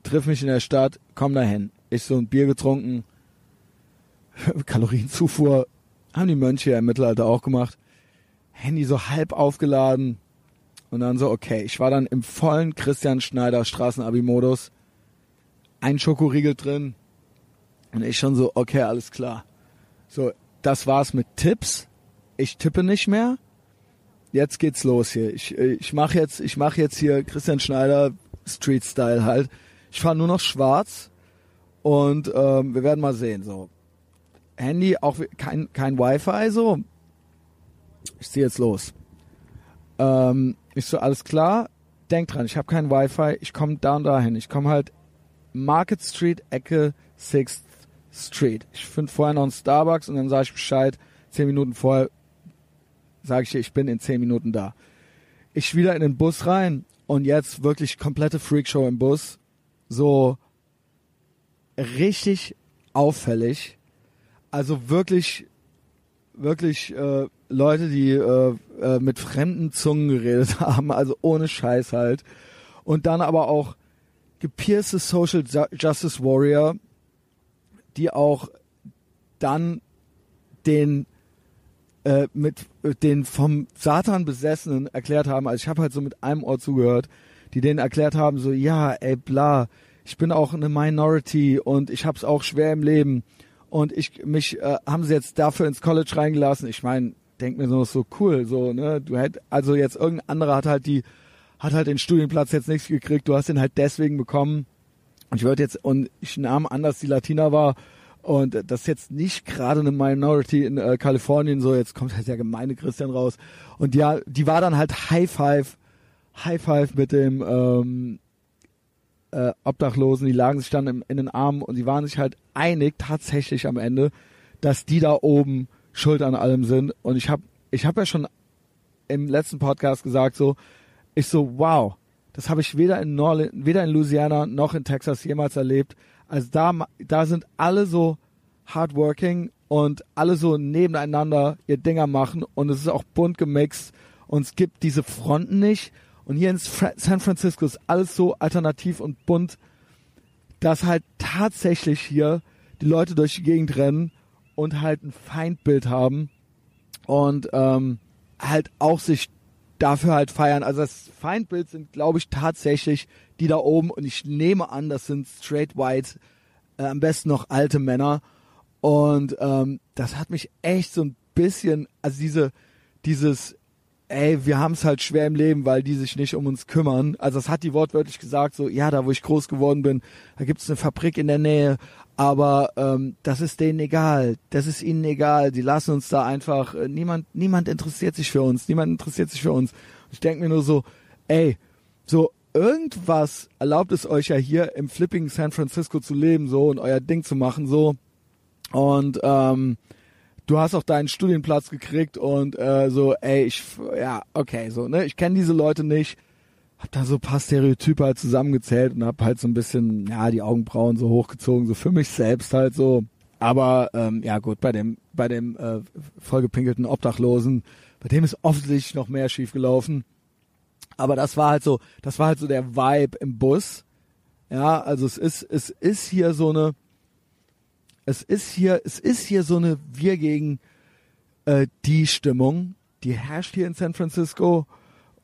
triff mich in der Stadt, komm dahin. Ich so ein Bier getrunken, Kalorienzufuhr haben die Mönche ja im Mittelalter auch gemacht. Handy so halb aufgeladen und dann so, okay, ich war dann im vollen Christian Schneider Straßenabi-Modus. Ein Schokoriegel drin und ich schon so, okay, alles klar. So, das war's mit Tipps. Ich tippe nicht mehr. Jetzt geht's los hier. Ich, ich mache jetzt, ich mache jetzt hier Christian Schneider Street Style halt. Ich fahre nur noch schwarz und ähm, wir werden mal sehen. So, Handy auch kein, kein Wi-Fi, so. Ich ziehe jetzt los. Ähm, ich so, alles klar, denk dran, ich habe kein Wi-Fi, ich komme da und dahin. Ich komme halt Market Street, Ecke 6th Street. Ich finde vorher noch einen Starbucks und dann sage ich Bescheid, zehn Minuten vorher sage ich dir, ich bin in zehn Minuten da. Ich wieder in den Bus rein und jetzt wirklich komplette Freakshow im Bus. So richtig auffällig also wirklich, wirklich äh, Leute, die äh, äh, mit fremden Zungen geredet haben, also ohne Scheiß halt. Und dann aber auch gepierste Social Justice Warrior, die auch dann den äh, mit den vom Satan Besessenen erklärt haben, also ich habe halt so mit einem Ohr zugehört, die denen erklärt haben, so ja, ey, bla, ich bin auch eine Minority und ich hab's auch schwer im Leben und ich mich äh, haben sie jetzt dafür ins College reingelassen. Ich meine, denk mir so so cool, so ne, du hätt also jetzt irgendein anderer hat halt die hat halt den Studienplatz jetzt nichts gekriegt. Du hast den halt deswegen bekommen. Und ich würde jetzt und ich nahm an, dass die Latina war und das ist jetzt nicht gerade eine Minority in äh, Kalifornien, so jetzt kommt halt der gemeine Christian raus. Und ja, die war dann halt High Five, High Five mit dem ähm, äh, Obdachlosen, die lagen sich dann im, in den Armen und die waren sich halt einig tatsächlich am Ende, dass die da oben schuld an allem sind. Und ich habe ich hab ja schon im letzten Podcast gesagt, so, ich so, wow, das habe ich weder in Norle weder in Louisiana noch in Texas jemals erlebt. Also da, da sind alle so hardworking und alle so nebeneinander ihr Dinger machen und es ist auch bunt gemixt und es gibt diese Fronten nicht und hier in San Francisco ist alles so alternativ und bunt, dass halt tatsächlich hier die Leute durch die Gegend rennen und halt ein Feindbild haben und ähm, halt auch sich dafür halt feiern. Also das Feindbild sind, glaube ich, tatsächlich die da oben und ich nehme an, das sind straight white, äh, am besten noch alte Männer. Und ähm, das hat mich echt so ein bisschen, also diese, dieses ey, wir haben es halt schwer im Leben, weil die sich nicht um uns kümmern. Also das hat die wortwörtlich gesagt, so, ja, da wo ich groß geworden bin, da gibt's eine Fabrik in der Nähe, aber ähm, das ist denen egal, das ist ihnen egal, die lassen uns da einfach, äh, niemand, niemand interessiert sich für uns, niemand interessiert sich für uns. Ich denke mir nur so, ey, so irgendwas erlaubt es euch ja hier im flipping San Francisco zu leben, so und euer Ding zu machen, so. Und ähm, du hast auch deinen Studienplatz gekriegt und äh, so, ey, ich, ja, okay, so, ne, ich kenne diese Leute nicht, hab da so paar Stereotype halt zusammengezählt und hab halt so ein bisschen, ja, die Augenbrauen so hochgezogen, so für mich selbst halt so. Aber ähm, ja gut, bei dem, bei dem äh, vollgepinkelten Obdachlosen, bei dem ist offensichtlich noch mehr schiefgelaufen. Aber das war halt so, das war halt so der Vibe im Bus. Ja, also es ist, es ist hier so eine, es ist hier, es ist hier so eine wir gegen äh, die Stimmung, die herrscht hier in San Francisco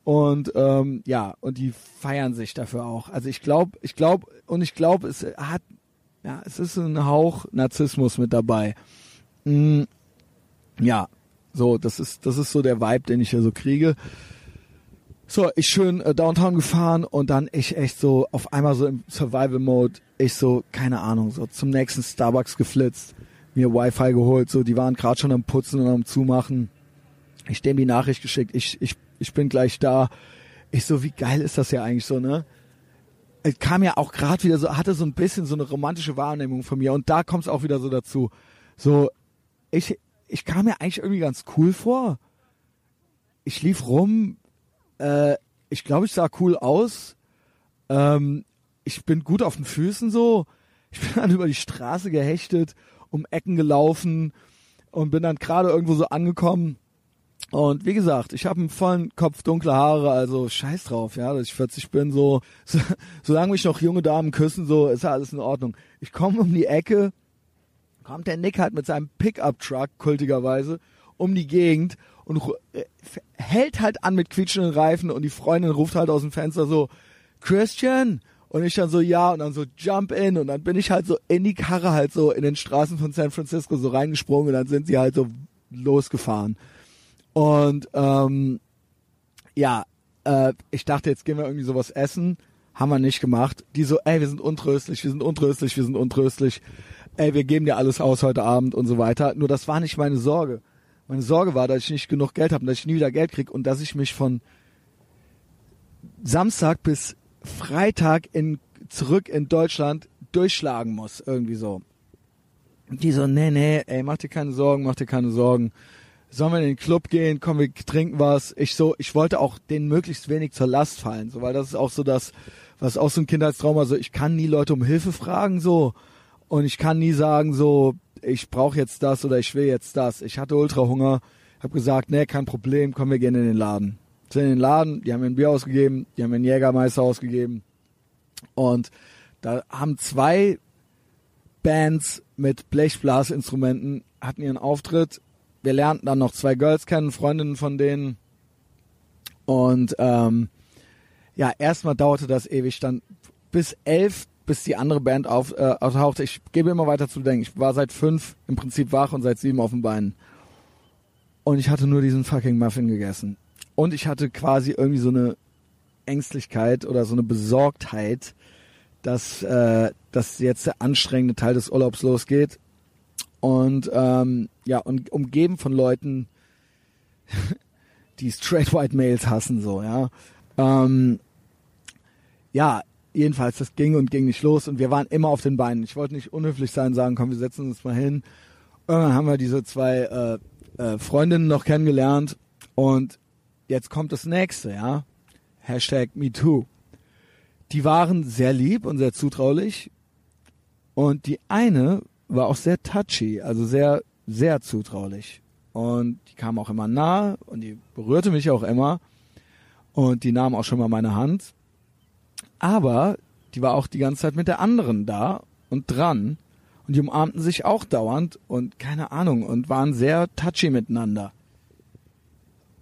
und ähm, ja und die feiern sich dafür auch. Also ich glaube, ich glaube und ich glaube, es hat ja, es ist ein Hauch Narzissmus mit dabei. Mm, ja, so das ist das ist so der Vibe, den ich hier so kriege. So, ich schön äh, Downtown gefahren und dann ich echt so auf einmal so im Survival Mode, ich so, keine Ahnung, so zum nächsten Starbucks geflitzt, mir Wi-Fi geholt, so, die waren gerade schon am Putzen und am Zumachen. Ich dem die Nachricht geschickt, ich, ich, ich bin gleich da. Ich so, wie geil ist das ja eigentlich so, ne? Es kam ja auch gerade wieder so, hatte so ein bisschen so eine romantische Wahrnehmung von mir und da kommt es auch wieder so dazu. So, ich, ich kam mir eigentlich irgendwie ganz cool vor. Ich lief rum, äh, ich glaube, ich sah cool aus. Ähm, ich bin gut auf den Füßen so. Ich bin dann über die Straße gehechtet, um Ecken gelaufen und bin dann gerade irgendwo so angekommen. Und wie gesagt, ich habe einen vollen Kopf dunkle Haare, also scheiß drauf, ja, dass ich 40 bin, so, so solange mich noch junge Damen küssen, so ist ja alles in Ordnung. Ich komme um die Ecke, kommt der Nick halt mit seinem Pickup-Truck, kultigerweise, um die Gegend und äh, hält halt an mit quietschenden Reifen und die Freundin ruft halt aus dem Fenster so, Christian, und ich dann so, ja, und dann so Jump in und dann bin ich halt so in die Karre halt so in den Straßen von San Francisco so reingesprungen und dann sind sie halt so losgefahren. Und ähm, ja, äh, ich dachte, jetzt gehen wir irgendwie sowas essen. Haben wir nicht gemacht. Die so, ey, wir sind untröstlich, wir sind untröstlich, wir sind untröstlich. Ey, wir geben dir alles aus heute Abend und so weiter. Nur das war nicht meine Sorge. Meine Sorge war, dass ich nicht genug Geld habe und dass ich nie wieder Geld krieg und dass ich mich von Samstag bis Freitag in, zurück in Deutschland durchschlagen muss, irgendwie so. Die so, nee, nee, ey, mach dir keine Sorgen, mach dir keine Sorgen. Sollen wir in den Club gehen? Komm, wir trinken was. Ich so, ich wollte auch denen möglichst wenig zur Last fallen, so, weil das ist auch so das, was auch so ein Kindheitstrauma, so, ich kann nie Leute um Hilfe fragen, so. Und ich kann nie sagen, so, ich brauche jetzt das oder ich will jetzt das. Ich hatte Ultrahunger, hab gesagt, nee, kein Problem, komm, wir gehen in den Laden sind in den Laden, die haben mir ein Bier ausgegeben, die haben mir einen Jägermeister ausgegeben. Und da haben zwei Bands mit Blechblasinstrumenten hatten ihren Auftritt. Wir lernten dann noch zwei Girls kennen, Freundinnen von denen. Und ähm, ja, erstmal dauerte das ewig, dann bis elf, bis die andere Band auf, äh, auftauchte. Ich gebe immer weiter zu denken. Ich war seit fünf im Prinzip wach und seit sieben auf den Beinen. Und ich hatte nur diesen fucking Muffin gegessen. Und ich hatte quasi irgendwie so eine Ängstlichkeit oder so eine Besorgtheit, dass, äh, dass jetzt der anstrengende Teil des Urlaubs losgeht. Und ähm, ja, und umgeben von Leuten, die straight white Males hassen, so, ja. Ähm, ja, jedenfalls, das ging und ging nicht los und wir waren immer auf den Beinen. Ich wollte nicht unhöflich sein, sagen, komm, wir setzen uns mal hin. Irgendwann haben wir diese zwei äh, äh, Freundinnen noch kennengelernt und Jetzt kommt das nächste, ja. Hashtag MeToo. Die waren sehr lieb und sehr zutraulich. Und die eine war auch sehr touchy, also sehr, sehr zutraulich. Und die kam auch immer nah und die berührte mich auch immer. Und die nahm auch schon mal meine Hand. Aber die war auch die ganze Zeit mit der anderen da und dran. Und die umarmten sich auch dauernd und keine Ahnung und waren sehr touchy miteinander.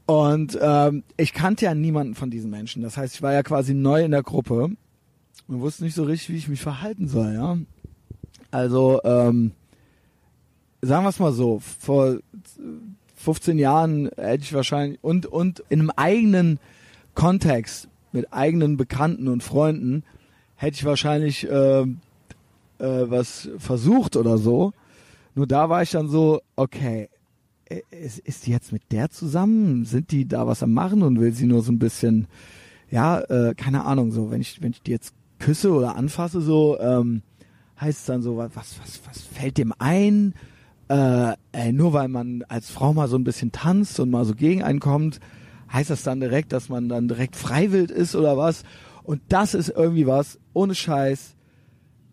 Und ähm, ich kannte ja niemanden von diesen Menschen. Das heißt, ich war ja quasi neu in der Gruppe und wusste nicht so richtig, wie ich mich verhalten soll. Ja, also ähm, sagen wir es mal so: Vor 15 Jahren hätte ich wahrscheinlich und und in einem eigenen Kontext mit eigenen Bekannten und Freunden hätte ich wahrscheinlich äh, äh, was versucht oder so. Nur da war ich dann so, okay, ist, ist die jetzt mit der zusammen? Sind die da was am machen und will sie nur so ein bisschen, ja, äh, keine Ahnung, so, wenn ich, wenn ich die jetzt küsse oder anfasse, so, ähm, heißt es dann so, was, was, was fällt dem ein? Äh, ey, nur weil man als Frau mal so ein bisschen tanzt und mal so gegen einen kommt, heißt das dann direkt, dass man dann direkt freiwillig ist oder was? Und das ist irgendwie was, ohne Scheiß.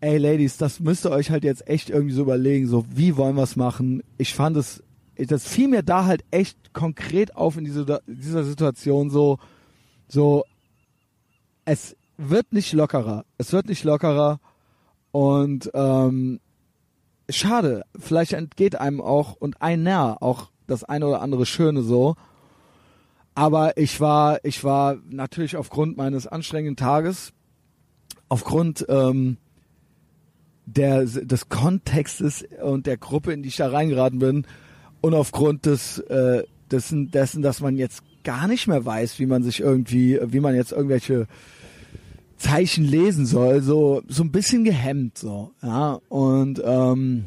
Ey, Ladies, das müsst ihr euch halt jetzt echt irgendwie so überlegen, so, wie wollen wir es machen? Ich fand es das fiel mir da halt echt konkret auf in diese, dieser Situation so, so, es wird nicht lockerer. Es wird nicht lockerer und ähm, schade, vielleicht entgeht einem auch und ein näher auch das eine oder andere Schöne so. Aber ich war, ich war natürlich aufgrund meines anstrengenden Tages, aufgrund ähm, der, des Kontextes und der Gruppe, in die ich da reingeraten bin, und aufgrund des, äh, dessen, dessen, dass man jetzt gar nicht mehr weiß, wie man sich irgendwie, wie man jetzt irgendwelche Zeichen lesen soll, so, so ein bisschen gehemmt, so, ja, und, ähm,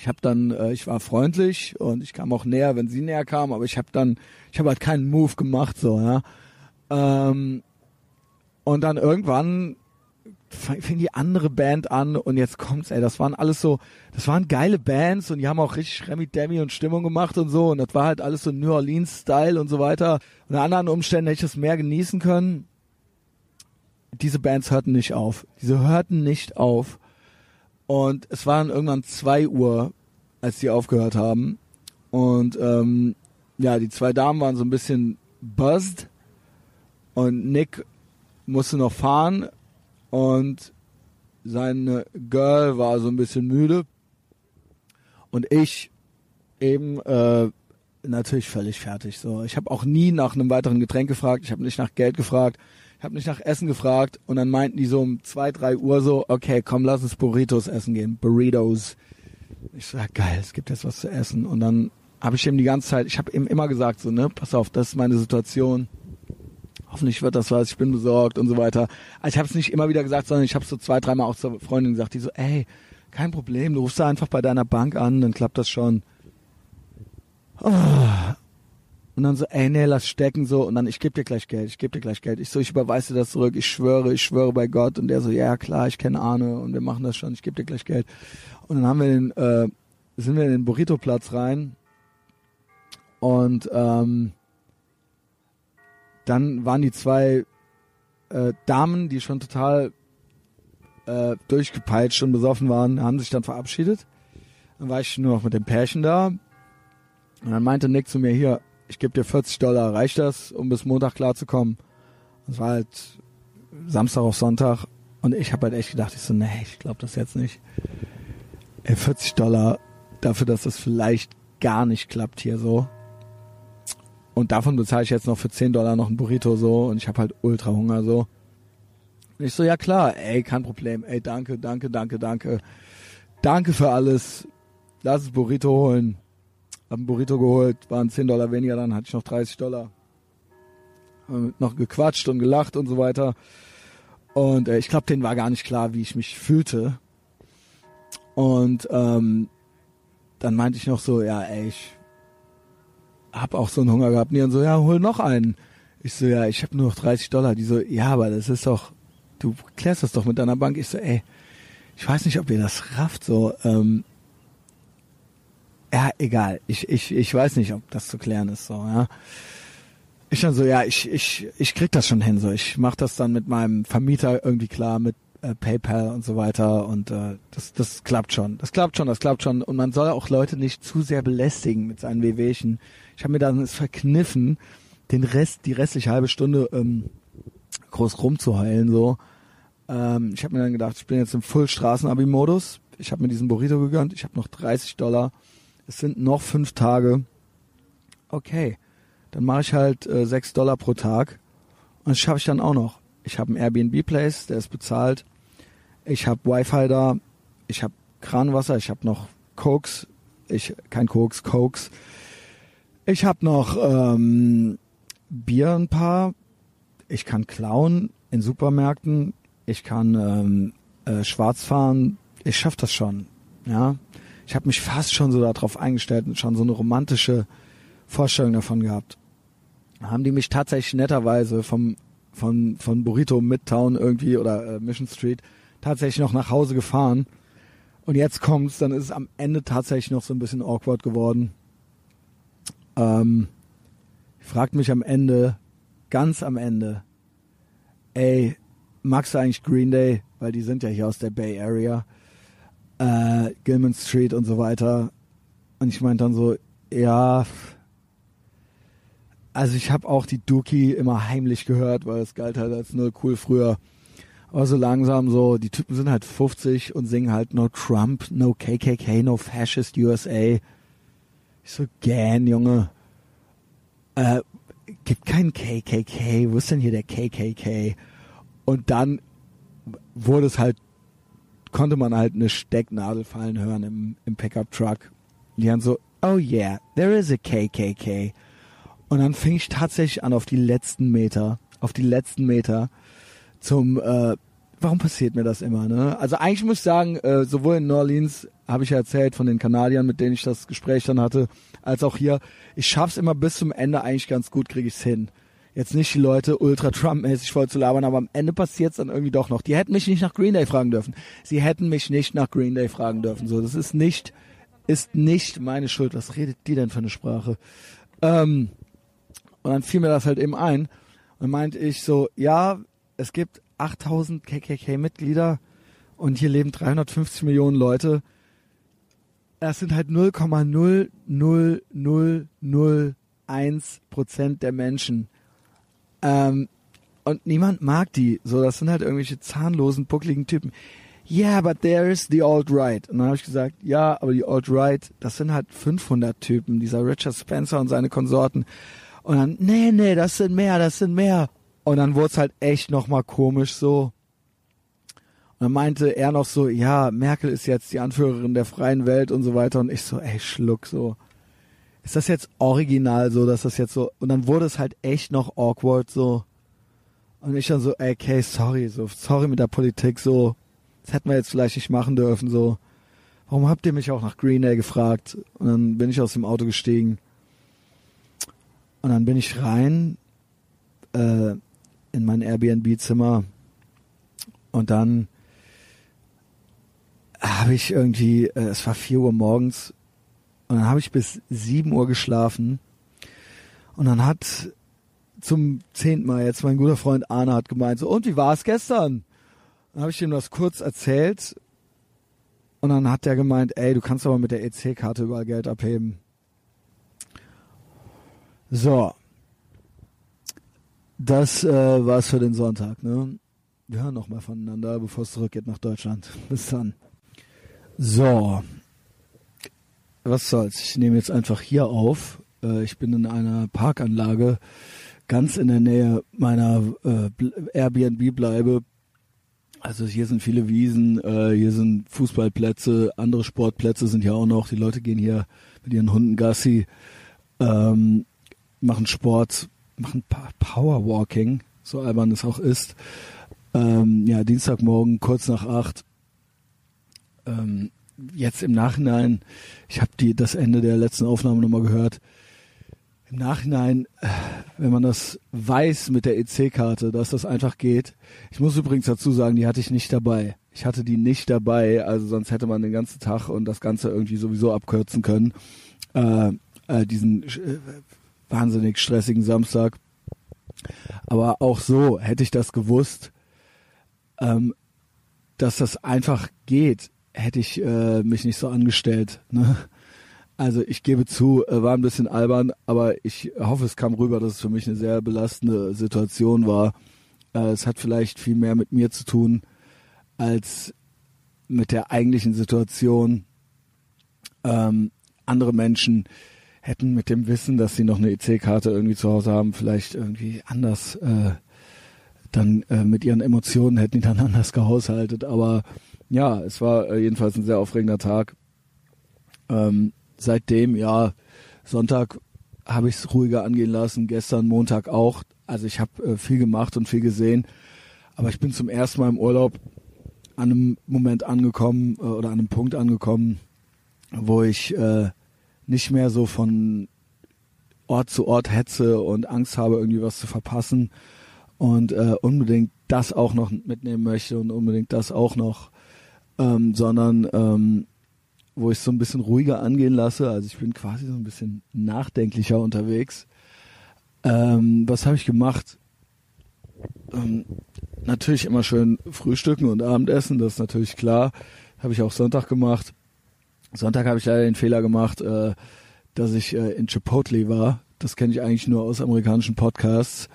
Ich habe dann, äh, ich war freundlich und ich kam auch näher, wenn sie näher kam, aber ich habe dann, ich habe halt keinen Move gemacht, so, ja. Ähm, und dann irgendwann fing die andere Band an und jetzt kommt's, ey, das waren alles so, das waren geile Bands und die haben auch richtig Remy Demi und Stimmung gemacht und so und das war halt alles so New Orleans Style und so weiter. Unter anderen Umständen hätte ich das mehr genießen können. Diese Bands hörten nicht auf. Diese hörten nicht auf. Und es waren irgendwann zwei Uhr, als die aufgehört haben. Und ähm, ja, die zwei Damen waren so ein bisschen buzzed. Und Nick musste noch fahren. Und seine Girl war so ein bisschen müde. Und ich eben äh, natürlich völlig fertig. So, ich habe auch nie nach einem weiteren Getränk gefragt. Ich habe nicht nach Geld gefragt. Ich habe nicht nach Essen gefragt und dann meinten die so um zwei, drei Uhr so, okay, komm, lass uns Burritos essen gehen. Burritos. Ich ja geil, es gibt jetzt was zu essen. Und dann habe ich ihm die ganze Zeit, ich habe ihm immer gesagt, so, ne, pass auf, das ist meine Situation. Hoffentlich wird das was, ich bin besorgt und so weiter. Also ich habe es nicht immer wieder gesagt, sondern ich habe so zwei, dreimal auch zur Freundin gesagt, die so, ey, kein Problem, du rufst da einfach bei deiner Bank an, dann klappt das schon. Und dann so, ey, nee, lass stecken so. Und dann, ich gebe dir gleich Geld, ich gebe dir gleich Geld. Ich so, ich überweise dir das zurück, ich schwöre, ich schwöre bei Gott. Und der so, ja klar, ich kenne Arne und wir machen das schon, ich gebe dir gleich Geld. Und dann haben wir den, äh, sind wir in den Burrito-Platz rein. Und ähm, dann waren die zwei äh, Damen, die schon total äh, durchgepeitscht und besoffen waren, haben sich dann verabschiedet. Dann war ich nur noch mit dem Pärchen da. Und dann meinte Nick zu mir, hier, ich gebe dir 40 Dollar, reicht das, um bis Montag klarzukommen? Das war halt Samstag auf Sonntag und ich habe halt echt gedacht, ich so, nee, ich glaube das jetzt nicht. Ey, 40 Dollar dafür, dass das vielleicht gar nicht klappt hier so. Und davon bezahle ich jetzt noch für 10 Dollar noch ein Burrito so und ich habe halt ultra Hunger so. Und ich so, ja klar, ey, kein Problem, ey, danke, danke, danke, danke. Danke für alles. Lass es Burrito holen. Hab ein Burrito geholt, waren 10 Dollar weniger, dann hatte ich noch 30 Dollar. noch gequatscht und gelacht und so weiter. Und äh, ich glaube, denen war gar nicht klar, wie ich mich fühlte. Und ähm, dann meinte ich noch so, ja, ey, ich hab auch so einen Hunger gehabt. Und die dann so, ja, hol noch einen. Ich so, ja, ich habe nur noch 30 Dollar. Die so, ja, aber das ist doch, du klärst das doch mit deiner Bank. Ich so, ey, ich weiß nicht, ob ihr das rafft, so, ähm, ja, egal. Ich, ich, ich weiß nicht, ob das zu klären ist, so, ja. Ich dann so, ja, ich, ich, ich krieg das schon hin, so. Ich mach das dann mit meinem Vermieter irgendwie klar, mit äh, PayPal und so weiter und äh, das, das klappt schon. Das klappt schon, das klappt schon. Und man soll auch Leute nicht zu sehr belästigen mit seinen Wehwehchen. Ich habe mir dann es verkniffen, den Rest, die restliche halbe Stunde ähm, groß rumzuheulen, so. Ähm, ich habe mir dann gedacht, ich bin jetzt im Full-Straßen-Abi-Modus. Ich habe mir diesen Burrito gegönnt. Ich habe noch 30 Dollar es sind noch fünf Tage. Okay, dann mache ich halt äh, sechs Dollar pro Tag und das schaffe ich dann auch noch. Ich habe einen Airbnb-Place, der ist bezahlt. Ich habe Wi-Fi da. Ich habe Kranwasser. Ich habe noch Cokes. Ich kein Koks, Cokes. Ich habe noch ähm, Bier ein paar. Ich kann klauen in Supermärkten. Ich kann ähm, äh, schwarz fahren. Ich schaff das schon. Ja, ich habe mich fast schon so darauf eingestellt und schon so eine romantische Vorstellung davon gehabt. Haben die mich tatsächlich netterweise vom von von Burrito Midtown irgendwie oder äh, Mission Street tatsächlich noch nach Hause gefahren. Und jetzt kommt's, dann ist es am Ende tatsächlich noch so ein bisschen awkward geworden. Ähm, ich fragt mich am Ende, ganz am Ende, ey, magst du eigentlich Green Day? Weil die sind ja hier aus der Bay Area äh, Gilman Street und so weiter. Und ich meinte dann so, ja, also ich habe auch die Dookie immer heimlich gehört, weil es galt halt als nur cool früher. Aber so langsam so, die Typen sind halt 50 und singen halt No Trump, No KKK, No Fascist USA. Ich so, gähn, Junge. Äh, gibt keinen KKK, wo ist denn hier der KKK? Und dann wurde es halt konnte man halt eine Stecknadel fallen hören im, im Pickup-Truck. Die haben so, oh yeah, there is a KKK. Und dann fing ich tatsächlich an, auf die letzten Meter, auf die letzten Meter zum äh, warum passiert mir das immer? Ne? Also eigentlich muss ich sagen, äh, sowohl in New Orleans habe ich ja erzählt von den Kanadiern, mit denen ich das Gespräch dann hatte, als auch hier. Ich schaff's immer bis zum Ende eigentlich ganz gut, kriege ich's hin. Jetzt nicht die Leute ultra Trump-mäßig voll zu labern, aber am Ende passiert's dann irgendwie doch noch. Die hätten mich nicht nach Green Day fragen dürfen. Sie hätten mich nicht nach Green Day fragen dürfen. So, das ist nicht, ist nicht meine Schuld. Was redet die denn für eine Sprache? Ähm, und dann fiel mir das halt eben ein. Und meinte ich so, ja, es gibt 8000 KKK-Mitglieder und hier leben 350 Millionen Leute. Das sind halt 0,00001 Prozent der Menschen. Ähm, und niemand mag die. So, das sind halt irgendwelche zahnlosen, buckligen Typen. Yeah, but there's the alt-right. Und dann habe ich gesagt, ja, aber die alt-right, das sind halt 500 Typen, dieser Richard Spencer und seine Konsorten. Und dann, nee, nee, das sind mehr, das sind mehr. Und dann wurde es halt echt nochmal komisch so. Und dann meinte er noch so, ja, Merkel ist jetzt die Anführerin der freien Welt und so weiter. Und ich so, ey, schluck so. Ist das jetzt original so, dass das jetzt so, und dann wurde es halt echt noch awkward so. Und ich dann so, ey, okay, sorry, so, sorry mit der Politik, so. Das hätten wir jetzt vielleicht nicht machen dürfen, so. Warum habt ihr mich auch nach Green Day gefragt? Und dann bin ich aus dem Auto gestiegen. Und dann bin ich rein äh, in mein Airbnb-Zimmer und dann habe ich irgendwie, äh, es war vier Uhr morgens und dann habe ich bis sieben Uhr geschlafen und dann hat zum zehnten Mal jetzt mein guter Freund Arne hat gemeint so und wie war es gestern? Dann habe ich ihm das kurz erzählt und dann hat der gemeint, ey, du kannst aber mit der EC-Karte überall Geld abheben. So. Das äh, war's für den Sonntag, ne? Wir hören nochmal voneinander, bevor es zurückgeht nach Deutschland. Bis dann. So. Was soll's? Ich nehme jetzt einfach hier auf. Äh, ich bin in einer Parkanlage ganz in der Nähe meiner äh, Airbnb-Bleibe. Also hier sind viele Wiesen, äh, hier sind Fußballplätze, andere Sportplätze sind ja auch noch. Die Leute gehen hier mit ihren Hunden Gassi. Ähm, machen Sport, machen Powerwalking, so albern es auch ist. Ähm, ja, Dienstagmorgen kurz nach acht. Ähm, jetzt im Nachhinein, ich habe die das Ende der letzten Aufnahme nochmal gehört. Im Nachhinein, äh, wenn man das weiß mit der EC-Karte, dass das einfach geht. Ich muss übrigens dazu sagen, die hatte ich nicht dabei. Ich hatte die nicht dabei, also sonst hätte man den ganzen Tag und das Ganze irgendwie sowieso abkürzen können. Äh, äh, diesen äh, wahnsinnig stressigen Samstag. Aber auch so hätte ich das gewusst, ähm, dass das einfach geht, hätte ich äh, mich nicht so angestellt. Ne? Also ich gebe zu, äh, war ein bisschen albern, aber ich hoffe, es kam rüber, dass es für mich eine sehr belastende Situation war. Äh, es hat vielleicht viel mehr mit mir zu tun als mit der eigentlichen Situation. Ähm, andere Menschen hätten mit dem Wissen, dass sie noch eine EC-Karte irgendwie zu Hause haben, vielleicht irgendwie anders äh, dann äh, mit ihren Emotionen hätten die dann anders gehaushaltet. Aber ja, es war äh, jedenfalls ein sehr aufregender Tag. Ähm, seitdem, ja, Sonntag habe ich es ruhiger angehen lassen, gestern Montag auch. Also ich habe äh, viel gemacht und viel gesehen. Aber ich bin zum ersten Mal im Urlaub an einem Moment angekommen äh, oder an einem Punkt angekommen, wo ich äh, nicht mehr so von Ort zu Ort hetze und Angst habe, irgendwie was zu verpassen und äh, unbedingt das auch noch mitnehmen möchte und unbedingt das auch noch, ähm, sondern ähm, wo ich so ein bisschen ruhiger angehen lasse. Also ich bin quasi so ein bisschen nachdenklicher unterwegs. Ähm, was habe ich gemacht? Ähm, natürlich immer schön frühstücken und Abendessen, das ist natürlich klar. Habe ich auch Sonntag gemacht. Sonntag habe ich leider den Fehler gemacht, äh, dass ich äh, in Chipotle war. Das kenne ich eigentlich nur aus amerikanischen Podcasts.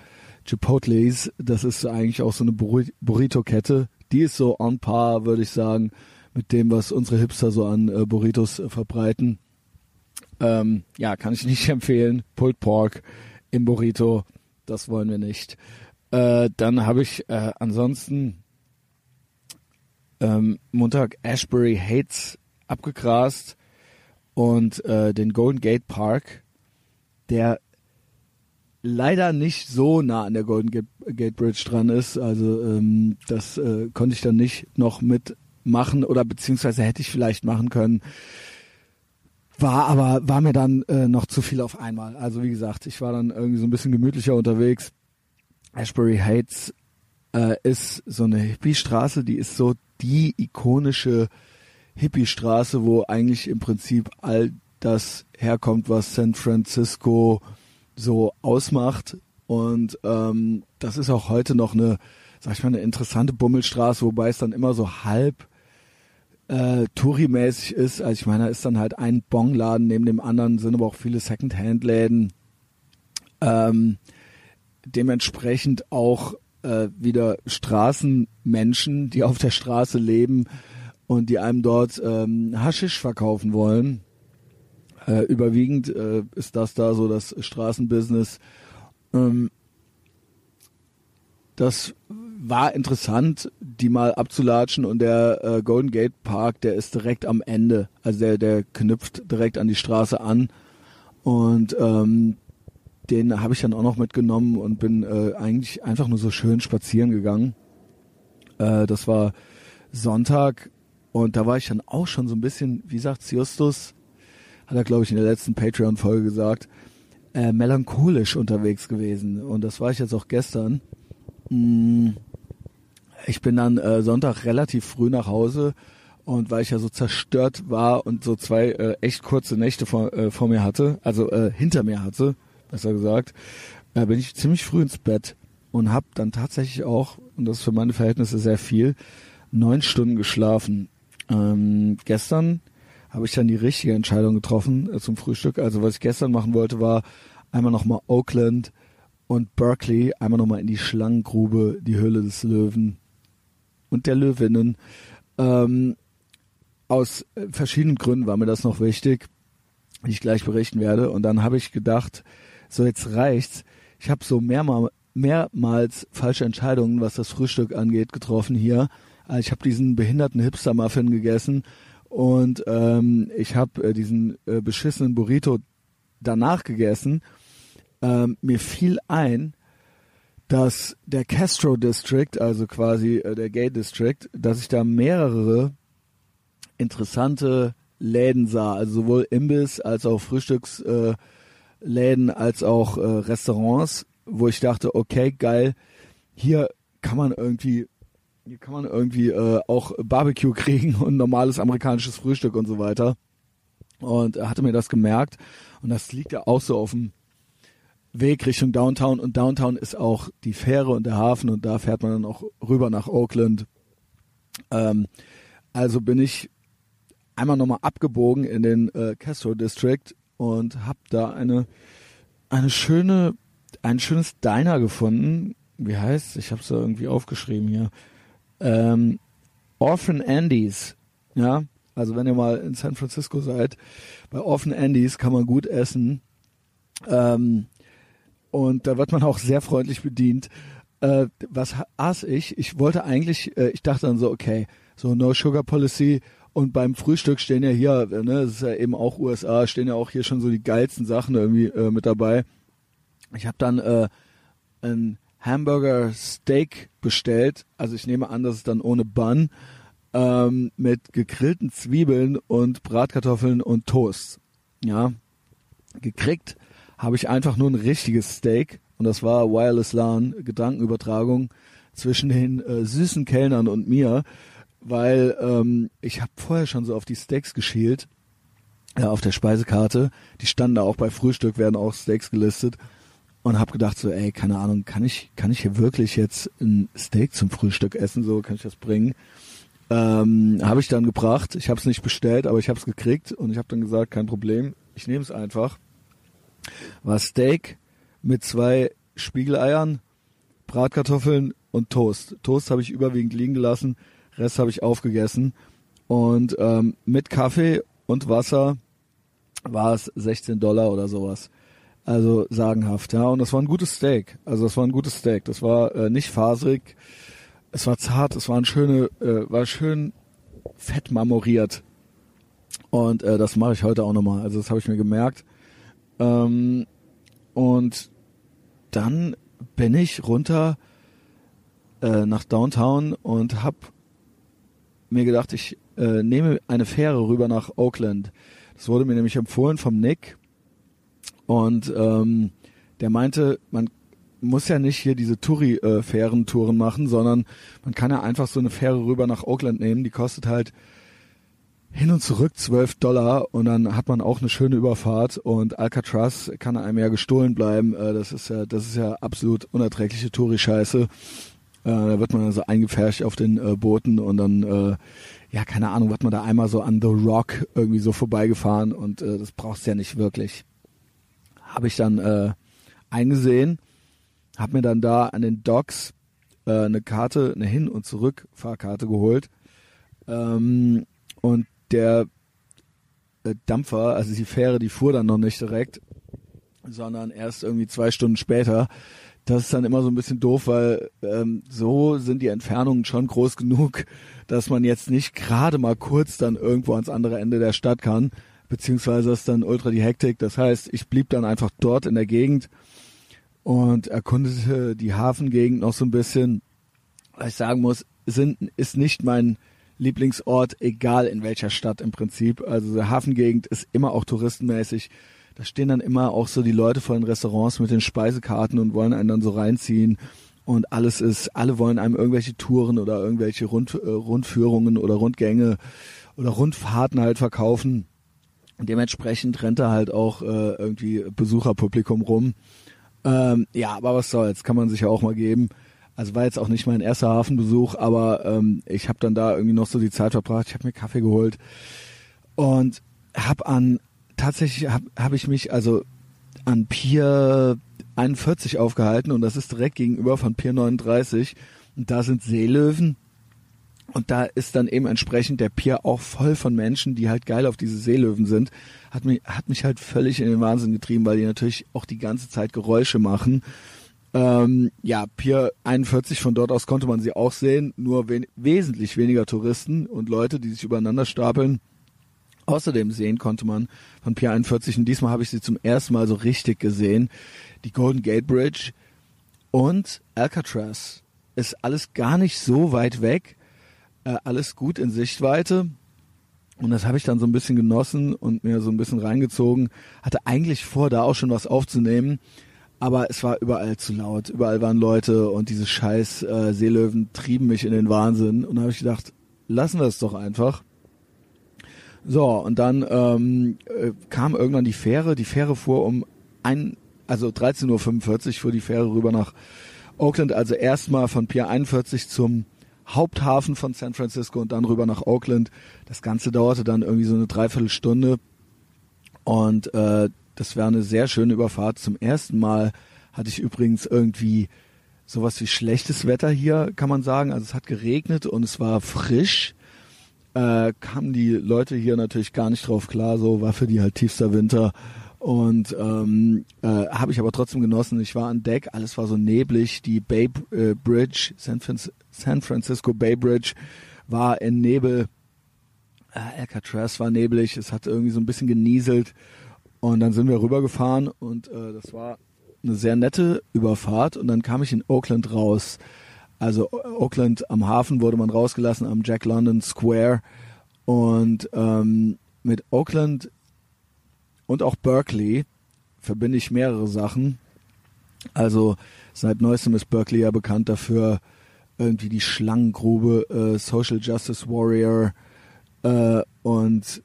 Chipotles, das ist eigentlich auch so eine Burrito-Kette. Die ist so on par, würde ich sagen, mit dem, was unsere Hipster so an äh, Burritos äh, verbreiten. Ähm, ja, kann ich nicht empfehlen. Pulled Pork im Burrito, das wollen wir nicht. Äh, dann habe ich äh, ansonsten ähm, Montag Ashbury Hates abgegrast und äh, den Golden Gate Park, der leider nicht so nah an der Golden Gate, Bridge dran ist. Also ähm, das äh, konnte ich dann nicht noch mitmachen oder beziehungsweise hätte ich vielleicht machen können. War aber, war mir dann äh, noch zu viel auf einmal. Also wie gesagt, ich war dann irgendwie so ein bisschen gemütlicher unterwegs. Ashbury Heights äh, ist so eine Hippie-Straße, die ist so die ikonische Hippie-Straße, wo eigentlich im Prinzip all das herkommt, was San Francisco so ausmacht. Und ähm, das ist auch heute noch eine, sag ich mal, eine interessante Bummelstraße, wobei es dann immer so halb äh, Touri-mäßig ist. Also ich meine, da ist dann halt ein Bongladen neben dem anderen, sind aber auch viele Second-Hand-Läden. Ähm, dementsprechend auch äh, wieder Straßenmenschen, die auf der Straße leben und die einem dort ähm, Haschisch verkaufen wollen. Äh, überwiegend äh, ist das da so das Straßenbusiness. Ähm, das war interessant, die mal abzulatschen und der äh, Golden Gate Park, der ist direkt am Ende. Also der, der knüpft direkt an die Straße an. Und ähm, den habe ich dann auch noch mitgenommen und bin äh, eigentlich einfach nur so schön spazieren gegangen. Äh, das war Sonntag und da war ich dann auch schon so ein bisschen, wie sagt Justus, hat er glaube ich in der letzten Patreon-Folge gesagt, äh, melancholisch unterwegs gewesen. Und das war ich jetzt auch gestern. Mm, ich bin dann äh, Sonntag relativ früh nach Hause und weil ich ja so zerstört war und so zwei äh, echt kurze Nächte vor, äh, vor mir hatte, also äh, hinter mir hatte, besser gesagt, äh, bin ich ziemlich früh ins Bett und habe dann tatsächlich auch, und das ist für meine Verhältnisse sehr viel, neun Stunden geschlafen. Ähm, gestern habe ich dann die richtige Entscheidung getroffen äh, zum Frühstück. Also was ich gestern machen wollte, war einmal nochmal Oakland und Berkeley, einmal nochmal in die Schlangengrube, die Höhle des Löwen und der Löwinnen. Ähm, aus äh, verschiedenen Gründen war mir das noch wichtig, die ich gleich berichten werde. Und dann habe ich gedacht, so jetzt reicht's. Ich habe so mehrmal, mehrmals falsche Entscheidungen, was das Frühstück angeht, getroffen hier. Also ich habe diesen behinderten Hipster-Muffin gegessen und ähm, ich habe äh, diesen äh, beschissenen Burrito danach gegessen. Ähm, mir fiel ein, dass der Castro District, also quasi äh, der Gay District, dass ich da mehrere interessante Läden sah, also sowohl Imbiss als auch Frühstücks äh, als auch äh, Restaurants, wo ich dachte, okay, geil, hier kann man irgendwie hier kann man irgendwie äh, auch Barbecue kriegen und normales amerikanisches Frühstück und so weiter. Und er hatte mir das gemerkt und das liegt ja auch so auf dem Weg Richtung Downtown und Downtown ist auch die Fähre und der Hafen und da fährt man dann auch rüber nach Oakland. Ähm, also bin ich einmal nochmal abgebogen in den äh, Castro District und habe da eine eine schöne ein schönes Diner gefunden. Wie heißt? Ich habe es da irgendwie aufgeschrieben hier. Ähm, Orphan Andy's, ja. Also wenn ihr mal in San Francisco seid, bei Orphan Andy's kann man gut essen. Ähm, und da wird man auch sehr freundlich bedient. Äh, was aß ich? Ich wollte eigentlich, äh, ich dachte dann so, okay, so No Sugar Policy, und beim Frühstück stehen ja hier, ne, das ist ja eben auch USA, stehen ja auch hier schon so die geilsten Sachen irgendwie äh, mit dabei. Ich habe dann äh, ein Hamburger Steak bestellt. Also ich nehme an, dass es dann ohne Bun ähm, mit gegrillten Zwiebeln und Bratkartoffeln und Toast. Ja, gekriegt habe ich einfach nur ein richtiges Steak und das war Wireless LAN, Gedankenübertragung zwischen den äh, süßen Kellnern und mir weil ähm, ich habe vorher schon so auf die Steaks geschielt, ja, auf der Speisekarte. Die standen da auch bei Frühstück, werden auch Steaks gelistet und habe gedacht so, ey, keine Ahnung, kann ich kann ich hier wirklich jetzt ein Steak zum Frühstück essen? So kann ich das bringen? Ähm, habe ich dann gebracht. Ich habe es nicht bestellt, aber ich habe es gekriegt und ich habe dann gesagt, kein Problem, ich nehme es einfach. War Steak mit zwei Spiegeleiern, Bratkartoffeln und Toast. Toast habe ich überwiegend liegen gelassen Rest habe ich aufgegessen. Und ähm, mit Kaffee und Wasser war es 16 Dollar oder sowas. Also sagenhaft, ja. Und das war ein gutes Steak. Also das war ein gutes Steak. Das war äh, nicht faserig. Es war zart. Es war ein schöne, äh, war schön fett marmoriert. Und äh, das mache ich heute auch nochmal. Also das habe ich mir gemerkt. Ähm, und dann bin ich runter äh, nach Downtown und hab mir gedacht, ich äh, nehme eine Fähre rüber nach Oakland. Das wurde mir nämlich empfohlen vom Nick. Und ähm, der meinte, man muss ja nicht hier diese Touri-Fähren-Touren machen, sondern man kann ja einfach so eine Fähre rüber nach Oakland nehmen. Die kostet halt hin und zurück 12 Dollar und dann hat man auch eine schöne Überfahrt und Alcatraz kann einem ja gestohlen bleiben. Äh, das ist ja, das ist ja absolut unerträgliche Touri-Scheiße. Äh, da wird man also eingepfercht auf den äh, Booten und dann, ja, keine Ahnung, wird man da einmal so an The Rock irgendwie so vorbeigefahren und das brauchst du ja nicht wirklich. Habe ich dann eingesehen, habe mir dann da an den Docks eine Karte, eine Hin- und Zurückfahrkarte geholt. Ähm, und der äh, Dampfer, also die Fähre, die fuhr dann noch nicht direkt, sondern erst irgendwie zwei Stunden später. Das ist dann immer so ein bisschen doof, weil ähm, so sind die Entfernungen schon groß genug, dass man jetzt nicht gerade mal kurz dann irgendwo ans andere Ende der Stadt kann, beziehungsweise ist dann ultra die Hektik. Das heißt, ich blieb dann einfach dort in der Gegend und erkundete die Hafengegend noch so ein bisschen. Was ich sagen muss, sind, ist nicht mein Lieblingsort, egal in welcher Stadt im Prinzip. Also die Hafengegend ist immer auch touristenmäßig. Da stehen dann immer auch so die Leute vor den Restaurants mit den Speisekarten und wollen einen dann so reinziehen. Und alles ist, alle wollen einem irgendwelche Touren oder irgendwelche Rund, äh, Rundführungen oder Rundgänge oder Rundfahrten halt verkaufen. Dementsprechend rennt da halt auch äh, irgendwie Besucherpublikum rum. Ähm, ja, aber was soll's, kann man sich ja auch mal geben. Also war jetzt auch nicht mein erster Hafenbesuch, aber ähm, ich habe dann da irgendwie noch so die Zeit verbracht. Ich habe mir Kaffee geholt und habe an tatsächlich habe hab ich mich also an Pier 41 aufgehalten und das ist direkt gegenüber von Pier 39 und da sind Seelöwen und da ist dann eben entsprechend der Pier auch voll von Menschen, die halt geil auf diese Seelöwen sind. Hat mich, hat mich halt völlig in den Wahnsinn getrieben, weil die natürlich auch die ganze Zeit Geräusche machen ähm, ja, Pier 41, von dort aus konnte man sie auch sehen, nur we wesentlich weniger Touristen und Leute, die sich übereinander stapeln. Außerdem sehen konnte man von Pier 41, und diesmal habe ich sie zum ersten Mal so richtig gesehen, die Golden Gate Bridge und Alcatraz. Ist alles gar nicht so weit weg, äh, alles gut in Sichtweite. Und das habe ich dann so ein bisschen genossen und mir so ein bisschen reingezogen. Hatte eigentlich vor, da auch schon was aufzunehmen aber es war überall zu laut. Überall waren Leute und diese scheiß äh, Seelöwen trieben mich in den Wahnsinn. Und da habe ich gedacht, lassen wir es doch einfach. So, und dann ähm, äh, kam irgendwann die Fähre. Die Fähre fuhr um ein, also 13.45 Uhr fuhr die Fähre rüber nach Oakland, also erstmal von Pier 41 zum Haupthafen von San Francisco und dann rüber nach Oakland. Das Ganze dauerte dann irgendwie so eine Dreiviertelstunde. Und äh, das war eine sehr schöne Überfahrt. Zum ersten Mal hatte ich übrigens irgendwie sowas wie schlechtes Wetter hier, kann man sagen. Also es hat geregnet und es war frisch. Äh, kamen die Leute hier natürlich gar nicht drauf klar, so war für die halt tiefster Winter. Und ähm, äh, habe ich aber trotzdem genossen. Ich war an Deck, alles war so neblig. Die Bay äh, Bridge, San, San, Francisco Bay Bridge war in Nebel. Äh, Alcatraz war neblig, es hat irgendwie so ein bisschen genieselt. Und dann sind wir rübergefahren und äh, das war eine sehr nette Überfahrt und dann kam ich in Oakland raus. Also Oakland am Hafen wurde man rausgelassen am Jack London Square und ähm, mit Oakland und auch Berkeley verbinde ich mehrere Sachen. Also seit neuestem ist Berkeley ja bekannt dafür, irgendwie die Schlangengrube, äh, Social Justice Warrior äh, und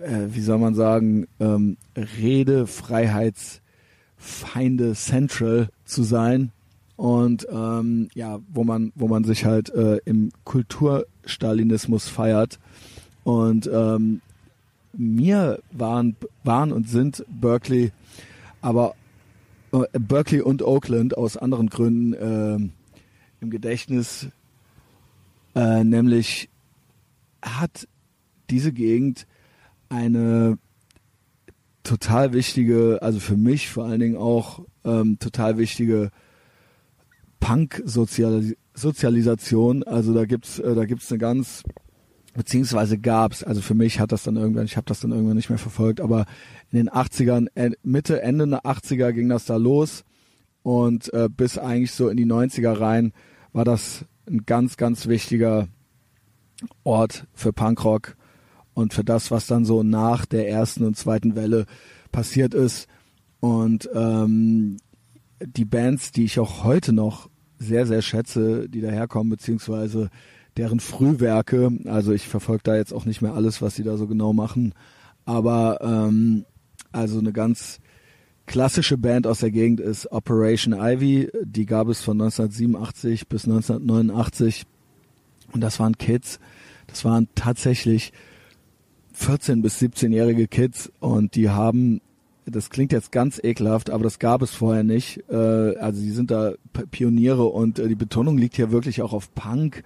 äh, wie soll man sagen, ähm, Redefreiheitsfeinde Central zu sein und ähm, ja, wo man, wo man sich halt äh, im Kulturstalinismus feiert. Und ähm, mir waren, waren und sind Berkeley, aber äh, Berkeley und Oakland aus anderen Gründen äh, im Gedächtnis, äh, nämlich hat diese Gegend eine total wichtige, also für mich vor allen Dingen auch ähm, total wichtige Punk-Sozialisation. Also da gibt's, äh, da gibt's eine ganz, beziehungsweise gab's, also für mich hat das dann irgendwann, ich habe das dann irgendwann nicht mehr verfolgt, aber in den 80ern, Mitte, Ende der 80er ging das da los. und äh, bis eigentlich so in die 90er rein war das ein ganz, ganz wichtiger Ort für Punkrock und für das, was dann so nach der ersten und zweiten Welle passiert ist. Und ähm, die Bands, die ich auch heute noch sehr, sehr schätze, die daherkommen, beziehungsweise deren Frühwerke, also ich verfolge da jetzt auch nicht mehr alles, was sie da so genau machen, aber ähm, also eine ganz klassische Band aus der Gegend ist Operation Ivy, die gab es von 1987 bis 1989 und das waren Kids, das waren tatsächlich 14 bis 17-jährige Kids. Und die haben das klingt jetzt ganz ekelhaft, aber das gab es vorher nicht. Äh, also sie sind da Pioniere und äh, die Betonung liegt hier wirklich auch auf Punk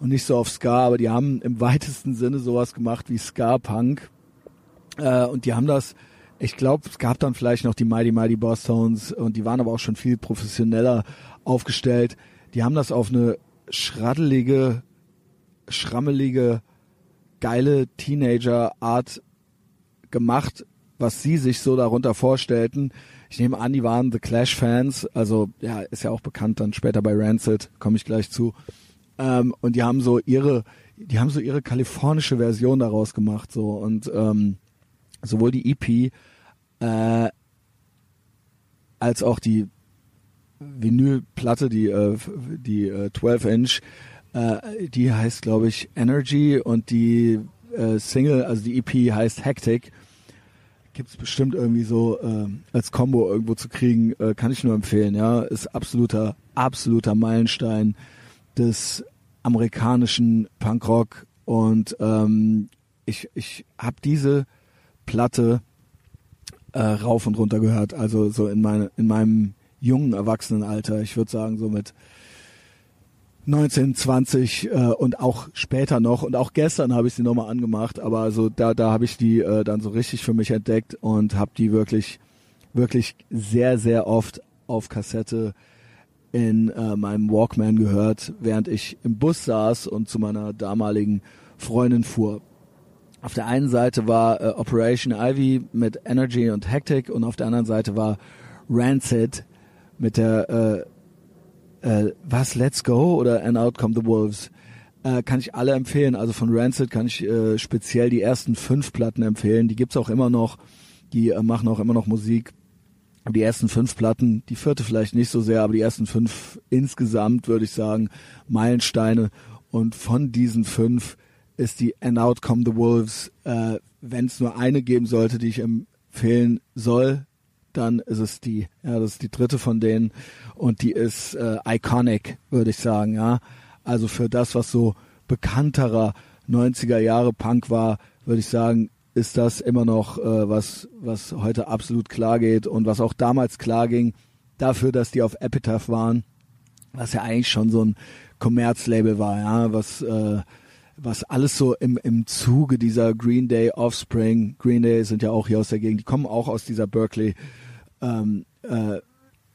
und nicht so auf Ska, aber die haben im weitesten Sinne sowas gemacht wie Ska-Punk. Äh, und die haben das, ich glaube, es gab dann vielleicht noch die Mighty Mighty Boss Tones und die waren aber auch schon viel professioneller aufgestellt. Die haben das auf eine schraddelige, schrammelige, geile Teenager-Art gemacht, was sie sich so darunter vorstellten. Ich nehme an, die waren The Clash-Fans, also ja, ist ja auch bekannt dann später bei Rancid, komme ich gleich zu. Ähm, und die haben so ihre, die haben so ihre kalifornische Version daraus gemacht, so und ähm, sowohl die EP äh, als auch die Vinylplatte, die äh, die äh, 12 Inch, äh, die heißt glaube ich Energy und die äh, Single, also die EP heißt Hectic. Gibt's bestimmt irgendwie so äh, als Combo irgendwo zu kriegen, äh, kann ich nur empfehlen. Ja, ist absoluter absoluter Meilenstein des amerikanischen Punkrock und ähm, ich, ich habe diese Platte äh, rauf und runter gehört, also so in, meine, in meinem jungen Erwachsenenalter, ich würde sagen so mit 19, 20 äh, und auch später noch und auch gestern habe ich sie nochmal angemacht, aber also da, da habe ich die äh, dann so richtig für mich entdeckt und habe die wirklich, wirklich sehr, sehr oft auf Kassette in äh, meinem Walkman gehört, während ich im Bus saß und zu meiner damaligen Freundin fuhr. Auf der einen Seite war äh, Operation Ivy mit Energy und Hectic und auf der anderen Seite war Rancid mit der äh, äh, was Let's Go oder And Out Come the Wolves. Äh, kann ich alle empfehlen. Also von Rancid kann ich äh, speziell die ersten fünf Platten empfehlen. Die gibt's auch immer noch. Die äh, machen auch immer noch Musik die ersten fünf Platten, die vierte vielleicht nicht so sehr, aber die ersten fünf insgesamt würde ich sagen Meilensteine. Und von diesen fünf ist die And Out Come the Wolves, äh, wenn es nur eine geben sollte, die ich empfehlen soll, dann ist es die. Ja, das ist die dritte von denen und die ist äh, iconic, würde ich sagen. Ja, also für das, was so bekannterer 90er Jahre Punk war, würde ich sagen, ist das immer noch äh, was, was heute absolut klar geht und was auch damals klar ging, dafür, dass die auf Epitaph waren, was ja eigentlich schon so ein Kommerzlabel war, ja, was äh, was alles so im, im Zuge dieser Green Day Offspring, Green Day sind ja auch hier aus der Gegend, die kommen auch aus dieser Berkeley ähm, äh,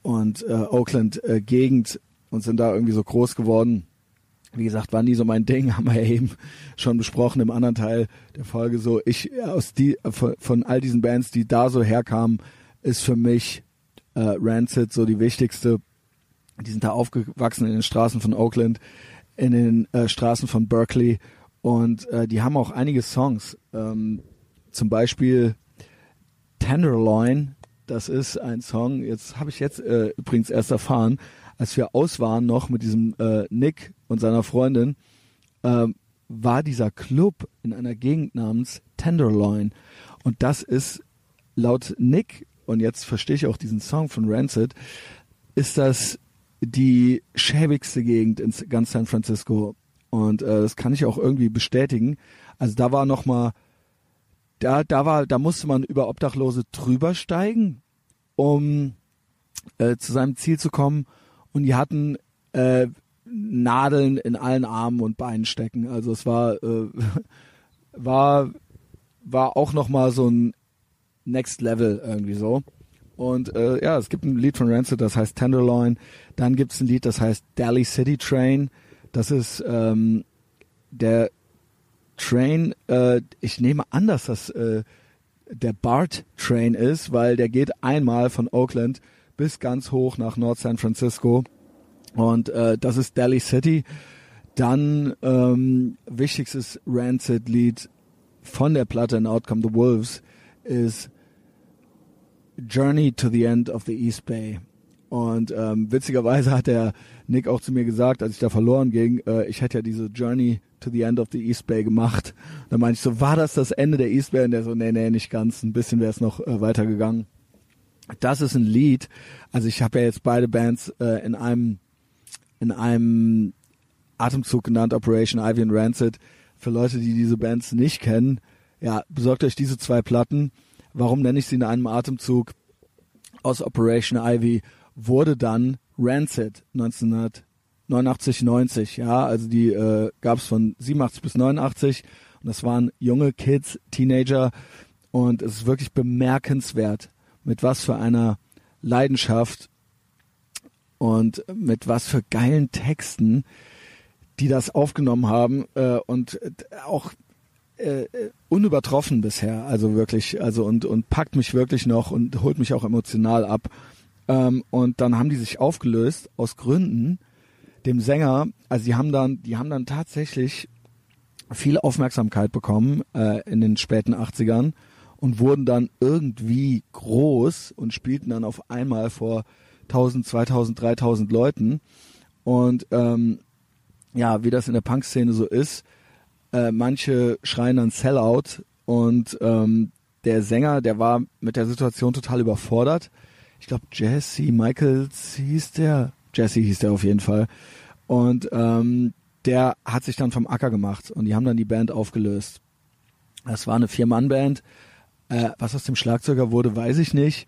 und äh, Oakland äh, Gegend und sind da irgendwie so groß geworden wie gesagt, war nie so mein Ding, haben wir eben schon besprochen im anderen Teil der Folge. So, ich aus die von, von all diesen Bands, die da so herkamen, ist für mich äh, Rancid so die wichtigste. Die sind da aufgewachsen in den Straßen von Oakland, in den äh, Straßen von Berkeley und äh, die haben auch einige Songs. Ähm, zum Beispiel Tenderloin, das ist ein Song, jetzt habe ich jetzt äh, übrigens erst erfahren, als wir aus waren noch mit diesem äh, Nick und seiner Freundin, äh, war dieser Club in einer Gegend namens Tenderloin. Und das ist laut Nick, und jetzt verstehe ich auch diesen Song von Rancid, ist das die schäbigste Gegend in ganz San Francisco. Und äh, das kann ich auch irgendwie bestätigen. Also da war noch mal, da, da war, da musste man über Obdachlose drüber steigen, um äh, zu seinem Ziel zu kommen und die hatten äh, Nadeln in allen Armen und Beinen stecken. Also es war äh, war war auch noch mal so ein Next Level irgendwie so. Und äh, ja, es gibt ein Lied von Rancid, das heißt Tenderloin. Dann gibt es ein Lied, das heißt Delhi City Train. Das ist ähm, der Train. Äh, ich nehme an, dass das äh, der BART Train ist, weil der geht einmal von Oakland bis ganz hoch nach Nord San Francisco. Und äh, das ist Delhi City. Dann ähm, wichtigstes Rancid-Lied von der Platte in Outcome the Wolves ist Journey to the End of the East Bay. Und ähm, witzigerweise hat der Nick auch zu mir gesagt, als ich da verloren ging, äh, ich hätte ja diese Journey to the End of the East Bay gemacht. Da meinte ich so, war das das Ende der East Bay? Und der so, nee, nee, nicht ganz. Ein bisschen wäre es noch äh, weitergegangen. Das ist ein Lied. Also ich habe ja jetzt beide Bands äh, in einem in einem Atemzug genannt, Operation Ivy and Rancid. Für Leute, die diese Bands nicht kennen, ja, besorgt euch diese zwei Platten. Warum nenne ich sie in einem Atemzug? Aus Operation Ivy wurde dann Rancid 1989, 90. Ja, also die äh, gab es von 87 bis 89 und das waren junge Kids, Teenager und es ist wirklich bemerkenswert, mit was für einer Leidenschaft und mit was für geilen Texten die das aufgenommen haben äh, und auch äh, unübertroffen bisher, also wirklich, also und und packt mich wirklich noch und holt mich auch emotional ab. Ähm, und dann haben die sich aufgelöst aus Gründen, dem Sänger, also die haben dann, die haben dann tatsächlich viel Aufmerksamkeit bekommen äh, in den späten 80ern und wurden dann irgendwie groß und spielten dann auf einmal vor 1000, 2000, 3000 Leuten. Und ähm, ja, wie das in der Punk-Szene so ist, äh, manche schreien dann Sellout und ähm, der Sänger, der war mit der Situation total überfordert. Ich glaube, Jesse Michaels hieß der. Jesse hieß der auf jeden Fall. Und ähm, der hat sich dann vom Acker gemacht und die haben dann die Band aufgelöst. Das war eine Vier-Mann-Band. Äh, was aus dem Schlagzeuger wurde, weiß ich nicht.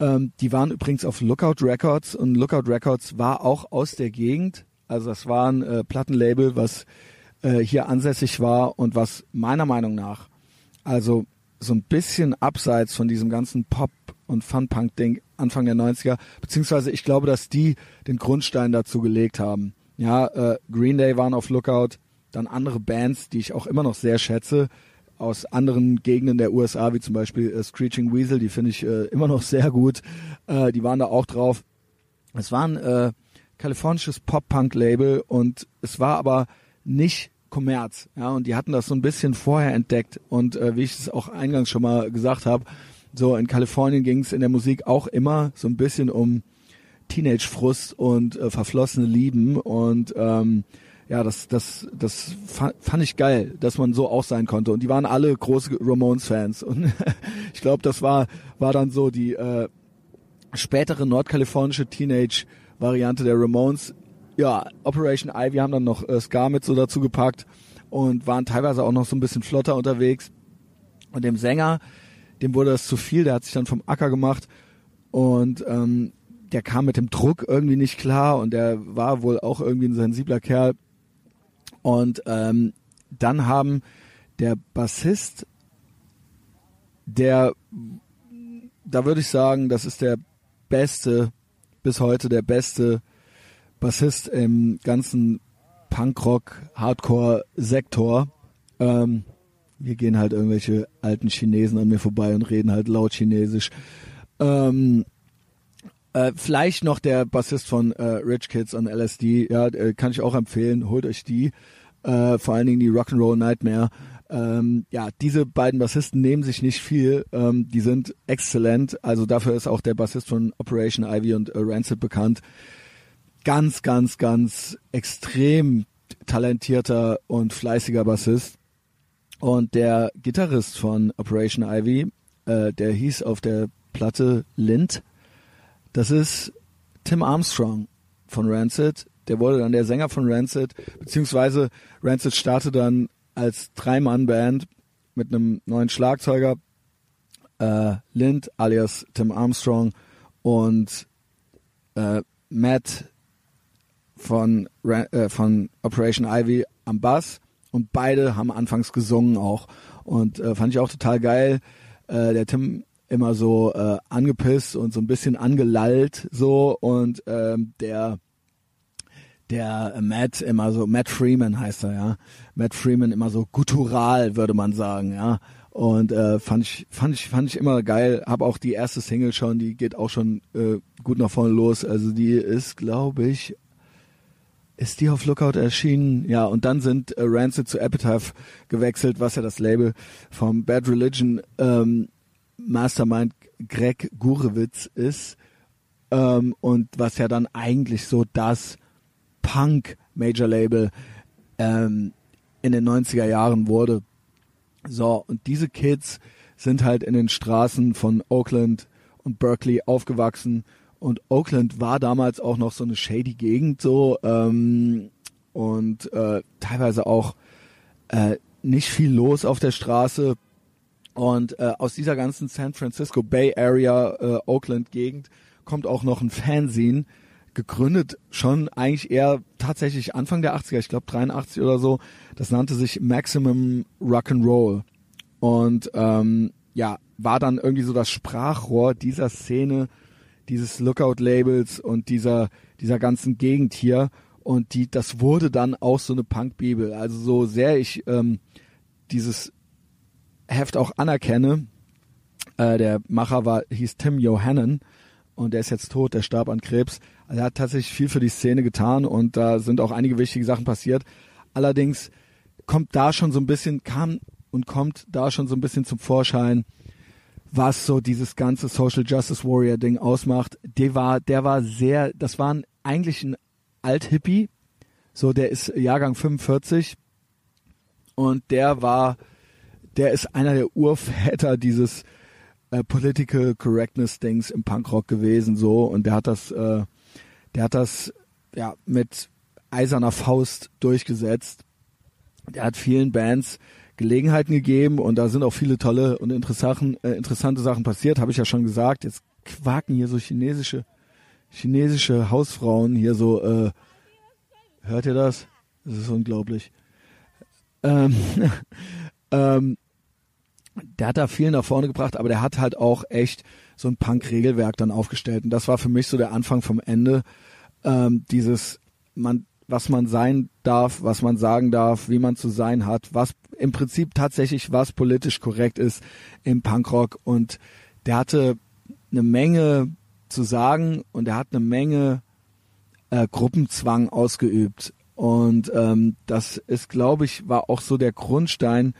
Ähm, die waren übrigens auf Lookout Records und Lookout Records war auch aus der Gegend. Also das war ein äh, Plattenlabel, was äh, hier ansässig war und was meiner Meinung nach, also so ein bisschen abseits von diesem ganzen Pop- und Fun-Punk-Ding Anfang der 90er, beziehungsweise ich glaube, dass die den Grundstein dazu gelegt haben. Ja, äh, Green Day waren auf Lookout, dann andere Bands, die ich auch immer noch sehr schätze, aus anderen Gegenden der USA, wie zum Beispiel äh, Screeching Weasel, die finde ich äh, immer noch sehr gut. Äh, die waren da auch drauf. Es war ein äh, kalifornisches Pop-Punk-Label und es war aber nicht Kommerz. Ja, und die hatten das so ein bisschen vorher entdeckt. Und äh, wie ich es auch eingangs schon mal gesagt habe, so in Kalifornien ging es in der Musik auch immer so ein bisschen um Teenage-Frust und äh, verflossene Lieben und ähm, ja, das, das, das fand ich geil, dass man so auch sein konnte. Und die waren alle große Ramones-Fans. Und ich glaube, das war, war dann so die äh, spätere nordkalifornische Teenage-Variante der Ramones. Ja, Operation Ivy haben dann noch äh, Scar mit so dazu gepackt und waren teilweise auch noch so ein bisschen flotter unterwegs. Und dem Sänger, dem wurde das zu viel, der hat sich dann vom Acker gemacht und ähm, der kam mit dem Druck irgendwie nicht klar und der war wohl auch irgendwie ein sensibler Kerl und ähm, dann haben der Bassist, der, da würde ich sagen, das ist der beste, bis heute der beste Bassist im ganzen Punkrock, Hardcore-Sektor. Ähm, hier gehen halt irgendwelche alten Chinesen an mir vorbei und reden halt laut Chinesisch. Ähm, äh, vielleicht noch der Bassist von äh, Rich Kids on LSD, ja, äh, kann ich auch empfehlen, holt euch die äh, vor allen Dingen die Rock'n'Roll Nightmare. Ähm, ja, diese beiden Bassisten nehmen sich nicht viel, ähm, die sind exzellent, also dafür ist auch der Bassist von Operation Ivy und äh, Rancid bekannt. Ganz, ganz, ganz extrem talentierter und fleißiger Bassist. Und der Gitarrist von Operation Ivy, äh, der hieß auf der Platte Lind. Das ist Tim Armstrong von Rancid der wurde dann der Sänger von Rancid, beziehungsweise Rancid startete dann als Drei-Mann-Band mit einem neuen Schlagzeuger, äh, Lind alias Tim Armstrong und äh, Matt von, äh, von Operation Ivy am Bass und beide haben anfangs gesungen auch und äh, fand ich auch total geil. Äh, der Tim immer so äh, angepisst und so ein bisschen angelallt so und ähm, der der Matt immer so, Matt Freeman heißt er, ja. Matt Freeman immer so guttural, würde man sagen, ja. Und äh, fand ich fand ich fand ich immer geil. Habe auch die erste Single schon, die geht auch schon äh, gut nach vorne los. Also die ist, glaube ich, ist die auf Lookout erschienen? Ja, und dann sind äh, Rancid zu Epitaph gewechselt, was ja das Label vom Bad Religion ähm, Mastermind Greg Gurewitz ist ähm, und was ja dann eigentlich so das Punk Major Label ähm, in den 90er Jahren wurde. So, und diese Kids sind halt in den Straßen von Oakland und Berkeley aufgewachsen und Oakland war damals auch noch so eine shady Gegend so ähm, und äh, teilweise auch äh, nicht viel los auf der Straße. Und äh, aus dieser ganzen San Francisco Bay Area, äh, Oakland Gegend kommt auch noch ein Fanzine, gegründet schon eigentlich eher tatsächlich Anfang der 80er, ich glaube 83 oder so. Das nannte sich Maximum Rock'n'Roll. Und ähm, ja, war dann irgendwie so das Sprachrohr dieser Szene, dieses Lookout-Labels und dieser, dieser ganzen Gegend hier. Und die, das wurde dann auch so eine Punk-Bibel. Also so sehr ich ähm, dieses Heft auch anerkenne, äh, der Macher war, hieß Tim Johannen und der ist jetzt tot, der starb an Krebs. Also er hat tatsächlich viel für die Szene getan und da sind auch einige wichtige Sachen passiert. Allerdings kommt da schon so ein bisschen, kam und kommt da schon so ein bisschen zum Vorschein, was so dieses ganze Social Justice Warrior Ding ausmacht. Der war, der war sehr, das war eigentlich ein Alt-Hippie, so der ist Jahrgang 45 und der war, der ist einer der Urväter dieses äh, Political Correctness Dings im Punkrock gewesen, so und der hat das, äh, der hat das ja mit eiserner Faust durchgesetzt. Der hat vielen Bands Gelegenheiten gegeben und da sind auch viele tolle und interessante, äh, interessante Sachen passiert, habe ich ja schon gesagt. Jetzt quaken hier so chinesische chinesische Hausfrauen hier so. Äh, hört ihr das? Das ist unglaublich. Ähm, ähm, der hat da viel nach vorne gebracht, aber der hat halt auch echt so ein Punk-Regelwerk dann aufgestellt. Und das war für mich so der Anfang vom Ende. Ähm, dieses, man, was man sein darf, was man sagen darf, wie man zu sein hat, was im Prinzip tatsächlich was politisch korrekt ist im Punkrock. Und der hatte eine Menge zu sagen und er hat eine Menge äh, Gruppenzwang ausgeübt. Und ähm, das ist, glaube ich, war auch so der Grundstein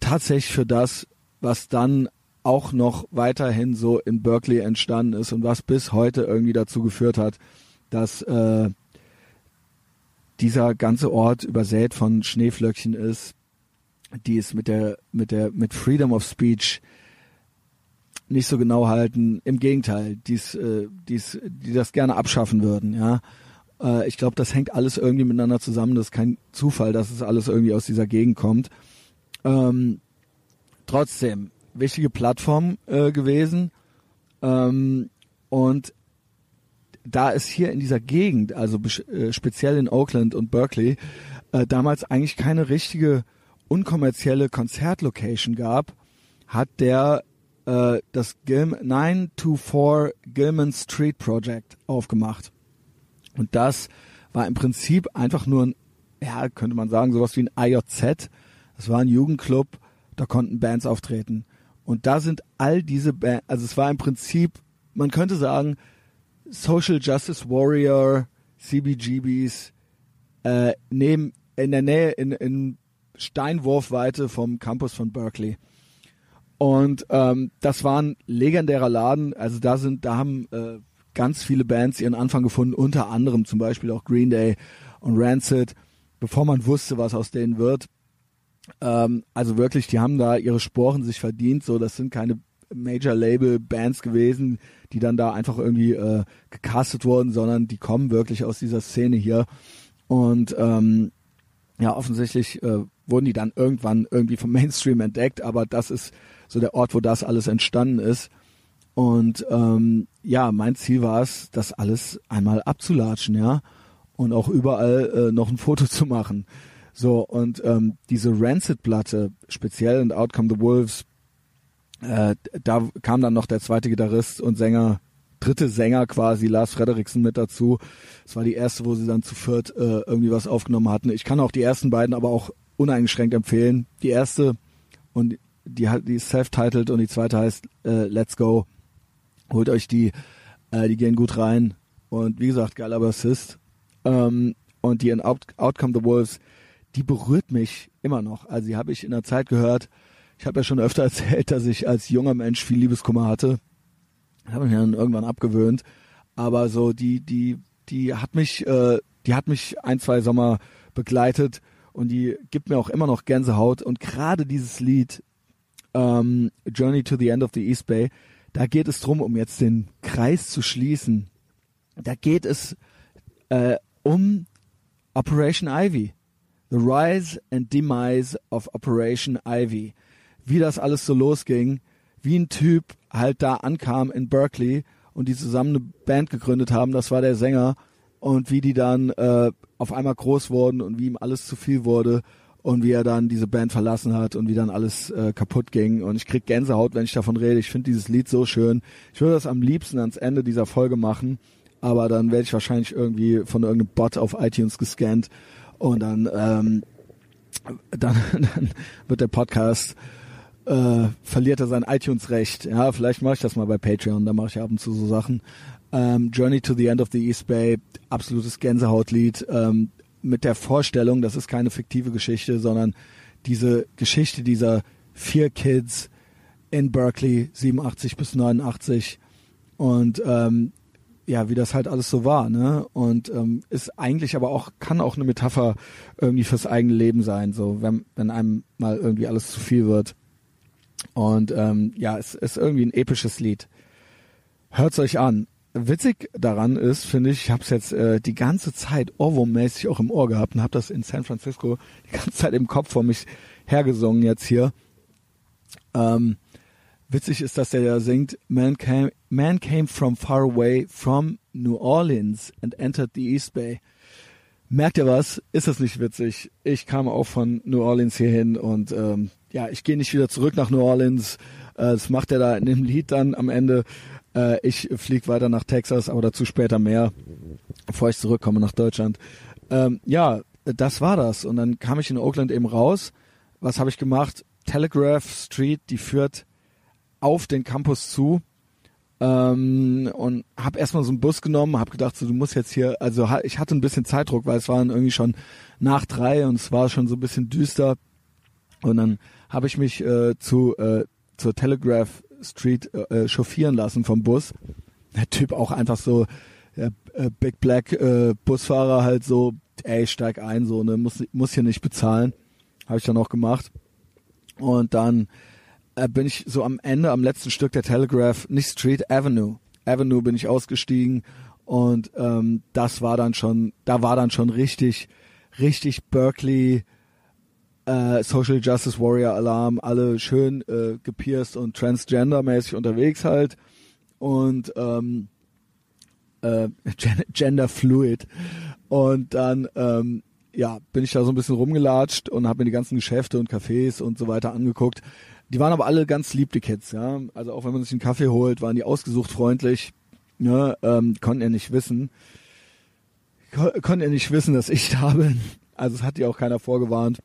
tatsächlich für das, was dann auch noch weiterhin so in Berkeley entstanden ist und was bis heute irgendwie dazu geführt hat, dass äh, dieser ganze Ort übersät von Schneeflöckchen ist, die es mit der mit der mit Freedom of Speech nicht so genau halten. Im Gegenteil, die's, äh, die's, die das gerne abschaffen würden. Ja, äh, ich glaube, das hängt alles irgendwie miteinander zusammen. Das ist kein Zufall, dass es alles irgendwie aus dieser Gegend kommt. Ähm, trotzdem wichtige Plattform äh, gewesen ähm, und da es hier in dieser Gegend, also äh, speziell in Oakland und Berkeley, äh, damals eigentlich keine richtige unkommerzielle Konzertlocation gab, hat der äh, das Gil 924 Gilman Street Project aufgemacht. Und das war im Prinzip einfach nur ein, ja, könnte man sagen, sowas wie ein IJZ. Das war ein Jugendclub, da konnten Bands auftreten. Und da sind all diese Bands, also es war im Prinzip, man könnte sagen, Social Justice Warrior, CBGBs, äh, neben, in der Nähe, in, in Steinwurfweite vom Campus von Berkeley. Und ähm, das war ein legendärer Laden. Also da sind, da haben äh, ganz viele Bands ihren Anfang gefunden, unter anderem zum Beispiel auch Green Day und Rancid, bevor man wusste, was aus denen wird. Ähm, also wirklich, die haben da ihre Sporen sich verdient. So, das sind keine Major Label Bands gewesen, die dann da einfach irgendwie äh, gecastet wurden, sondern die kommen wirklich aus dieser Szene hier. Und ähm, ja, offensichtlich äh, wurden die dann irgendwann irgendwie vom Mainstream entdeckt, aber das ist so der Ort, wo das alles entstanden ist. Und ähm, ja, mein Ziel war es, das alles einmal abzulatschen, ja, und auch überall äh, noch ein Foto zu machen. So, und ähm, diese Rancid-Platte, speziell in Outcome the Wolves, äh, da kam dann noch der zweite Gitarrist und Sänger, dritte Sänger quasi, Lars Frederiksen mit dazu. Das war die erste, wo sie dann zu viert äh, irgendwie was aufgenommen hatten. Ich kann auch die ersten beiden aber auch uneingeschränkt empfehlen. Die erste und die, die ist self-titled und die zweite heißt äh, Let's Go. Holt euch die, äh, die gehen gut rein. Und wie gesagt, geiler Bassist. Ähm, und die in Out Outcome the Wolves, die berührt mich immer noch. Also die habe ich in der Zeit gehört. Ich habe ja schon öfter erzählt, dass ich als junger Mensch viel Liebeskummer hatte. Habe mich dann irgendwann abgewöhnt. Aber so die, die, die hat mich, äh, die hat mich ein, zwei Sommer begleitet und die gibt mir auch immer noch Gänsehaut. Und gerade dieses Lied ähm, Journey to the End of the East Bay, da geht es drum, um jetzt den Kreis zu schließen. Da geht es äh, um Operation Ivy. The Rise and Demise of Operation Ivy. Wie das alles so losging, wie ein Typ halt da ankam in Berkeley und die zusammen eine Band gegründet haben, das war der Sänger, und wie die dann äh, auf einmal groß wurden und wie ihm alles zu viel wurde und wie er dann diese Band verlassen hat und wie dann alles äh, kaputt ging. Und ich krieg Gänsehaut, wenn ich davon rede. Ich finde dieses Lied so schön. Ich würde das am liebsten ans Ende dieser Folge machen, aber dann werde ich wahrscheinlich irgendwie von irgendeinem Bot auf iTunes gescannt und dann, ähm, dann, dann wird der Podcast äh, verliert er sein iTunes-Recht. Ja, vielleicht mache ich das mal bei Patreon, da mache ich ab und zu so Sachen. Ähm, Journey to the End of the East Bay, absolutes Gänsehautlied ähm, mit der Vorstellung, das ist keine fiktive Geschichte, sondern diese Geschichte dieser vier Kids in Berkeley, 87 bis 89 und ähm, ja, wie das halt alles so war, ne? Und ähm, ist eigentlich aber auch, kann auch eine Metapher irgendwie fürs eigene Leben sein, so wenn, wenn einem mal irgendwie alles zu viel wird. Und ähm, ja, es ist irgendwie ein episches Lied. Hört's euch an witzig daran ist, finde ich, ich habe es jetzt äh, die ganze Zeit Ohrwurm-mäßig auch im Ohr gehabt und habe das in San Francisco die ganze Zeit im Kopf vor mich hergesungen jetzt hier. Ähm, witzig ist, dass der da singt, Man came, man came from far away from New Orleans and entered the East Bay. Merkt ihr was? Ist das nicht witzig? Ich kam auch von New Orleans hierhin und ähm, ja, ich gehe nicht wieder zurück nach New Orleans. Äh, das macht er da in dem Lied dann am Ende. Äh, ich fliege weiter nach Texas, aber dazu später mehr, bevor ich zurückkomme nach Deutschland. Ähm, ja, das war das. Und dann kam ich in Oakland eben raus. Was habe ich gemacht? Telegraph Street, die führt auf den Campus zu. Ähm, und habe erstmal so einen Bus genommen, habe gedacht, so, du musst jetzt hier, also ich hatte ein bisschen Zeitdruck, weil es waren irgendwie schon nach drei und es war schon so ein bisschen düster. Und dann habe ich mich äh, zu äh, zur Telegraph Street äh, chauffieren lassen vom Bus. Der Typ auch einfach so, der äh, Big Black äh, Busfahrer halt so, ey, steig ein, so, ne, muss, muss hier nicht bezahlen. Habe ich dann auch gemacht. Und dann äh, bin ich so am Ende, am letzten Stück der Telegraph, nicht Street, Avenue. Avenue bin ich ausgestiegen und ähm, das war dann schon, da war dann schon richtig, richtig Berkeley äh, Social Justice Warrior Alarm, alle schön äh, gepierst und transgender-mäßig unterwegs halt und ähm, äh, gender fluid und dann ähm, ja bin ich da so ein bisschen rumgelatscht und habe mir die ganzen Geschäfte und Cafés und so weiter angeguckt. Die waren aber alle ganz lieb, die Kids, ja. Also auch wenn man sich einen Kaffee holt, waren die ausgesucht freundlich. Ne, ähm, konnten ja nicht wissen, kon konnten ja nicht wissen, dass ich da bin. Also es hat die auch keiner vorgewarnt.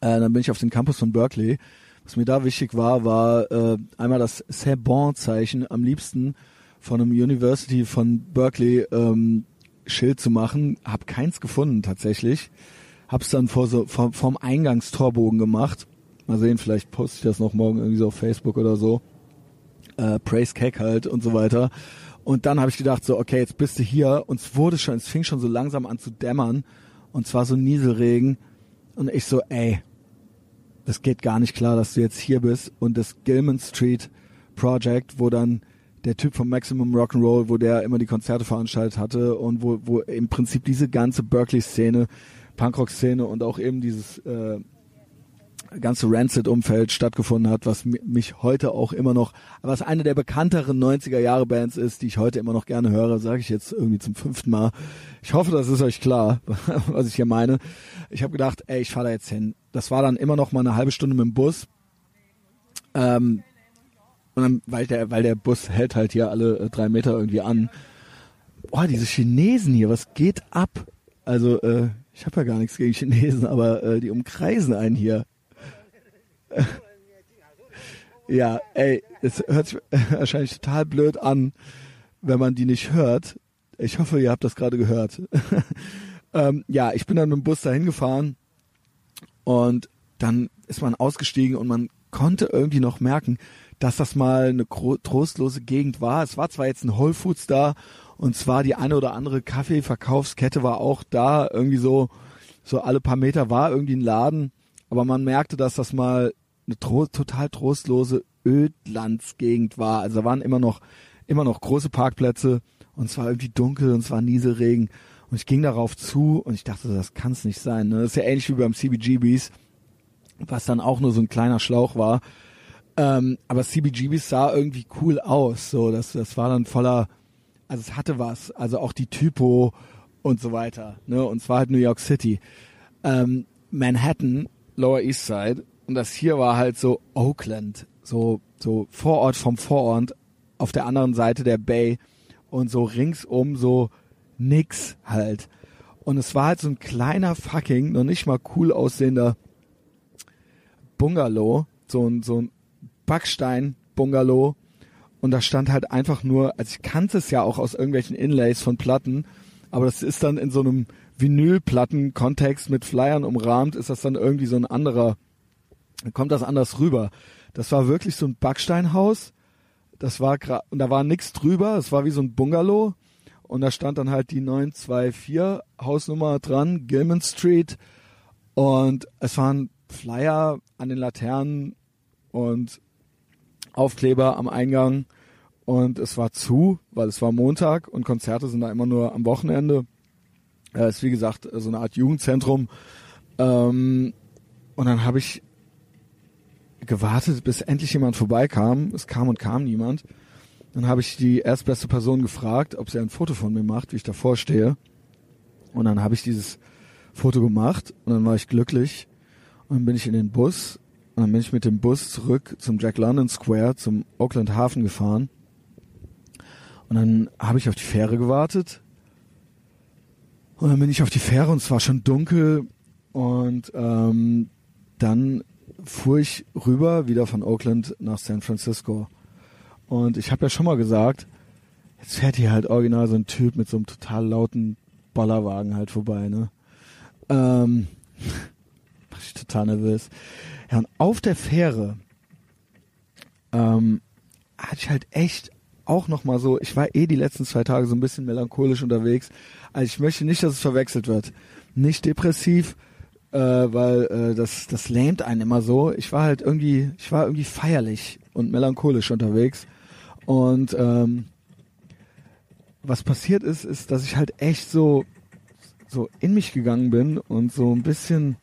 Äh, dann bin ich auf den Campus von Berkeley. Was mir da wichtig war, war äh, einmal das C'est Zeichen am liebsten von einem University von Berkeley ähm, Schild zu machen. Hab keins gefunden tatsächlich. Hab's dann vor so vom, vom Eingangstorbogen gemacht. Mal sehen, vielleicht poste ich das noch morgen irgendwie so auf Facebook oder so. Äh, Praise Keck halt und so weiter. Und dann habe ich gedacht so, okay, jetzt bist du hier und es wurde schon, es fing schon so langsam an zu dämmern und zwar so Nieselregen und ich so, ey, das geht gar nicht klar, dass du jetzt hier bist. Und das Gilman Street Project, wo dann der Typ vom Maximum Rock'n'Roll, wo der immer die Konzerte veranstaltet hatte und wo, wo im Prinzip diese ganze Berkeley-Szene, Punkrock-Szene und auch eben dieses äh, ganze Rancid-Umfeld stattgefunden hat, was mich heute auch immer noch, was eine der bekannteren 90er Jahre Bands ist, die ich heute immer noch gerne höre, sage ich jetzt irgendwie zum fünften Mal. Ich hoffe, das ist euch klar, was ich hier meine. Ich habe gedacht, ey, ich fahre da jetzt hin. Das war dann immer noch mal eine halbe Stunde mit dem Bus. Ähm, und dann, weil der, weil der Bus hält halt hier alle äh, drei Meter irgendwie an. Boah, diese Chinesen hier, was geht ab? Also, äh, ich habe ja gar nichts gegen Chinesen, aber äh, die umkreisen einen hier. Ja, ey, es hört sich wahrscheinlich total blöd an, wenn man die nicht hört. Ich hoffe, ihr habt das gerade gehört. ähm, ja, ich bin dann mit dem Bus dahin gefahren und dann ist man ausgestiegen und man konnte irgendwie noch merken, dass das mal eine trostlose Gegend war. Es war zwar jetzt ein Whole Foods da und zwar die eine oder andere Kaffeeverkaufskette war auch da, irgendwie so, so alle paar Meter war irgendwie ein Laden, aber man merkte, dass das mal eine tro total trostlose Ödlandsgegend war. Also da waren immer noch, immer noch große Parkplätze und es war irgendwie dunkel und es war Nieselregen und ich ging darauf zu und ich dachte, das kann es nicht sein. Ne? Das ist ja ähnlich wie beim CBGBs, was dann auch nur so ein kleiner Schlauch war. Ähm, aber CBGBs sah irgendwie cool aus. So, das, das war dann voller, also es hatte was. Also auch die Typo und so weiter. Ne? Und zwar halt New York City. Ähm, Manhattan, Lower East Side. Und das hier war halt so Oakland. So, so Vorort vom Vorort auf der anderen Seite der Bay. Und so ringsum so nix halt. Und es war halt so ein kleiner fucking, noch nicht mal cool aussehender Bungalow. So ein, so ein Backstein-Bungalow. Und da stand halt einfach nur, also ich kannte es ja auch aus irgendwelchen Inlays von Platten, aber das ist dann in so einem Vinylplatten-Kontext mit Flyern umrahmt, ist das dann irgendwie so ein anderer, kommt das anders rüber. Das war wirklich so ein Backsteinhaus. Das war und da war nichts drüber. Es war wie so ein Bungalow. Und da stand dann halt die 924 Hausnummer dran, Gilman Street. Und es waren Flyer an den Laternen und Aufkleber am Eingang und es war zu, weil es war Montag und Konzerte sind da immer nur am Wochenende. Es ist wie gesagt so eine Art Jugendzentrum. Ähm, und dann habe ich gewartet, bis endlich jemand vorbeikam. Es kam und kam niemand. Dann habe ich die erstbeste Person gefragt, ob sie ein Foto von mir macht, wie ich davor stehe. Und dann habe ich dieses Foto gemacht und dann war ich glücklich. Und dann bin ich in den Bus und dann bin ich mit dem Bus zurück zum Jack London Square, zum Auckland Hafen gefahren. Und dann habe ich auf die Fähre gewartet. Und dann bin ich auf die Fähre und es war schon dunkel. Und ähm, dann fuhr ich rüber wieder von Oakland nach San Francisco. Und ich habe ja schon mal gesagt, jetzt fährt hier halt original so ein Typ mit so einem total lauten Bollerwagen halt vorbei, ne? Ähm, mach ich total nervös. Ja, und auf der Fähre ähm, hatte ich halt echt auch noch mal so, ich war eh die letzten zwei Tage so ein bisschen melancholisch unterwegs. Also ich möchte nicht, dass es verwechselt wird. Nicht depressiv, äh, weil äh, das das lähmt einen immer so. Ich war halt irgendwie, ich war irgendwie feierlich und melancholisch unterwegs. Und ähm, was passiert ist, ist, dass ich halt echt so so in mich gegangen bin und so ein bisschen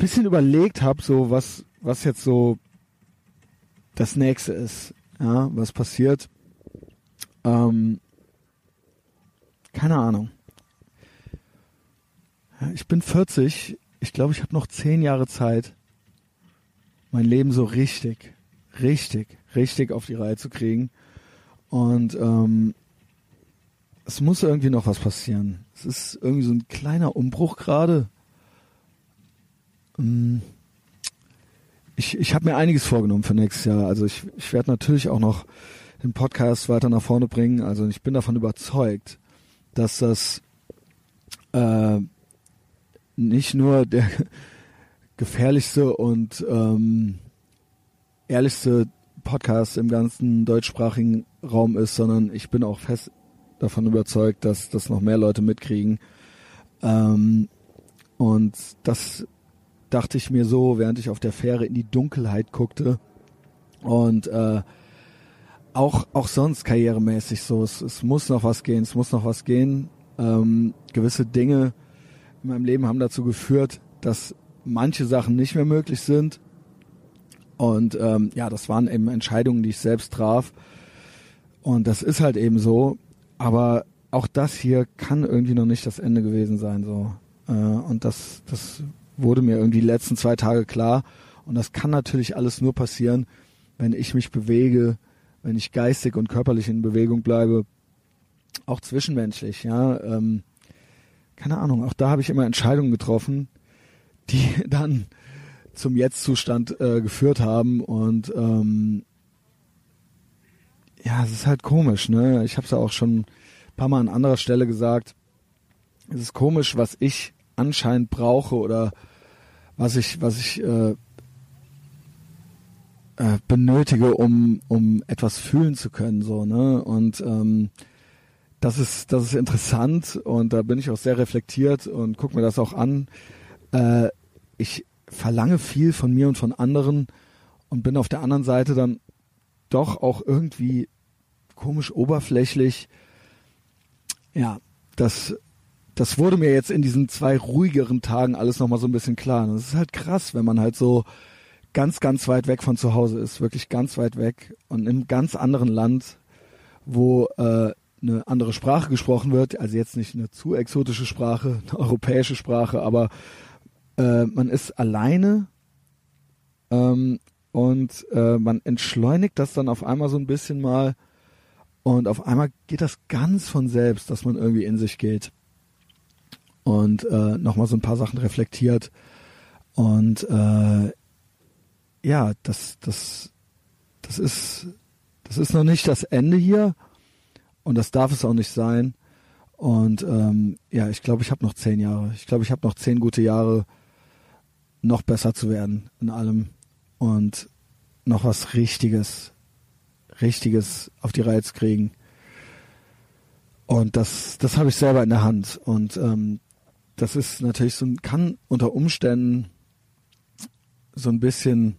bisschen überlegt habe, so was, was jetzt so das nächste ist, ja, was passiert. Ähm, keine Ahnung. Ich bin 40. Ich glaube, ich habe noch zehn Jahre Zeit, mein Leben so richtig, richtig, richtig auf die Reihe zu kriegen. Und ähm, es muss irgendwie noch was passieren. Es ist irgendwie so ein kleiner Umbruch gerade. Mm. Ich, ich habe mir einiges vorgenommen für nächstes Jahr. Also ich, ich werde natürlich auch noch den Podcast weiter nach vorne bringen. Also ich bin davon überzeugt, dass das äh, nicht nur der gefährlichste und ähm, ehrlichste Podcast im ganzen deutschsprachigen Raum ist, sondern ich bin auch fest davon überzeugt, dass das noch mehr Leute mitkriegen. Ähm, und das dachte ich mir so, während ich auf der Fähre in die Dunkelheit guckte. Und äh, auch, auch sonst karrieremäßig so, es, es muss noch was gehen, es muss noch was gehen. Ähm, gewisse Dinge in meinem Leben haben dazu geführt, dass manche Sachen nicht mehr möglich sind. Und ähm, ja, das waren eben Entscheidungen, die ich selbst traf. Und das ist halt eben so. Aber auch das hier kann irgendwie noch nicht das Ende gewesen sein. So. Äh, und das, das wurde mir irgendwie die letzten zwei Tage klar. Und das kann natürlich alles nur passieren, wenn ich mich bewege, wenn ich geistig und körperlich in Bewegung bleibe, auch zwischenmenschlich, ja. Ähm, keine Ahnung, auch da habe ich immer Entscheidungen getroffen, die dann zum Jetzt-Zustand äh, geführt haben und ähm, ja, es ist halt komisch, ne? Ich habe es ja auch schon ein paar Mal an anderer Stelle gesagt. Es ist komisch, was ich anscheinend brauche oder was ich, was ich äh, äh, benötige, um, um etwas fühlen zu können, so, ne? Und ähm, das ist, das ist interessant und da bin ich auch sehr reflektiert und gucke mir das auch an. Äh, ich verlange viel von mir und von anderen und bin auf der anderen Seite dann doch auch irgendwie komisch oberflächlich. Ja, das, das wurde mir jetzt in diesen zwei ruhigeren Tagen alles nochmal so ein bisschen klar. Das ist halt krass, wenn man halt so ganz, ganz weit weg von zu Hause ist, wirklich ganz weit weg und in einem ganz anderen Land, wo äh, eine andere Sprache gesprochen wird, also jetzt nicht eine zu exotische Sprache, eine europäische Sprache, aber äh, man ist alleine ähm, und äh, man entschleunigt das dann auf einmal so ein bisschen mal. Und auf einmal geht das ganz von selbst, dass man irgendwie in sich geht und äh, nochmal so ein paar Sachen reflektiert und äh, ja, das, das, das ist, das ist noch nicht das Ende hier und das darf es auch nicht sein. Und ähm, ja, ich glaube, ich habe noch zehn Jahre. Ich glaube, ich habe noch zehn gute Jahre, noch besser zu werden in allem und noch was Richtiges, Richtiges auf die Reihe zu kriegen. Und das, das habe ich selber in der Hand. Und ähm, das ist natürlich so, kann unter Umständen so ein bisschen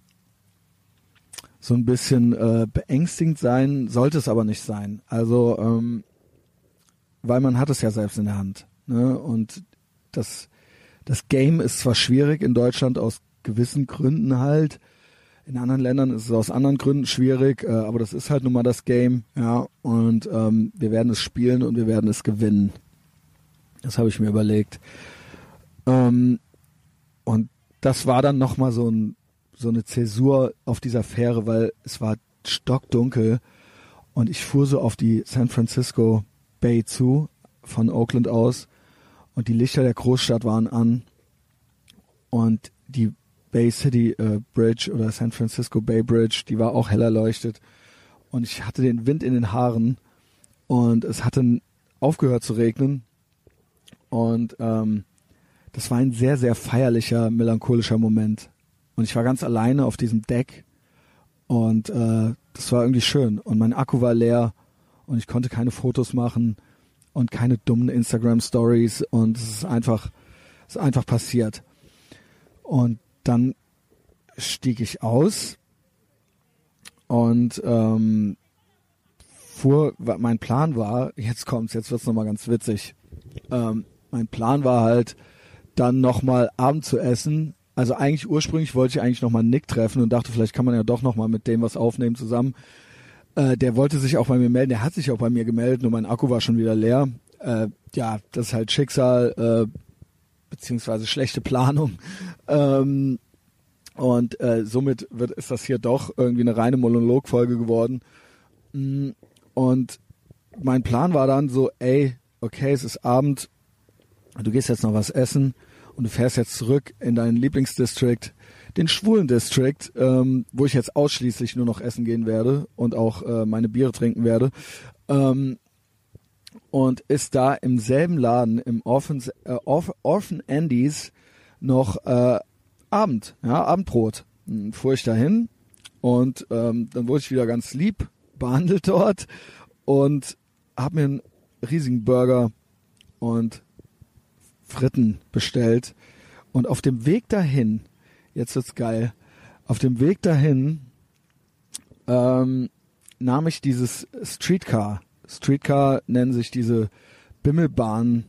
so ein bisschen äh, beängstigend sein, sollte es aber nicht sein. Also, ähm, weil man hat es ja selbst in der Hand. Ne? Und das, das Game ist zwar schwierig in Deutschland aus gewissen Gründen halt. In anderen Ländern ist es aus anderen Gründen schwierig, äh, aber das ist halt nun mal das Game, ja. Und ähm, wir werden es spielen und wir werden es gewinnen. Das habe ich mir überlegt. Ähm, und das war dann nochmal so ein so eine Zäsur auf dieser Fähre, weil es war stockdunkel und ich fuhr so auf die San Francisco Bay zu von Oakland aus. Und die Lichter der Großstadt waren an. Und die Bay City äh, Bridge oder San Francisco Bay Bridge, die war auch hell erleuchtet und ich hatte den Wind in den Haaren. Und es hatte aufgehört zu regnen und ähm, das war ein sehr, sehr feierlicher, melancholischer Moment. Und ich war ganz alleine auf diesem Deck und äh, das war irgendwie schön. Und mein Akku war leer und ich konnte keine Fotos machen und keine dummen Instagram Stories und es ist einfach, es ist einfach passiert. Und dann stieg ich aus und ähm, fuhr, mein Plan war, jetzt kommt's, jetzt wird's nochmal ganz witzig. Ähm, mein Plan war halt, dann nochmal Abend zu essen also eigentlich ursprünglich wollte ich eigentlich nochmal Nick treffen und dachte, vielleicht kann man ja doch nochmal mit dem was aufnehmen zusammen. Äh, der wollte sich auch bei mir melden, der hat sich auch bei mir gemeldet, nur mein Akku war schon wieder leer. Äh, ja, das ist halt Schicksal, äh, beziehungsweise schlechte Planung. Ähm, und äh, somit wird, ist das hier doch irgendwie eine reine Monologfolge geworden. Mm, und mein Plan war dann so, ey, okay, es ist Abend, du gehst jetzt noch was essen und du fährst jetzt zurück in deinen Lieblingsdistrict, den schwulen District, ähm, wo ich jetzt ausschließlich nur noch essen gehen werde und auch äh, meine Biere trinken werde. Ähm, und ist da im selben Laden, im Orphans, äh, Orph Orphan Andy's, noch äh, Abend, ja, Abendbrot. Dann fuhr ich dahin und ähm, dann wurde ich wieder ganz lieb behandelt dort und habe mir einen riesigen Burger und Fritten bestellt. Und auf dem Weg dahin, jetzt wird's geil, auf dem Weg dahin ähm, nahm ich dieses Streetcar. Streetcar nennen sich diese Bimmelbahnen.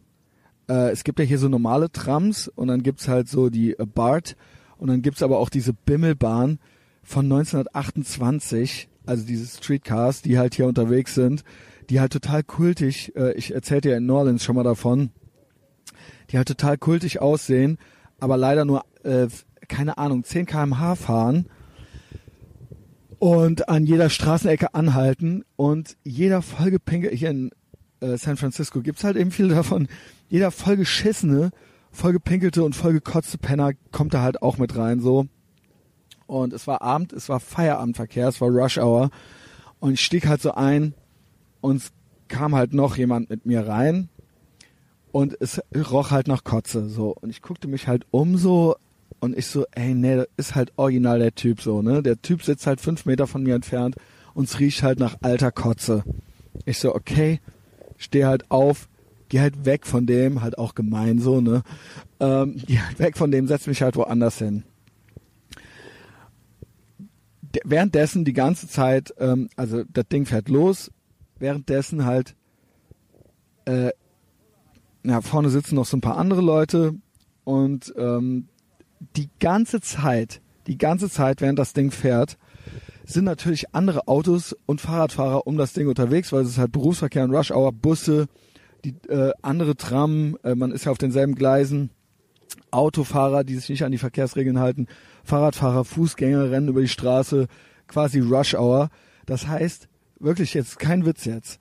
Äh, es gibt ja hier so normale Trams und dann gibt's halt so die äh, BART und dann gibt's aber auch diese Bimmelbahn von 1928, also diese Streetcars, die halt hier unterwegs sind, die halt total kultig, äh, ich erzählte ja in New Orleans schon mal davon, die halt total kultig aussehen, aber leider nur, äh, keine Ahnung, 10 kmh fahren und an jeder Straßenecke anhalten und jeder vollgepinkelt, hier in äh, San Francisco gibt's halt eben viele davon, jeder vollgeschissene, vollgepinkelte und vollgekotzte Penner kommt da halt auch mit rein, so. Und es war Abend, es war Feierabendverkehr, es war Rush Hour. Und ich stieg halt so ein und es kam halt noch jemand mit mir rein und es roch halt nach Kotze so und ich guckte mich halt um so und ich so, ey, nee, das ist halt original der Typ so, ne? Der Typ sitzt halt fünf Meter von mir entfernt und es riecht halt nach alter Kotze. Ich so, okay, steh halt auf, geh halt weg von dem, halt auch gemein so, ne? Ähm, geh halt weg von dem, setz mich halt woanders hin. D währenddessen die ganze Zeit, ähm, also das Ding fährt los, währenddessen halt, äh, ja, vorne sitzen noch so ein paar andere Leute und ähm, die ganze Zeit, die ganze Zeit, während das Ding fährt, sind natürlich andere Autos und Fahrradfahrer um das Ding unterwegs, weil es ist halt Berufsverkehr und Rush Hour, Busse, die äh, andere Tram, äh, man ist ja auf denselben Gleisen, Autofahrer, die sich nicht an die Verkehrsregeln halten, Fahrradfahrer, Fußgänger rennen über die Straße, quasi Rush Hour. Das heißt, wirklich jetzt kein Witz jetzt.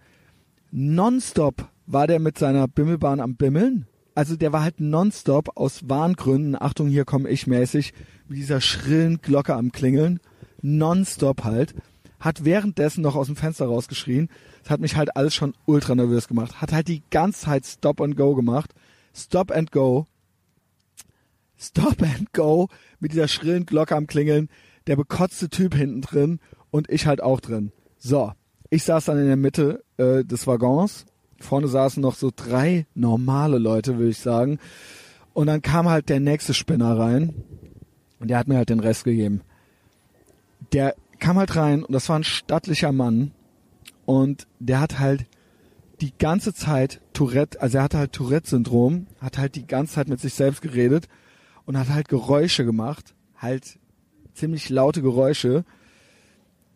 Nonstop war der mit seiner Bimmelbahn am Bimmeln. Also der war halt nonstop aus Warngründen, Achtung, hier komme ich mäßig, mit dieser schrillen Glocke am Klingeln, nonstop halt, hat währenddessen noch aus dem Fenster rausgeschrien. Das hat mich halt alles schon ultra nervös gemacht. Hat halt die ganze Zeit Stop and Go gemacht. Stop and Go. Stop and Go mit dieser schrillen Glocke am Klingeln. Der bekotzte Typ hinten drin und ich halt auch drin. So, ich saß dann in der Mitte äh, des Waggons. Vorne saßen noch so drei normale Leute, würde ich sagen. Und dann kam halt der nächste Spinner rein. Und der hat mir halt den Rest gegeben. Der kam halt rein und das war ein stattlicher Mann. Und der hat halt die ganze Zeit Tourette, also er hatte halt Tourette-Syndrom, hat halt die ganze Zeit mit sich selbst geredet und hat halt Geräusche gemacht. Halt ziemlich laute Geräusche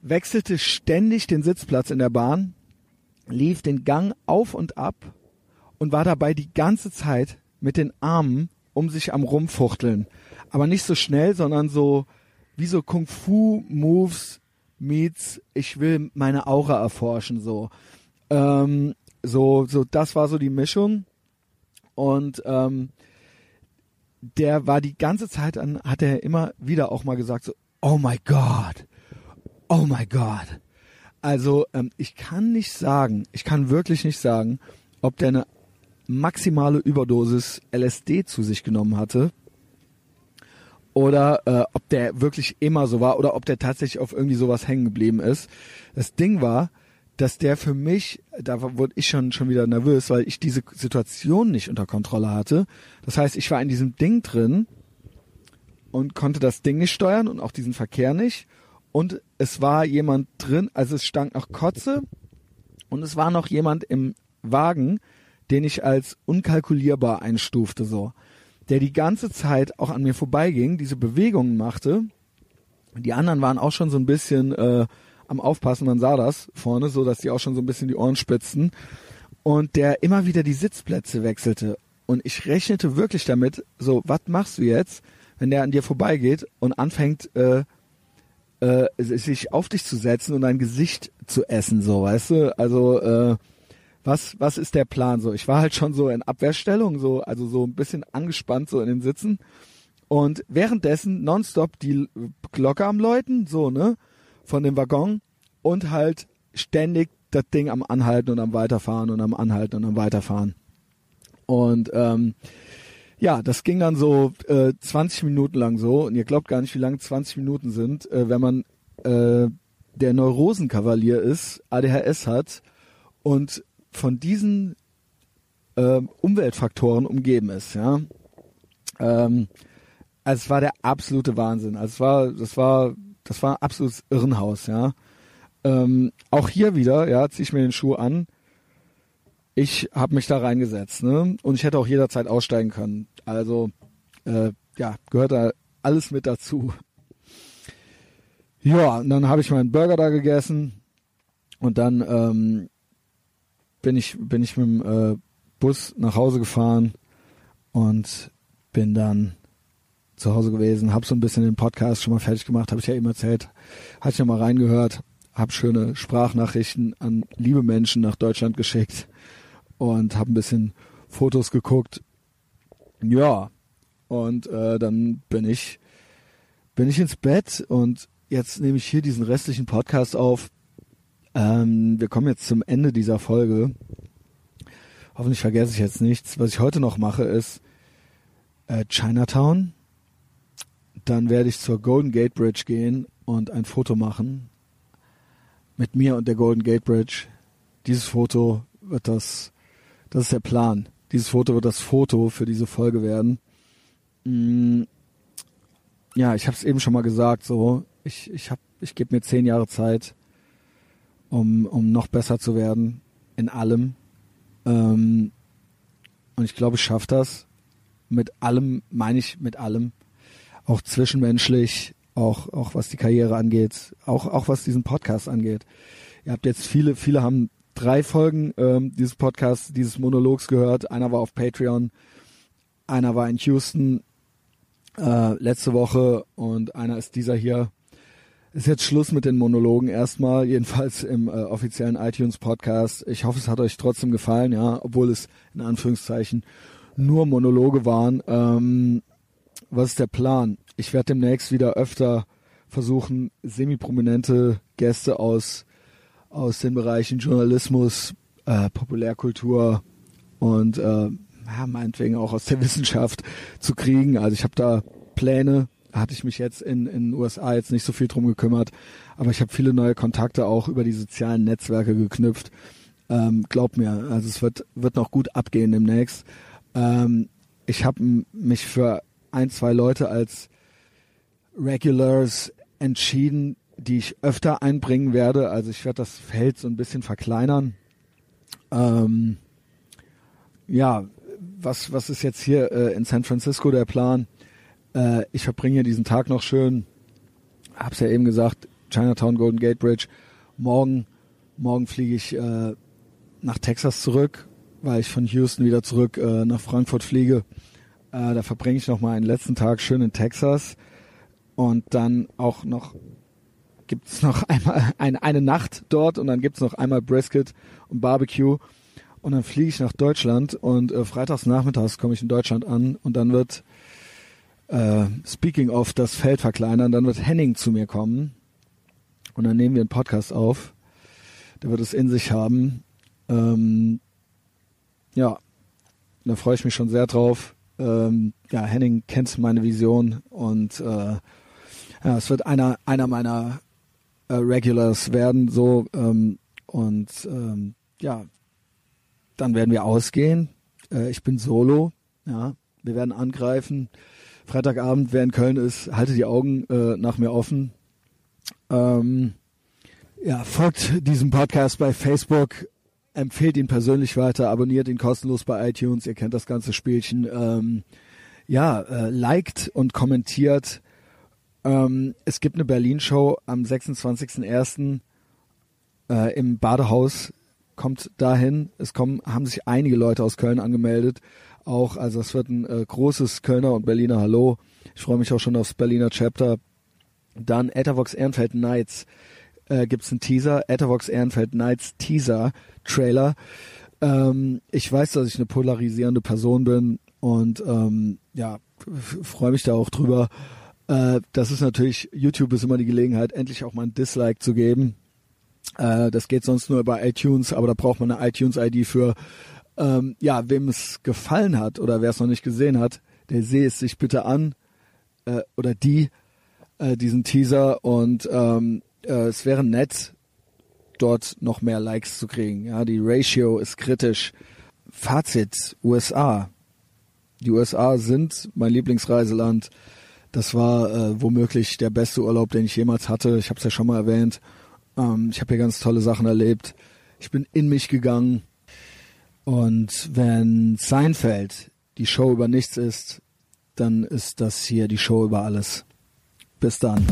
wechselte ständig den Sitzplatz in der Bahn, lief den Gang auf und ab und war dabei die ganze Zeit mit den Armen um sich am Rumfuchteln. Aber nicht so schnell, sondern so wie so Kung Fu Moves meets ich will meine Aura erforschen so. Ähm, so so das war so die Mischung und ähm, der war die ganze Zeit an hat er immer wieder auch mal gesagt so oh my God oh my God. Also ähm, ich kann nicht sagen, ich kann wirklich nicht sagen, ob der eine maximale Überdosis LSD zu sich genommen hatte oder äh, ob der wirklich immer so war oder ob der tatsächlich auf irgendwie sowas hängen geblieben ist. Das Ding war, dass der für mich, da wurde ich schon schon wieder nervös, weil ich diese Situation nicht unter Kontrolle hatte. Das heißt, ich war in diesem Ding drin und konnte das Ding nicht steuern und auch diesen Verkehr nicht und es war jemand drin, also es stank nach Kotze. Und es war noch jemand im Wagen, den ich als unkalkulierbar einstufte so, der die ganze Zeit auch an mir vorbeiging, diese Bewegungen machte. Die anderen waren auch schon so ein bisschen äh, am Aufpassen, man sah das vorne, so dass die auch schon so ein bisschen die Ohren spitzten und der immer wieder die Sitzplätze wechselte. Und ich rechnete wirklich damit, so was machst du jetzt, wenn der an dir vorbeigeht und anfängt äh, äh, sich auf dich zu setzen und dein Gesicht zu essen, so, weißt du? Also, äh, was, was ist der Plan so? Ich war halt schon so in Abwehrstellung, so, also so ein bisschen angespannt so in den Sitzen. Und währenddessen nonstop die Glocke am Läuten, so, ne, von dem Waggon und halt ständig das Ding am Anhalten und am Weiterfahren und am Anhalten und am Weiterfahren. Und ähm, ja, das ging dann so äh, 20 Minuten lang so und ihr glaubt gar nicht, wie lang 20 Minuten sind, äh, wenn man äh, der Neurosenkavalier ist, ADHS hat und von diesen äh, Umweltfaktoren umgeben ist, ja. Ähm, also es war der absolute Wahnsinn. Also es war, das war, das war ein absolutes Irrenhaus, ja. Ähm, auch hier wieder, ja, ziehe ich mir den Schuh an ich habe mich da reingesetzt, ne? Und ich hätte auch jederzeit aussteigen können. Also äh, ja, gehört da alles mit dazu. Ja, und dann habe ich meinen Burger da gegessen und dann ähm, bin ich bin ich mit dem äh, Bus nach Hause gefahren und bin dann zu Hause gewesen, habe so ein bisschen den Podcast schon mal fertig gemacht, habe ich ja eben erzählt, hatte ich ja mal reingehört, habe schöne Sprachnachrichten an liebe Menschen nach Deutschland geschickt und habe ein bisschen Fotos geguckt. Ja, und äh, dann bin ich bin ich ins Bett und jetzt nehme ich hier diesen restlichen Podcast auf. Ähm, wir kommen jetzt zum Ende dieser Folge. Hoffentlich vergesse ich jetzt nichts. Was ich heute noch mache, ist äh, Chinatown. Dann werde ich zur Golden Gate Bridge gehen und ein Foto machen mit mir und der Golden Gate Bridge. Dieses Foto wird das, das ist der Plan. Dieses Foto wird das Foto für diese Folge werden. Mm, ja, ich habe es eben schon mal gesagt, so ich ich habe ich gebe mir zehn Jahre Zeit, um um noch besser zu werden in allem. Ähm, und ich glaube, ich schaffe das. Mit allem meine ich mit allem, auch zwischenmenschlich, auch auch was die Karriere angeht, auch auch was diesen Podcast angeht. Ihr habt jetzt viele viele haben drei Folgen ähm, dieses Podcasts, dieses Monologs gehört. Einer war auf Patreon, einer war in Houston äh, letzte Woche und einer ist dieser hier. Ist jetzt Schluss mit den Monologen erstmal, jedenfalls im äh, offiziellen iTunes Podcast. Ich hoffe, es hat euch trotzdem gefallen, ja, obwohl es in Anführungszeichen nur Monologe waren. Ähm, was ist der Plan? Ich werde demnächst wieder öfter versuchen, semi-prominente Gäste aus aus den Bereichen Journalismus, äh, Populärkultur und äh, ja, meinetwegen auch aus der Wissenschaft zu kriegen. Also ich habe da Pläne, hatte ich mich jetzt in in den USA jetzt nicht so viel drum gekümmert, aber ich habe viele neue Kontakte auch über die sozialen Netzwerke geknüpft. Ähm, glaub mir, also es wird wird noch gut abgehen demnächst. Ähm, ich habe mich für ein, zwei Leute als Regulars entschieden, die ich öfter einbringen werde. Also ich werde das Feld so ein bisschen verkleinern. Ähm, ja, was, was ist jetzt hier äh, in San Francisco der Plan? Äh, ich verbringe diesen Tag noch schön. Hab's ja eben gesagt, Chinatown Golden Gate Bridge. Morgen, morgen fliege ich äh, nach Texas zurück, weil ich von Houston wieder zurück äh, nach Frankfurt fliege. Äh, da verbringe ich noch mal einen letzten Tag schön in Texas und dann auch noch gibt's noch einmal eine, eine Nacht dort und dann gibt's noch einmal Brisket und Barbecue und dann fliege ich nach Deutschland und äh, freitags nachmittags komme ich in Deutschland an und dann wird äh, speaking of das Feld verkleinern, dann wird Henning zu mir kommen und dann nehmen wir einen Podcast auf. Der wird es in sich haben. Ähm, ja, da freue ich mich schon sehr drauf. Ähm, ja, Henning kennt meine Vision und äh, ja, es wird einer einer meiner äh, Regulars werden, so ähm, und ähm, ja, dann werden wir ausgehen. Äh, ich bin solo, ja, wir werden angreifen. Freitagabend, wer in Köln ist, halte die Augen äh, nach mir offen. Ähm, ja, folgt diesem Podcast bei Facebook, empfehlt ihn persönlich weiter, abonniert ihn kostenlos bei iTunes, ihr kennt das ganze Spielchen. Ähm, ja, äh, liked und kommentiert ähm, es gibt eine Berlin-Show am 26.01. Äh, im Badehaus. Kommt dahin. Es kommen, haben sich einige Leute aus Köln angemeldet. Auch, also es wird ein äh, großes Kölner und Berliner Hallo. Ich freue mich auch schon aufs Berliner Chapter. Dann Ethervox Ehrenfeld Nights äh, gibt's einen Teaser. Ethervox Ehrenfeld Nights Teaser Trailer. Ähm, ich weiß, dass ich eine polarisierende Person bin und ähm, ja, freue mich da auch drüber. Äh, das ist natürlich, YouTube ist immer die Gelegenheit, endlich auch mal ein Dislike zu geben. Äh, das geht sonst nur bei iTunes, aber da braucht man eine iTunes-ID für. Ähm, ja, wem es gefallen hat oder wer es noch nicht gesehen hat, der sehe es sich bitte an äh, oder die äh, diesen Teaser und ähm, äh, es wäre nett, dort noch mehr Likes zu kriegen. Ja, die Ratio ist kritisch. Fazit: USA. Die USA sind mein Lieblingsreiseland. Das war äh, womöglich der beste Urlaub, den ich jemals hatte. Ich habe es ja schon mal erwähnt. Ähm, ich habe hier ganz tolle Sachen erlebt. Ich bin in mich gegangen. Und wenn Seinfeld die Show über nichts ist, dann ist das hier die Show über alles. Bis dann.